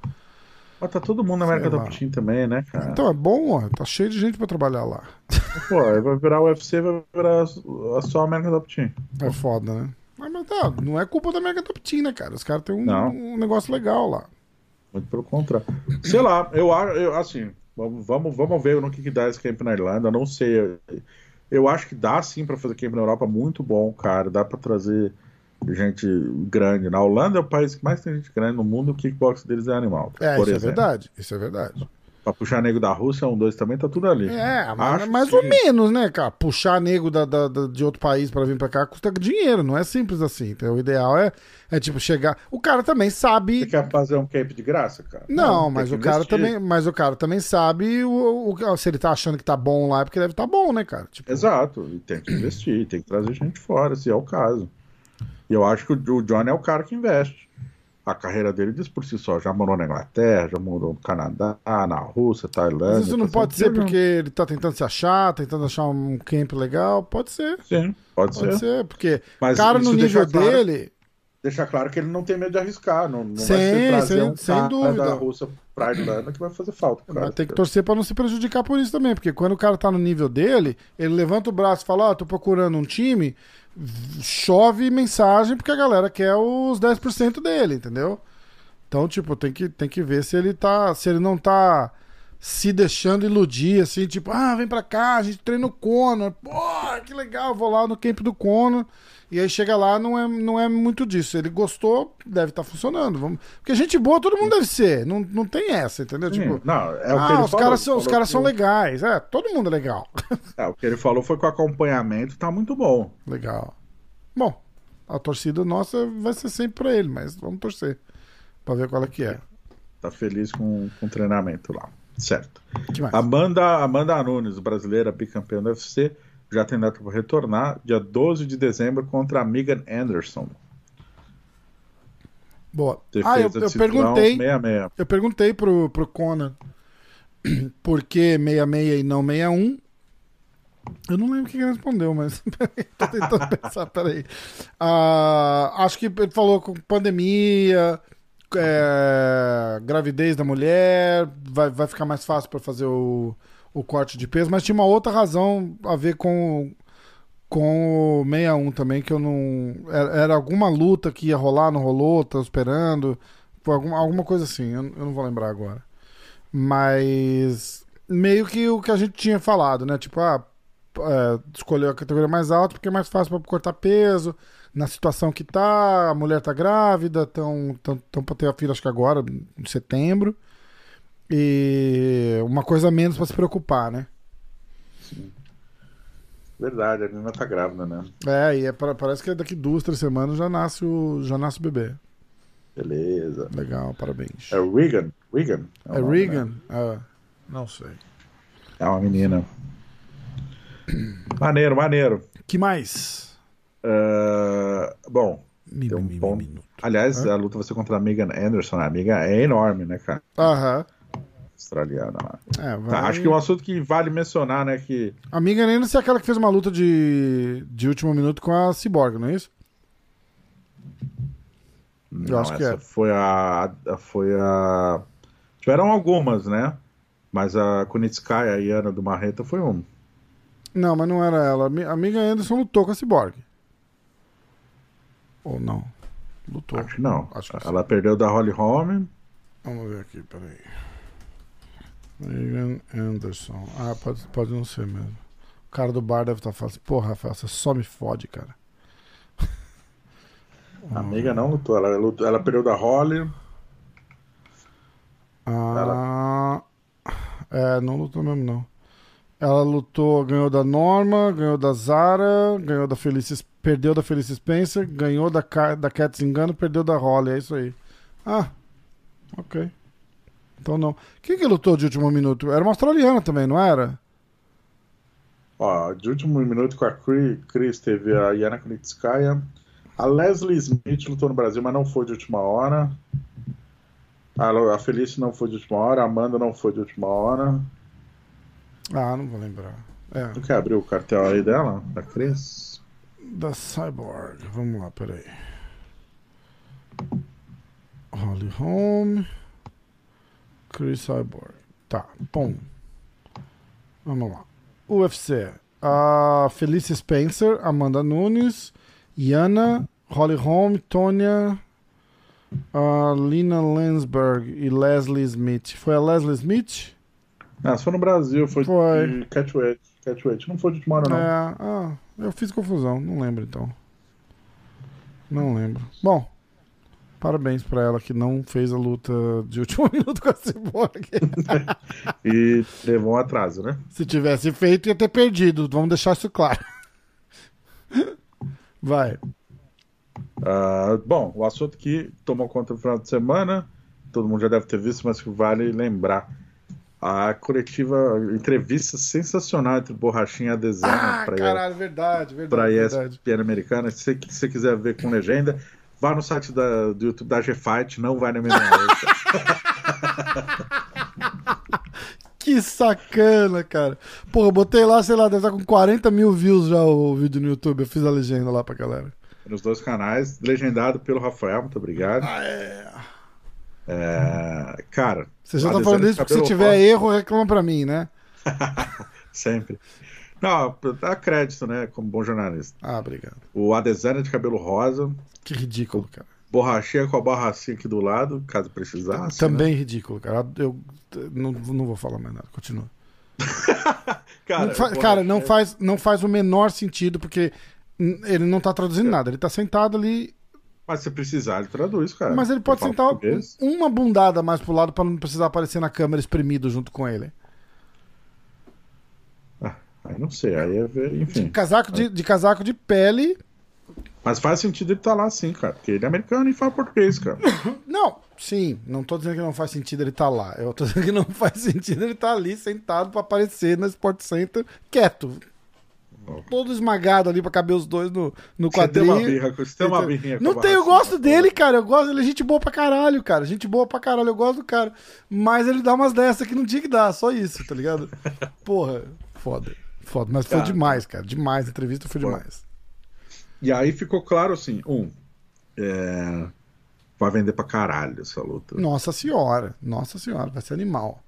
Mas tá todo mundo na American Top Team também, né, cara? Então é bom, ó. Tá cheio de gente para trabalhar lá. [LAUGHS] Pô, vai virar o UFC, vai virar a só American Top Team. É foda, né? Mas, mas tá, não é culpa da American Top Team, né, cara? Os caras têm um, um negócio legal lá. Muito pelo contrário. Sei lá, eu acho, assim, vamos, vamos ver no que, que dá esse camp na Irlanda. Não sei. Eu acho que dá sim para fazer camp na Europa muito bom, cara. Dá para trazer gente grande. Na Holanda é o país que mais tem gente grande no mundo, o kickbox deles é animal. É, isso é verdade. Isso é verdade. Pra puxar nego da Rússia, um, dois também, tá tudo ali. É, mas mais que ou menos, né, cara? Puxar nego da, da- da- de outro país pra vir pra cá custa dinheiro, não é simples assim. Então, o ideal é, é tipo chegar. O cara também Você sabe. quer fazer um camp de graça, cara? Não, tem mas o cara também, mas o cara também sabe o, o- se ele tá achando que tá bom lá, é porque deve estar bom, né, cara? Tipo, Exato, e tem que investir, tem que trazer gente fora, se é o caso. E eu acho que o o Johnny é o cara que investe. A carreira dele diz por si só, já morou na Inglaterra, já morou no Canadá, na Rússia, Tailândia. Mas isso não tá pode ser porque ele tá tentando se achar, tentando achar um camp legal. Pode ser, Sim, pode, pode ser. ser, porque Mas cara no nível claro- dele. Deixa claro que ele não tem medo de arriscar, não, não Sim, vai ser trazer sem- um sem dúvida. da Rússia pra Irlanda que vai fazer falta. Cara. Vai ter que torcer pra não se prejudicar por isso também, porque quando o cara tá no nível dele, ele levanta o braço e fala: Ó, tô procurando um time, chove mensagem porque a galera quer os 10% dele, entendeu? Então, tipo, tem que, tem que ver se ele tá. Se ele não tá se deixando iludir, assim, tipo, ah, vem pra cá, a gente treina o Conor, pô, que legal, vou lá no camp do Conor. E aí chega lá, não é, não é muito disso. Ele gostou, deve estar funcionando. Vamos... Porque gente boa todo mundo deve ser. Não, não tem essa, entendeu? Sim, Tipo, não, é o que ah, ele os falou, caras são, os caras que são legais. É, todo mundo é legal. [LAUGHS] É, o que ele falou foi que o acompanhamento tá muito bom. legal. Bom, a torcida nossa vai ser sempre pra ele, mas vamos torcer pra ver qual é que é. Tá feliz com, com o treinamento lá. Certo. Amanda, Amanda Nunes, brasileira bicampeã do UFC, já tem data para retornar, dia 12 de dezembro, contra a Megan Anderson. Boa. Defesa Ah, eu, eu perguntei. 66. Eu perguntei pro, pro Conan [CLEARS THROAT] por que 66 e não 61. Eu não lembro o que ele respondeu, mas [LAUGHS] tô tentando pensar, peraí. Ah, acho que ele falou com pandemia, é, gravidez da mulher, vai, vai ficar mais fácil para fazer o, o corte de peso, mas tinha uma outra razão a ver com, com o 61 também, que eu não. Era, era alguma luta que ia rolar, não rolou, tô esperando. Alguma, alguma coisa assim, eu, eu não vou lembrar agora. Mas meio que o que a gente tinha falado, né? Tipo, ah, é, escolheu a categoria mais alta porque é mais fácil para cortar peso. Na situação que tá, a mulher tá grávida, estão tão, tão pra ter a filha, acho que agora, em setembro. E uma coisa a menos para se preocupar, né? Verdade, a menina tá grávida, né? É, e é pra- parece que daqui duas, três semanas já nasce o, já nasce o bebê. Beleza. Legal, parabéns. É Regan. Regan. o É nome, Regan? né? Ah, não sei. É uma menina. Maneiro, maneiro. que mais? Ah, bom, Mi, Tem um mi, mi, ponto. minuto. aliás, a luta vai ser contra a Megan Anderson. A amiga é enorme, né, cara? Aham. Australiana lá. É, Tá, vai... acho que um assunto que vale mencionar, né, que Amiga Nena é aquela que fez uma luta de, de último minuto com a Cyborg, não é isso? Não, acho que é. foi a, a- foi a tiveram algumas, né? Mas a Kunitskaya e a Ana do Marreta foi uma. Não, mas não era ela. A amiga Anderson lutou com a Cyborg. Ou não? Lutou. Acho que não. Acho que sim. Ela perdeu da Holly Holm. Vamos ver aqui, peraí. Megan Anderson. Ah, pode, pode não ser mesmo. O cara do bar deve estar falando assim, porra, Rafael, você só me fode, cara. A [LAUGHS] amiga não lutou. Ela, lutou- ela perdeu da Holly. Ah, é, não lutou mesmo, não. Ela lutou, ganhou da Norma, ganhou da Zara, ganhou da Felice, perdeu da Felice Spencer, ganhou da, da Cat Zingano, perdeu da Holly, é isso aí. Ah, ok. Então não. Quem que lutou de último minuto? Era uma australiana também, não era? Ó, de último minuto com a Chris teve a Yana Kunitskaya. A Leslie Smith lutou no Brasil, mas não foi de última hora. A, a Felice não foi de última hora. A Amanda não foi de última hora. Ah, não vou lembrar. É, Tu quer abrir o cartel aí dela? Da Cris? da Cyborg. Vamos lá, peraí. Holly Holm. Chris Cyborg. Tá, bom. Vamos lá. UFC. A Felice Spencer, Amanda Nunes, Yana, Holly Holm, Tonya, a Lina Landsberg e Leslie Smith. Foi a Leslie Smith? Ah, for no Brasil, foi, Foi. de Catweight. Catweight. Não foi de hora, não. É, ah, eu fiz confusão, não lembro então. Não lembro. Bom, Parabéns pra ela que não fez a luta de último [LAUGHS] minuto com a Cyborg. [LAUGHS] e levou um atraso, né? Se tivesse feito, ia ter perdido. Vamos deixar isso claro. Vai. Uh, bom, o assunto que tomou conta do final de semana, todo mundo já deve ter visto, mas que vale lembrar. A coletiva, entrevista sensacional entre Borrachinha e Adesanya ah, para caralho, verdade, verdade. Para verdade. ESPN americana. Se você quiser ver com legenda, vá no site da, do YouTube da G-Fight, não vai na minha [LAUGHS] Que sacana, cara. Eu botei lá, sei lá, deve estar com 40 mil views já o vídeo no YouTube. Eu fiz a legenda lá pra galera. Nos dois canais, legendado pelo Rafael, muito obrigado. Ah, é. É, cara. Você já tá falando isso porque se tiver rosa... erro, reclama pra mim, né? [LAUGHS] Sempre. Não, dá crédito, né? Como bom jornalista. Ah, obrigado. O Adesanya de cabelo rosa. Que ridículo, cara. Borrachinha com a borrachinha aqui do lado, caso precisasse. Também né? ridículo, cara. Eu não, não vou falar mais nada. Continua. [LAUGHS] cara, não, fa cara não, faz, não faz o menor sentido, porque ele não tá traduzindo é. nada. Ele tá sentado ali mas se precisar, ele traduz, cara. Mas ele pode sentar uma bundada mais pro lado para não precisar aparecer na câmera espremido junto com ele. Aí não sei, aí é ver, enfim. De casaco de, de casaco de pele. Mas faz sentido ele estar tá lá sim, cara. Porque ele é americano e fala português, cara. [LAUGHS] Não, sim. Não tô dizendo que não faz sentido ele estar tá lá. Eu tô dizendo que não [LAUGHS] faz sentido ele estar tá ali sentado para aparecer no Sport Center quieto todo esmagado ali pra caber os dois no, no quadrinho. Você tem uma birra, você tem uma birrinha Não tem, eu gosto dele, cara. Eu gosto, ele é gente boa pra caralho, cara. Gente boa pra caralho, eu gosto do cara. Mas ele dá umas dessas que não tinha que dar, só isso, tá ligado? [LAUGHS] Porra, foda. Foda. Mas cara, foi demais, cara. Demais. A entrevista foi demais. E aí ficou claro assim: um, é... vai vender pra caralho essa luta. Nossa senhora. Nossa senhora, vai ser animal.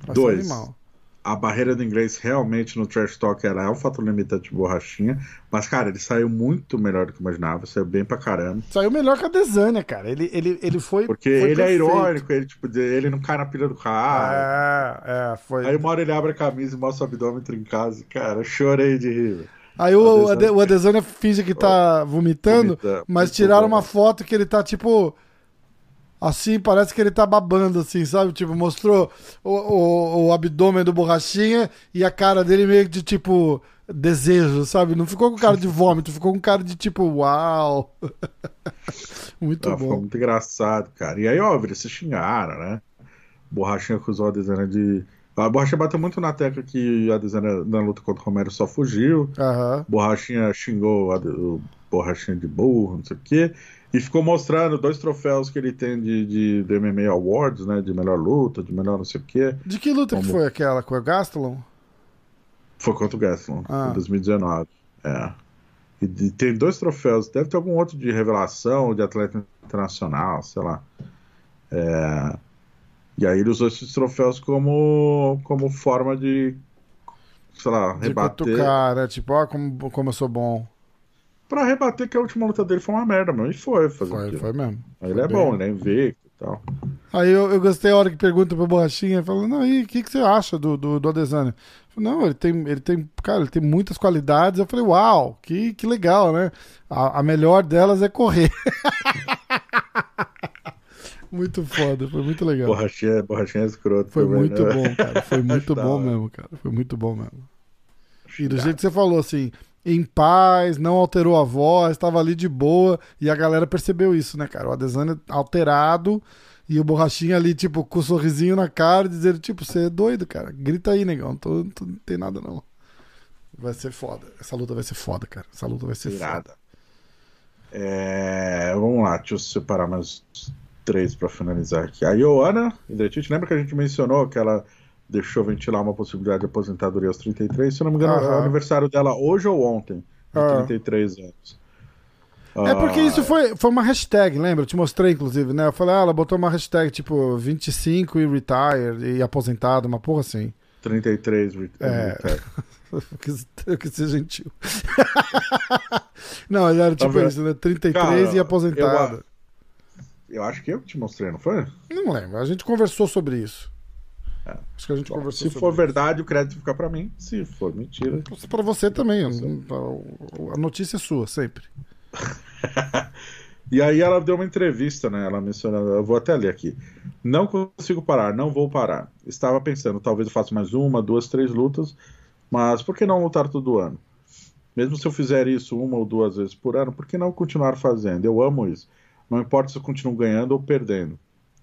Vai Dois. Ser animal a barreira do inglês realmente no trash talk ela é um fator limitante de borrachinha. Mas, cara, ele saiu muito melhor do que eu imaginava. Saiu bem pra caramba. Saiu melhor que a Desânia, cara. Ele, ele, ele foi. Porque foi ele é perfeito. é irônico, ele, tipo, ele não cai na pilha do cara. É, é, foi. Aí uma hora ele abre a camisa e mostra o abdômen trincado. Cara, chorei de rir. Aí o, o Adesanya finge que tá vomitando, Vomita, mas tiraram bom. uma foto que ele tá, tipo Assim, parece que ele tá babando, assim, sabe? Tipo, mostrou o, o, o, abdômen do borrachinha e a cara dele meio de tipo desejo, sabe? Não ficou com cara de vômito, ficou com cara de tipo, uau! [LAUGHS] muito ah, bom. Ficou muito engraçado, cara. E aí, óbvio, se xingaram, né? Borrachinha acusou a Desana de. A Borrachinha bateu muito na tecla que a Desana na luta contra o Romero só fugiu. Uhum. Borrachinha xingou a, o Borrachinha de burro, não sei o quê. E ficou mostrando dois troféus que ele tem de, de, de MMA Awards, né? De melhor luta, de melhor não sei o quê. De que luta Como... que foi aquela? Com o Gastelum? Foi contra o Gastelum, ah. em 2019. É. E, e, tem dois troféus. Deve ter algum outro de revelação, de atleta internacional, sei lá. É... E aí ele usou esses troféus como, como forma de, sei lá, de rebater. Cutucar, né? Tipo, ó, como, como eu sou bom pra rebater que a última luta dele foi uma merda, mano. E foi, fazer Foi, foi mesmo. Aí ele é bem. bom, ele é invicto e tal. Aí eu, eu gostei a hora que pergunta pro Borrachinha, falando, e o que, que você acha do, do, do Adesanya? Não, ele tem, ele tem, cara, ele tem muitas qualidades. Eu falei, uau, que, que legal, né? A, a melhor delas é correr. [LAUGHS] muito foda, foi muito legal. Borrachinha, borrachinha é escroto. Foi também, muito né? bom, cara. Foi [LAUGHS] muito bom mesmo, cara. Foi muito bom mesmo. E do jeito que você falou, assim, em paz, não alterou a voz, estava ali de boa. E a galera percebeu isso, né, cara? O Adesanya alterado e o Borrachinha ali, tipo, com um sorrisinho na cara, dizendo, tipo, você é doido, cara. Grita aí, negão. Tô, tô, não tem nada, não. Vai ser foda. Essa luta vai ser foda, cara. Essa luta vai ser Irada. foda. É... Vamos lá, deixa eu separar mais três para finalizar aqui. A Ioana Hidretite, lembra que a gente mencionou que ela deixou ventilar uma possibilidade de aposentadoria aos 33. Se eu não me engano, é o aniversário dela hoje ou ontem, de uhum. 33 anos. É porque isso foi, foi uma hashtag, lembra? Eu te mostrei, inclusive, né? Eu falei, ah, ela botou uma hashtag tipo 25 e retire e aposentado, uma porra assim. 33 re é. eu, quis, eu quis ser gentil. [LAUGHS] não, era tá tipo tá isso, né? 33 Cara, e aposentado. Eu, eu acho que eu te mostrei, não foi? Não lembro. A gente conversou sobre isso. É. Acho que a gente Bom, conversou. Se for verdade, o crédito fica para mim. Se for mentira. Para você também. A notícia é sua, sempre. [LAUGHS] E aí ela deu uma entrevista, né? Ela mencionou, eu vou até ler aqui. Não consigo parar, não vou parar. Estava pensando, talvez eu faça mais uma, duas, três lutas, mas por que não lutar todo ano? Mesmo se eu fizer isso uma ou duas vezes por ano, por que não continuar fazendo? Eu amo isso. Não importa se eu continuo ganhando ou perdendo.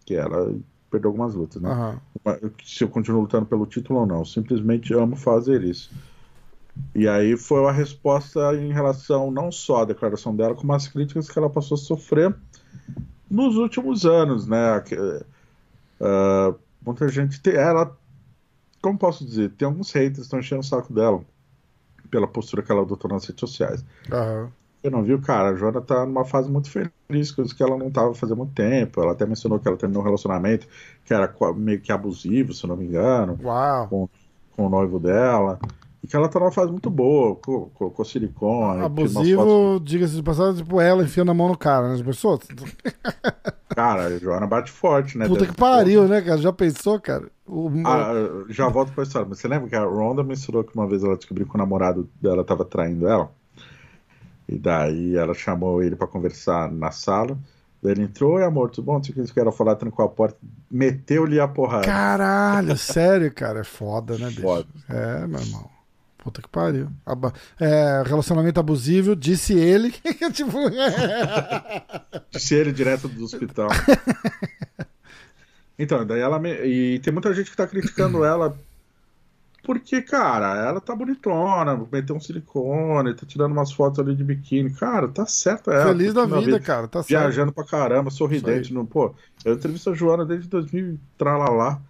Que ela perdeu algumas lutas, né? Aham. Se eu continuo lutando pelo título ou não. Eu simplesmente amo fazer isso. E aí foi a resposta em relação não só à declaração dela, como às críticas que ela passou a sofrer nos últimos anos, né? Ah, muita gente tem, ela, como posso dizer, tem alguns haters que estão enchendo o saco dela pela postura que ela adotou nas redes sociais. Aham. Você não viu, cara? A Joana tá numa fase muito feliz, coisas que ela não tava fazendo muito tempo. Ela até mencionou que ela terminou um relacionamento que era meio que abusivo, se eu não me engano, Uau. com, com o noivo dela. E que ela tá numa fase muito boa, com, com, com silicone. umas fotos- Abusivo, diga-se de passagem, tipo ela enfiando a mão no cara, né? As pessoas. Cara, a Joana bate forte, né? Puta que pariu, né, cara? Já pensou, cara? O... Ah, já volto pra história, mas você lembra que a Ronda mencionou que uma vez ela descobriu que o namorado dela tava traindo ela? E daí ela chamou ele pra conversar na sala. Daí ele entrou, oi amor, tudo bom? Não sei o que eles queriam falar, trancou a porta, meteu-lhe a porrada. Caralho, [LAUGHS] sério, cara. É foda, né, bicho? Foda. É, meu irmão. Puta que pariu. Aba- É, relacionamento abusivo, disse ele. [LAUGHS] tipo. [LAUGHS] Disse ele direto do hospital. Então, daí ela. me- E tem muita gente que tá criticando [CLEARS THROAT] ela. Porque, cara, ela tá bonitona, meteu um silicone, tá tirando umas fotos ali de biquíni. Cara, tá certo ela. Feliz da curtindo a vida, cara. Tá certo. viajando pra caramba, sorridente. No, pô, eu entrevisto a Joana desde 2000, e tralalá.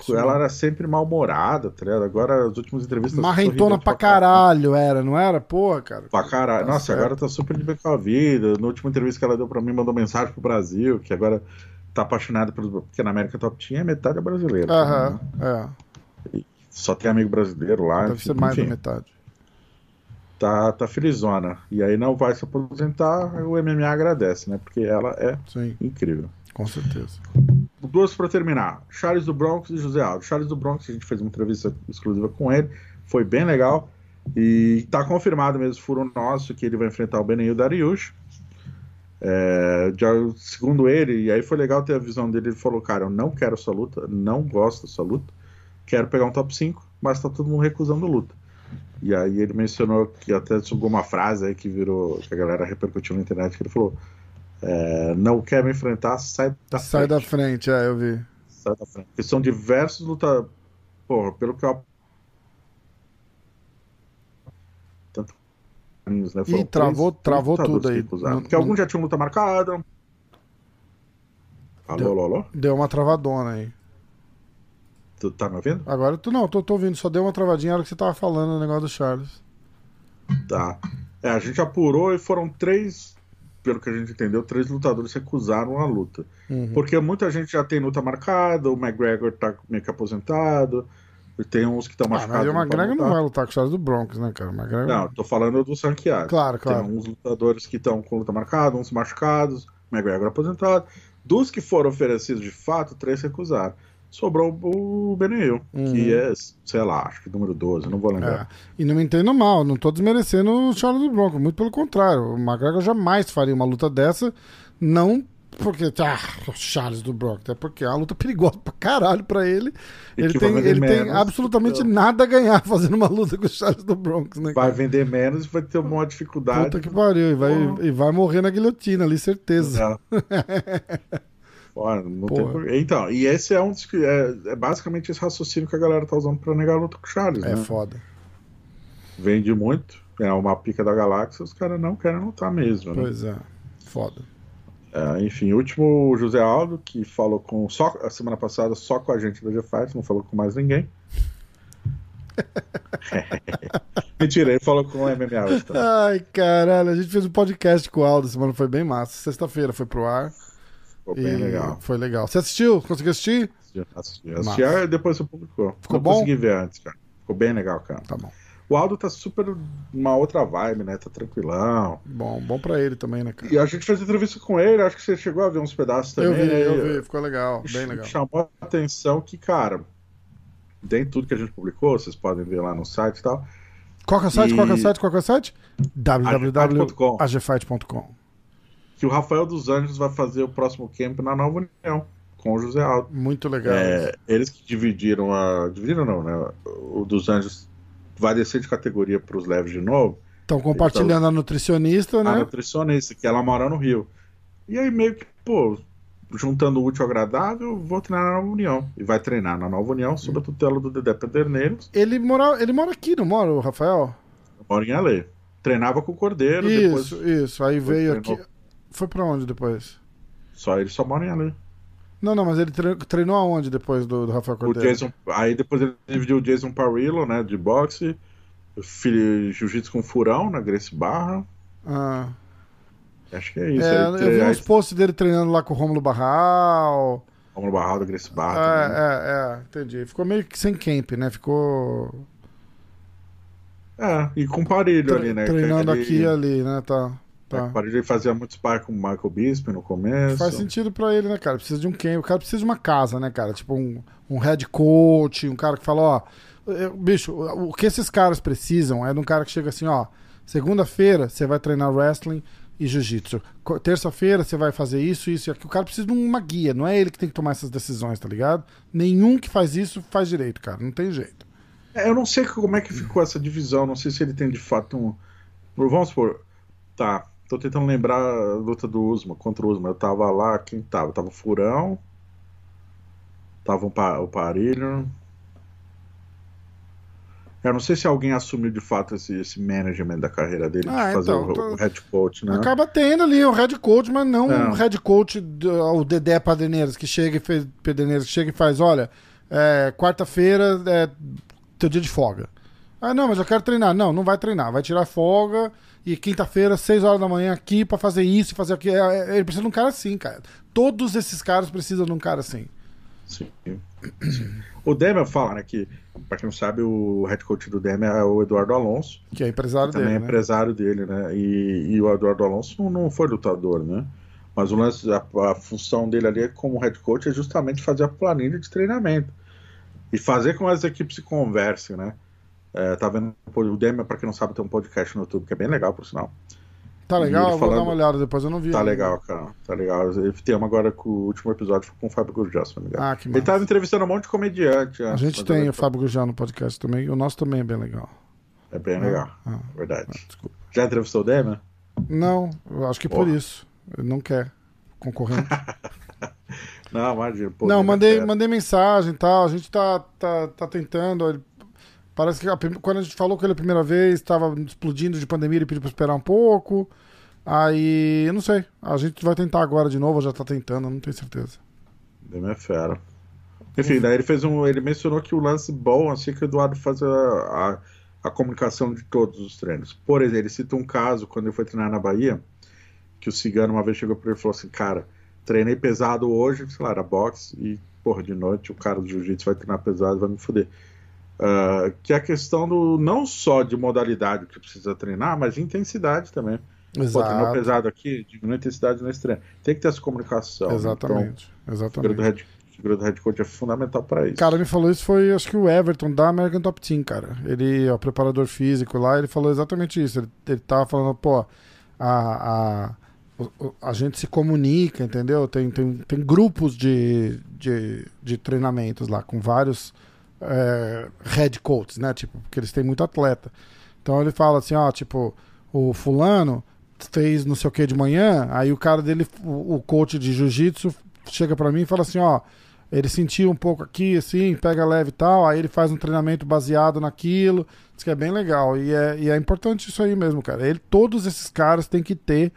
Isso ela era sempre mal-humorada, tá ligado? Agora as últimas entrevistas. Marrentona sorridente pra caralho, era, não era? Porra, cara. Pra caralho. Tá Nossa, certo. agora tá super de bem com a vida. Na última entrevista que ela deu pra mim, mandou mensagem pro Brasil, que agora tá apaixonada pelo. Porque na América Top Team é metade é brasileira. Aham, né? é. Só tem amigo brasileiro lá. Deve enfim, ser mais enfim, da metade. tá, tá felizona. E aí não vai se aposentar, o MMA agradece, né? Porque ela é Sim, incrível. com certeza. Duas pra terminar. Charles do Bronx e José Aldo. Charles do Bronx, a gente fez uma entrevista exclusiva com ele. Foi bem legal. E tá confirmado mesmo, furo nosso, que ele vai enfrentar o Beneil Dariush. É, já, segundo ele, e aí foi legal ter a visão dele, ele falou, cara, eu não quero essa luta, não gosto dessa luta, quero pegar um top 5, mas tá todo mundo recusando luta. E aí ele mencionou que até subiu uma frase aí que virou, que a galera repercutiu na internet, que ele falou, é, não quer me enfrentar, sai da Sai frente da frente, é, eu vi. sai da frente. Porque são diversos lutadores. Porra, pelo que eu. Tanto. Né? Foram Ih, travou- travou tudo aí. Não- Porque alguns já tinham luta marcada. Alô, Deu. alô, alô? Deu uma travadona aí. Tu tá me ouvindo? Agora tu não, tô, tô ouvindo, só deu uma travadinha na hora que você tava falando o negócio do Charles. Tá. É, a gente apurou e foram três, pelo que a gente entendeu, três lutadores recusaram a luta. Uhum. Porque muita gente já tem luta marcada, o McGregor tá meio que aposentado, e tem uns que estão Ah, machucados. mas o não McGregor não lutar. vai lutar com o Charles do Bronx, né, cara? O McGregor... Não, tô falando dos ranqueados. Claro, claro. Tem uns lutadores que estão com luta marcada, uns machucados, McGregor aposentado. Dos que foram oferecidos de fato, três recusaram. Sobrou o Beneil, Uhum. que é, sei lá, acho que número 12, não vou É. lembrar. E não me entendo mal, não tô desmerecendo o Charles do Bronx, muito pelo contrário. O McGregor jamais faria uma luta dessa, não porque, ah, o Charles do Bronx, é porque é uma luta perigosa pra caralho pra ele. E Ele tem, ele tem absolutamente então. nada a ganhar [LAUGHS] fazendo uma luta com o Charles do Bronx, né? Vai vender menos e vai ter uma dificuldade. Puta que pariu, e vai, e vai morrer na guilhotina ali, certeza. [LAUGHS] Por- Então, e esse é um dos que. É, é basicamente esse raciocínio que a galera tá usando pra negar a luta com o Charles. É né? foda. Vende muito, é uma pica da galáxia, os caras não querem lutar mesmo. Né? Pois é, foda. É, enfim, último José Aldo, que falou com só a semana passada só com a gente da GFight, não falou com mais ninguém. [LAUGHS] Mentira, ele falou com o MMA também. Ai, caralho, a gente fez um podcast com o Aldo semana, foi bem massa. Sexta-feira foi pro ar. Ficou bem legal. Foi legal. Você assistiu? Conseguiu assistir? Assisti, assisti ah, depois você publicou. Ficou não bom? consegui ver antes, cara. Ficou bem legal, cara. Tá bom. O Aldo tá super uma outra vibe, né? Tá tranquilão. Bom, bom pra ele também, né, cara? E a gente fez entrevista com ele, acho que você chegou a ver uns pedaços também. Eu vi, né? eu vi, ficou legal, bem legal. Chamou a atenção que, cara, dentro tudo que a gente publicou, vocês podem ver lá no site e tal. Qual que é o site? E- Qual que é o site? Qual que é o site? agfight.com. www.agfight.com que o Rafael dos Anjos vai fazer o próximo camp na Nova União com o José Aldo. Muito legal. É, eles que dividiram a. Dividiram não, né? O dos Anjos vai descer de categoria para os leves de novo. Estão compartilhando então, a nutricionista, né? A nutricionista, que ela mora no Rio. E aí meio que, pô, juntando o útil ao agradável, vou treinar na Nova União. E vai treinar na Nova União sob a tutela do Dedé Pederneiros. Ele mora, ele mora aqui, não mora, o Rafael? Mora em Ale. Treinava com o Cordeiro. Isso, depois, isso. Aí veio aqui. Foi pra onde depois? Só ele só mora em Ale. Não, não, mas ele treinou aonde depois do, do Rafael Cordeiro? Jason, aí depois ele dividiu o Jason Parillo, né, de boxe, jiu-jitsu com furão na Grace Barra. Ah. Acho que é isso. É, eu vi uns posts dele treinando lá com o Romulo Barral. Romulo Barral da Grace Barra. É, é, é, entendi. Ficou meio que sem camp, né? Ficou. É, e com Parilho ali, né? Treinando aqui e ali, né? Tá. Tá. É, ele fazia muito spar com o Michael Bispo no começo. Faz sentido para ele, né, cara? Precisa de um camp. O cara precisa de uma casa, né, cara? Tipo um, um head coach, um cara que fala, ó. Bicho, o que esses caras precisam é de um cara que chega assim, ó. Segunda-feira você vai treinar wrestling e jiu-jitsu. Terça-feira você vai fazer isso, isso e aquilo. O cara precisa de uma guia, não é ele que tem que tomar essas decisões, tá ligado? Nenhum que faz isso faz direito, cara. Não tem jeito. É, eu não sei como é que ficou essa divisão. Não sei se ele tem de fato um. Vamos supor. Tá, Tô tentando lembrar a luta do Usma contra o Usma. Eu tava lá, quem tava? Tava o Furão, tava o, pa, o Parilho. Eu não sei se alguém assumiu de fato esse, esse management da carreira dele, ah, de fazer então, o, tô... o, head coach, né? Acaba tendo ali o head coach, mas não é. um head coach, do, o Dedé Padreneiros, que chega e fez, que chega e faz, olha, é, quarta-feira é teu dia de folga. Ah, não, mas eu quero treinar. Não, não vai treinar, vai tirar folga e quinta-feira, 6 horas da manhã, aqui para fazer isso e fazer aquilo. É, é, ele precisa de um cara assim, cara. Todos esses caras precisam de um cara assim. Sim. O Demer fala, né, que, pra quem não sabe, o head coach do Demer é o Eduardo Alonso. Que é empresário que dele. Também é né? empresário dele, né? E, e, o Eduardo Alonso não, não foi lutador, né? Mas o lance, a, a, função dele ali como head coach é justamente fazer a planilha de treinamento. E fazer com que as equipes se conversem, né? É, tá vendo o Demian, pra quem não sabe, tem um podcast no YouTube que é bem legal, por sinal. Tá legal? Eu vou dar uma olhada depois, eu não vi. Tá ainda. legal, cara. Tá legal. Ele tem uma agora com o último episódio com o Fábio Gurgel, se não me engano. Ah, que massa. Ele tava entrevistando um monte de comediante. A gente tem o Fábio Gurgel no podcast também. O nosso também é bem legal. É bem ah, legal. Ah, verdade. Ah, desculpa. Já entrevistou o Demian? Não, eu acho que Porra. por isso. Ele não quer concorrente. [LAUGHS] não, imagina. Pô, não, mandei, mandei mensagem e tal. A gente tá, tá, tá tentando. Ele Parece que a, quando a gente falou com ele a primeira vez, estava explodindo de pandemia, ele pediu para esperar um pouco. Aí, eu não sei. A gente vai tentar agora de novo, já tá tentando, não tenho certeza. Deu é fera. Enfim, daí ele fez um. Ele mencionou que o lance bom, assim, que o Eduardo faz a, a, a comunicação de todos os treinos. Por exemplo, ele cita um caso quando ele foi treinar na Bahia, que o cigano uma vez chegou para ele e falou assim, cara, treinei pesado hoje, sei lá, era boxe, e, porra, de noite o cara do jiu-jitsu vai treinar pesado vai me foder. Uh, que é a questão do não só de modalidade que precisa treinar, mas de intensidade também. Exato. Pô, treinou pesado aqui, diminui a intensidade nesse treino. Tem que ter essa comunicação. Exatamente. Então, Exatamente. do head, figura do head coach é fundamental para isso. Cara, me falou isso foi, acho que o Everton da American Top Team, cara. Ele, o preparador físico lá, ele falou exatamente isso. Ele, ele tava falando, pô, a, a a gente se comunica, entendeu? Tem, tem, tem grupos de, de, de treinamentos lá com vários é, head coaches, né? Tipo, porque eles têm muito atleta. Então ele fala assim, ó, tipo, o fulano fez não sei o que de manhã, aí o cara dele, o, coach de jiu-jitsu, chega para mim e fala assim, ó, ele sentiu um pouco aqui, assim, pega leve e tal, aí ele faz um treinamento baseado naquilo, isso que é bem legal, e é, e é importante isso aí mesmo, cara. Ele, todos esses caras têm que ter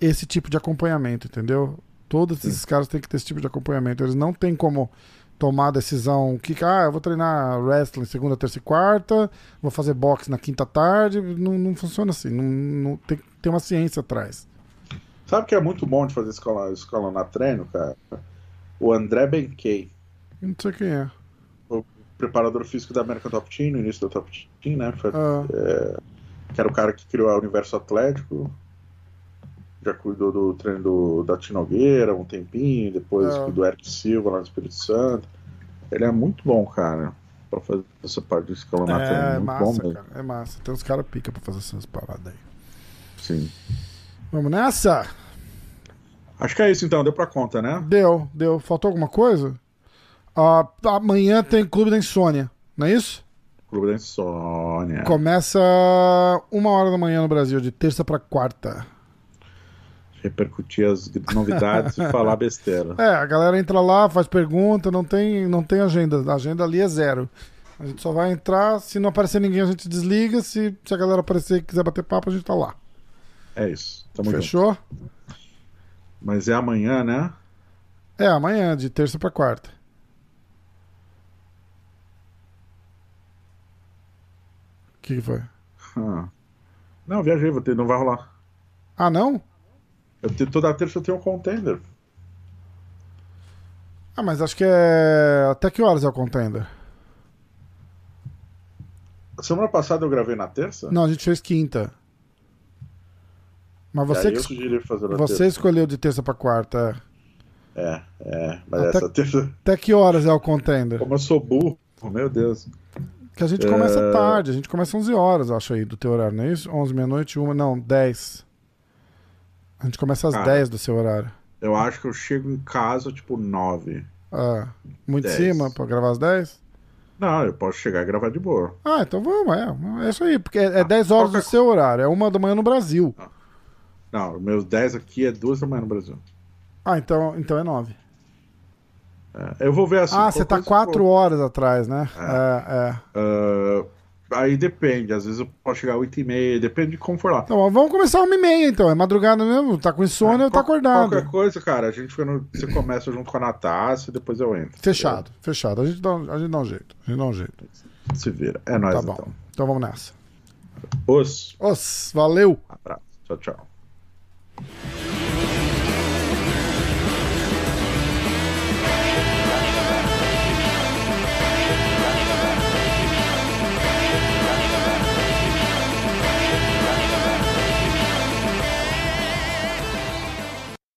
esse tipo de acompanhamento, entendeu? Todos Sim. esses caras têm que ter esse tipo de acompanhamento. Eles não têm como tomar a decisão que, ah, eu vou treinar wrestling segunda, terça e quarta, vou fazer boxe na quinta tarde. Não, não funciona assim. Não, não tem, tem uma ciência atrás. Sabe que é muito bom de fazer escola, escola na treino, cara? O André Benkei. Não sei quem é. O preparador físico da American Top Team, no início da Top Team, né? Foi, ah. é, que era o cara que criou o Universo Atlético. Já cuidou do treino do, da Tinogueira um tempinho, depois é. do Eric Silva lá no Espírito Santo. Ele é muito bom, cara, pra fazer essa parte do escalonato. É, é massa, cara, é massa. Tem uns caras pica pra fazer essas paradas aí. Sim. Vamos nessa? Acho que é isso então, deu pra conta, né? Deu, deu. Faltou alguma coisa? Ah, amanhã tem Clube da Insônia, não é isso? Clube da Insônia. Começa uma hora da manhã no Brasil, de terça pra quarta. Repercutir as novidades e falar [LAUGHS] besteira. É, a galera entra lá, faz pergunta, não tem, não tem agenda. A agenda ali é zero. A gente só vai entrar, se não aparecer ninguém, a gente desliga. Se, se a galera aparecer e quiser bater papo, a gente tá lá. É isso. Tamo junto. Fechou? Mas é amanhã, né? É, amanhã, de terça pra quarta. O que, que foi? Ah. Não, viajei, vou ter, não vai rolar. Ah, não? Eu tenho, toda terça eu tenho um contender. Ah, mas acho que é. Até que horas é o contender? Semana passada eu gravei na terça? Não, a gente fez quinta. Mas você, que eu es- sugeri fazer na você terça. escolheu de terça pra quarta. é. É. Mas Até- essa terça. Até que horas é o contender? Como eu sou burro, meu Deus. Que a gente começa É. tarde, a gente começa 11 horas, eu acho aí, do teu horário, não é isso? 11, meia-noite, uma, não, 10. A gente começa às Cara. 10 do seu horário. Eu acho que eu chego em casa tipo 9. Ah, muito em 10. cima pra gravar às 10? Não, eu posso chegar e gravar de boa. Ah, então vamos, é. É isso aí, porque é, é 10 horas do seu horário, é uma da manhã no Brasil. Não, meus 10 aqui é 2 da manhã no Brasil. Ah, então, então é 9. É, eu vou ver assim. ah, você tá coisa 4 for- horas atrás, né? É, é. Ah, aí depende, às vezes eu posso chegar 8 e meia, depende de como for lá. Então, ó, vamos começar uma e meia, então. É madrugada mesmo, tá com insônia ou tá acordado. Qualquer coisa, cara, a gente fica no- você começa junto com a Natácia e depois eu entro. Fechado, fechado. A gente, dá, um- a gente dá um jeito. A gente dá um jeito. Se vira. É nóis Tá bom. então. Então vamos nessa. Os. Os, valeu! Abraço. Tchau, tchau.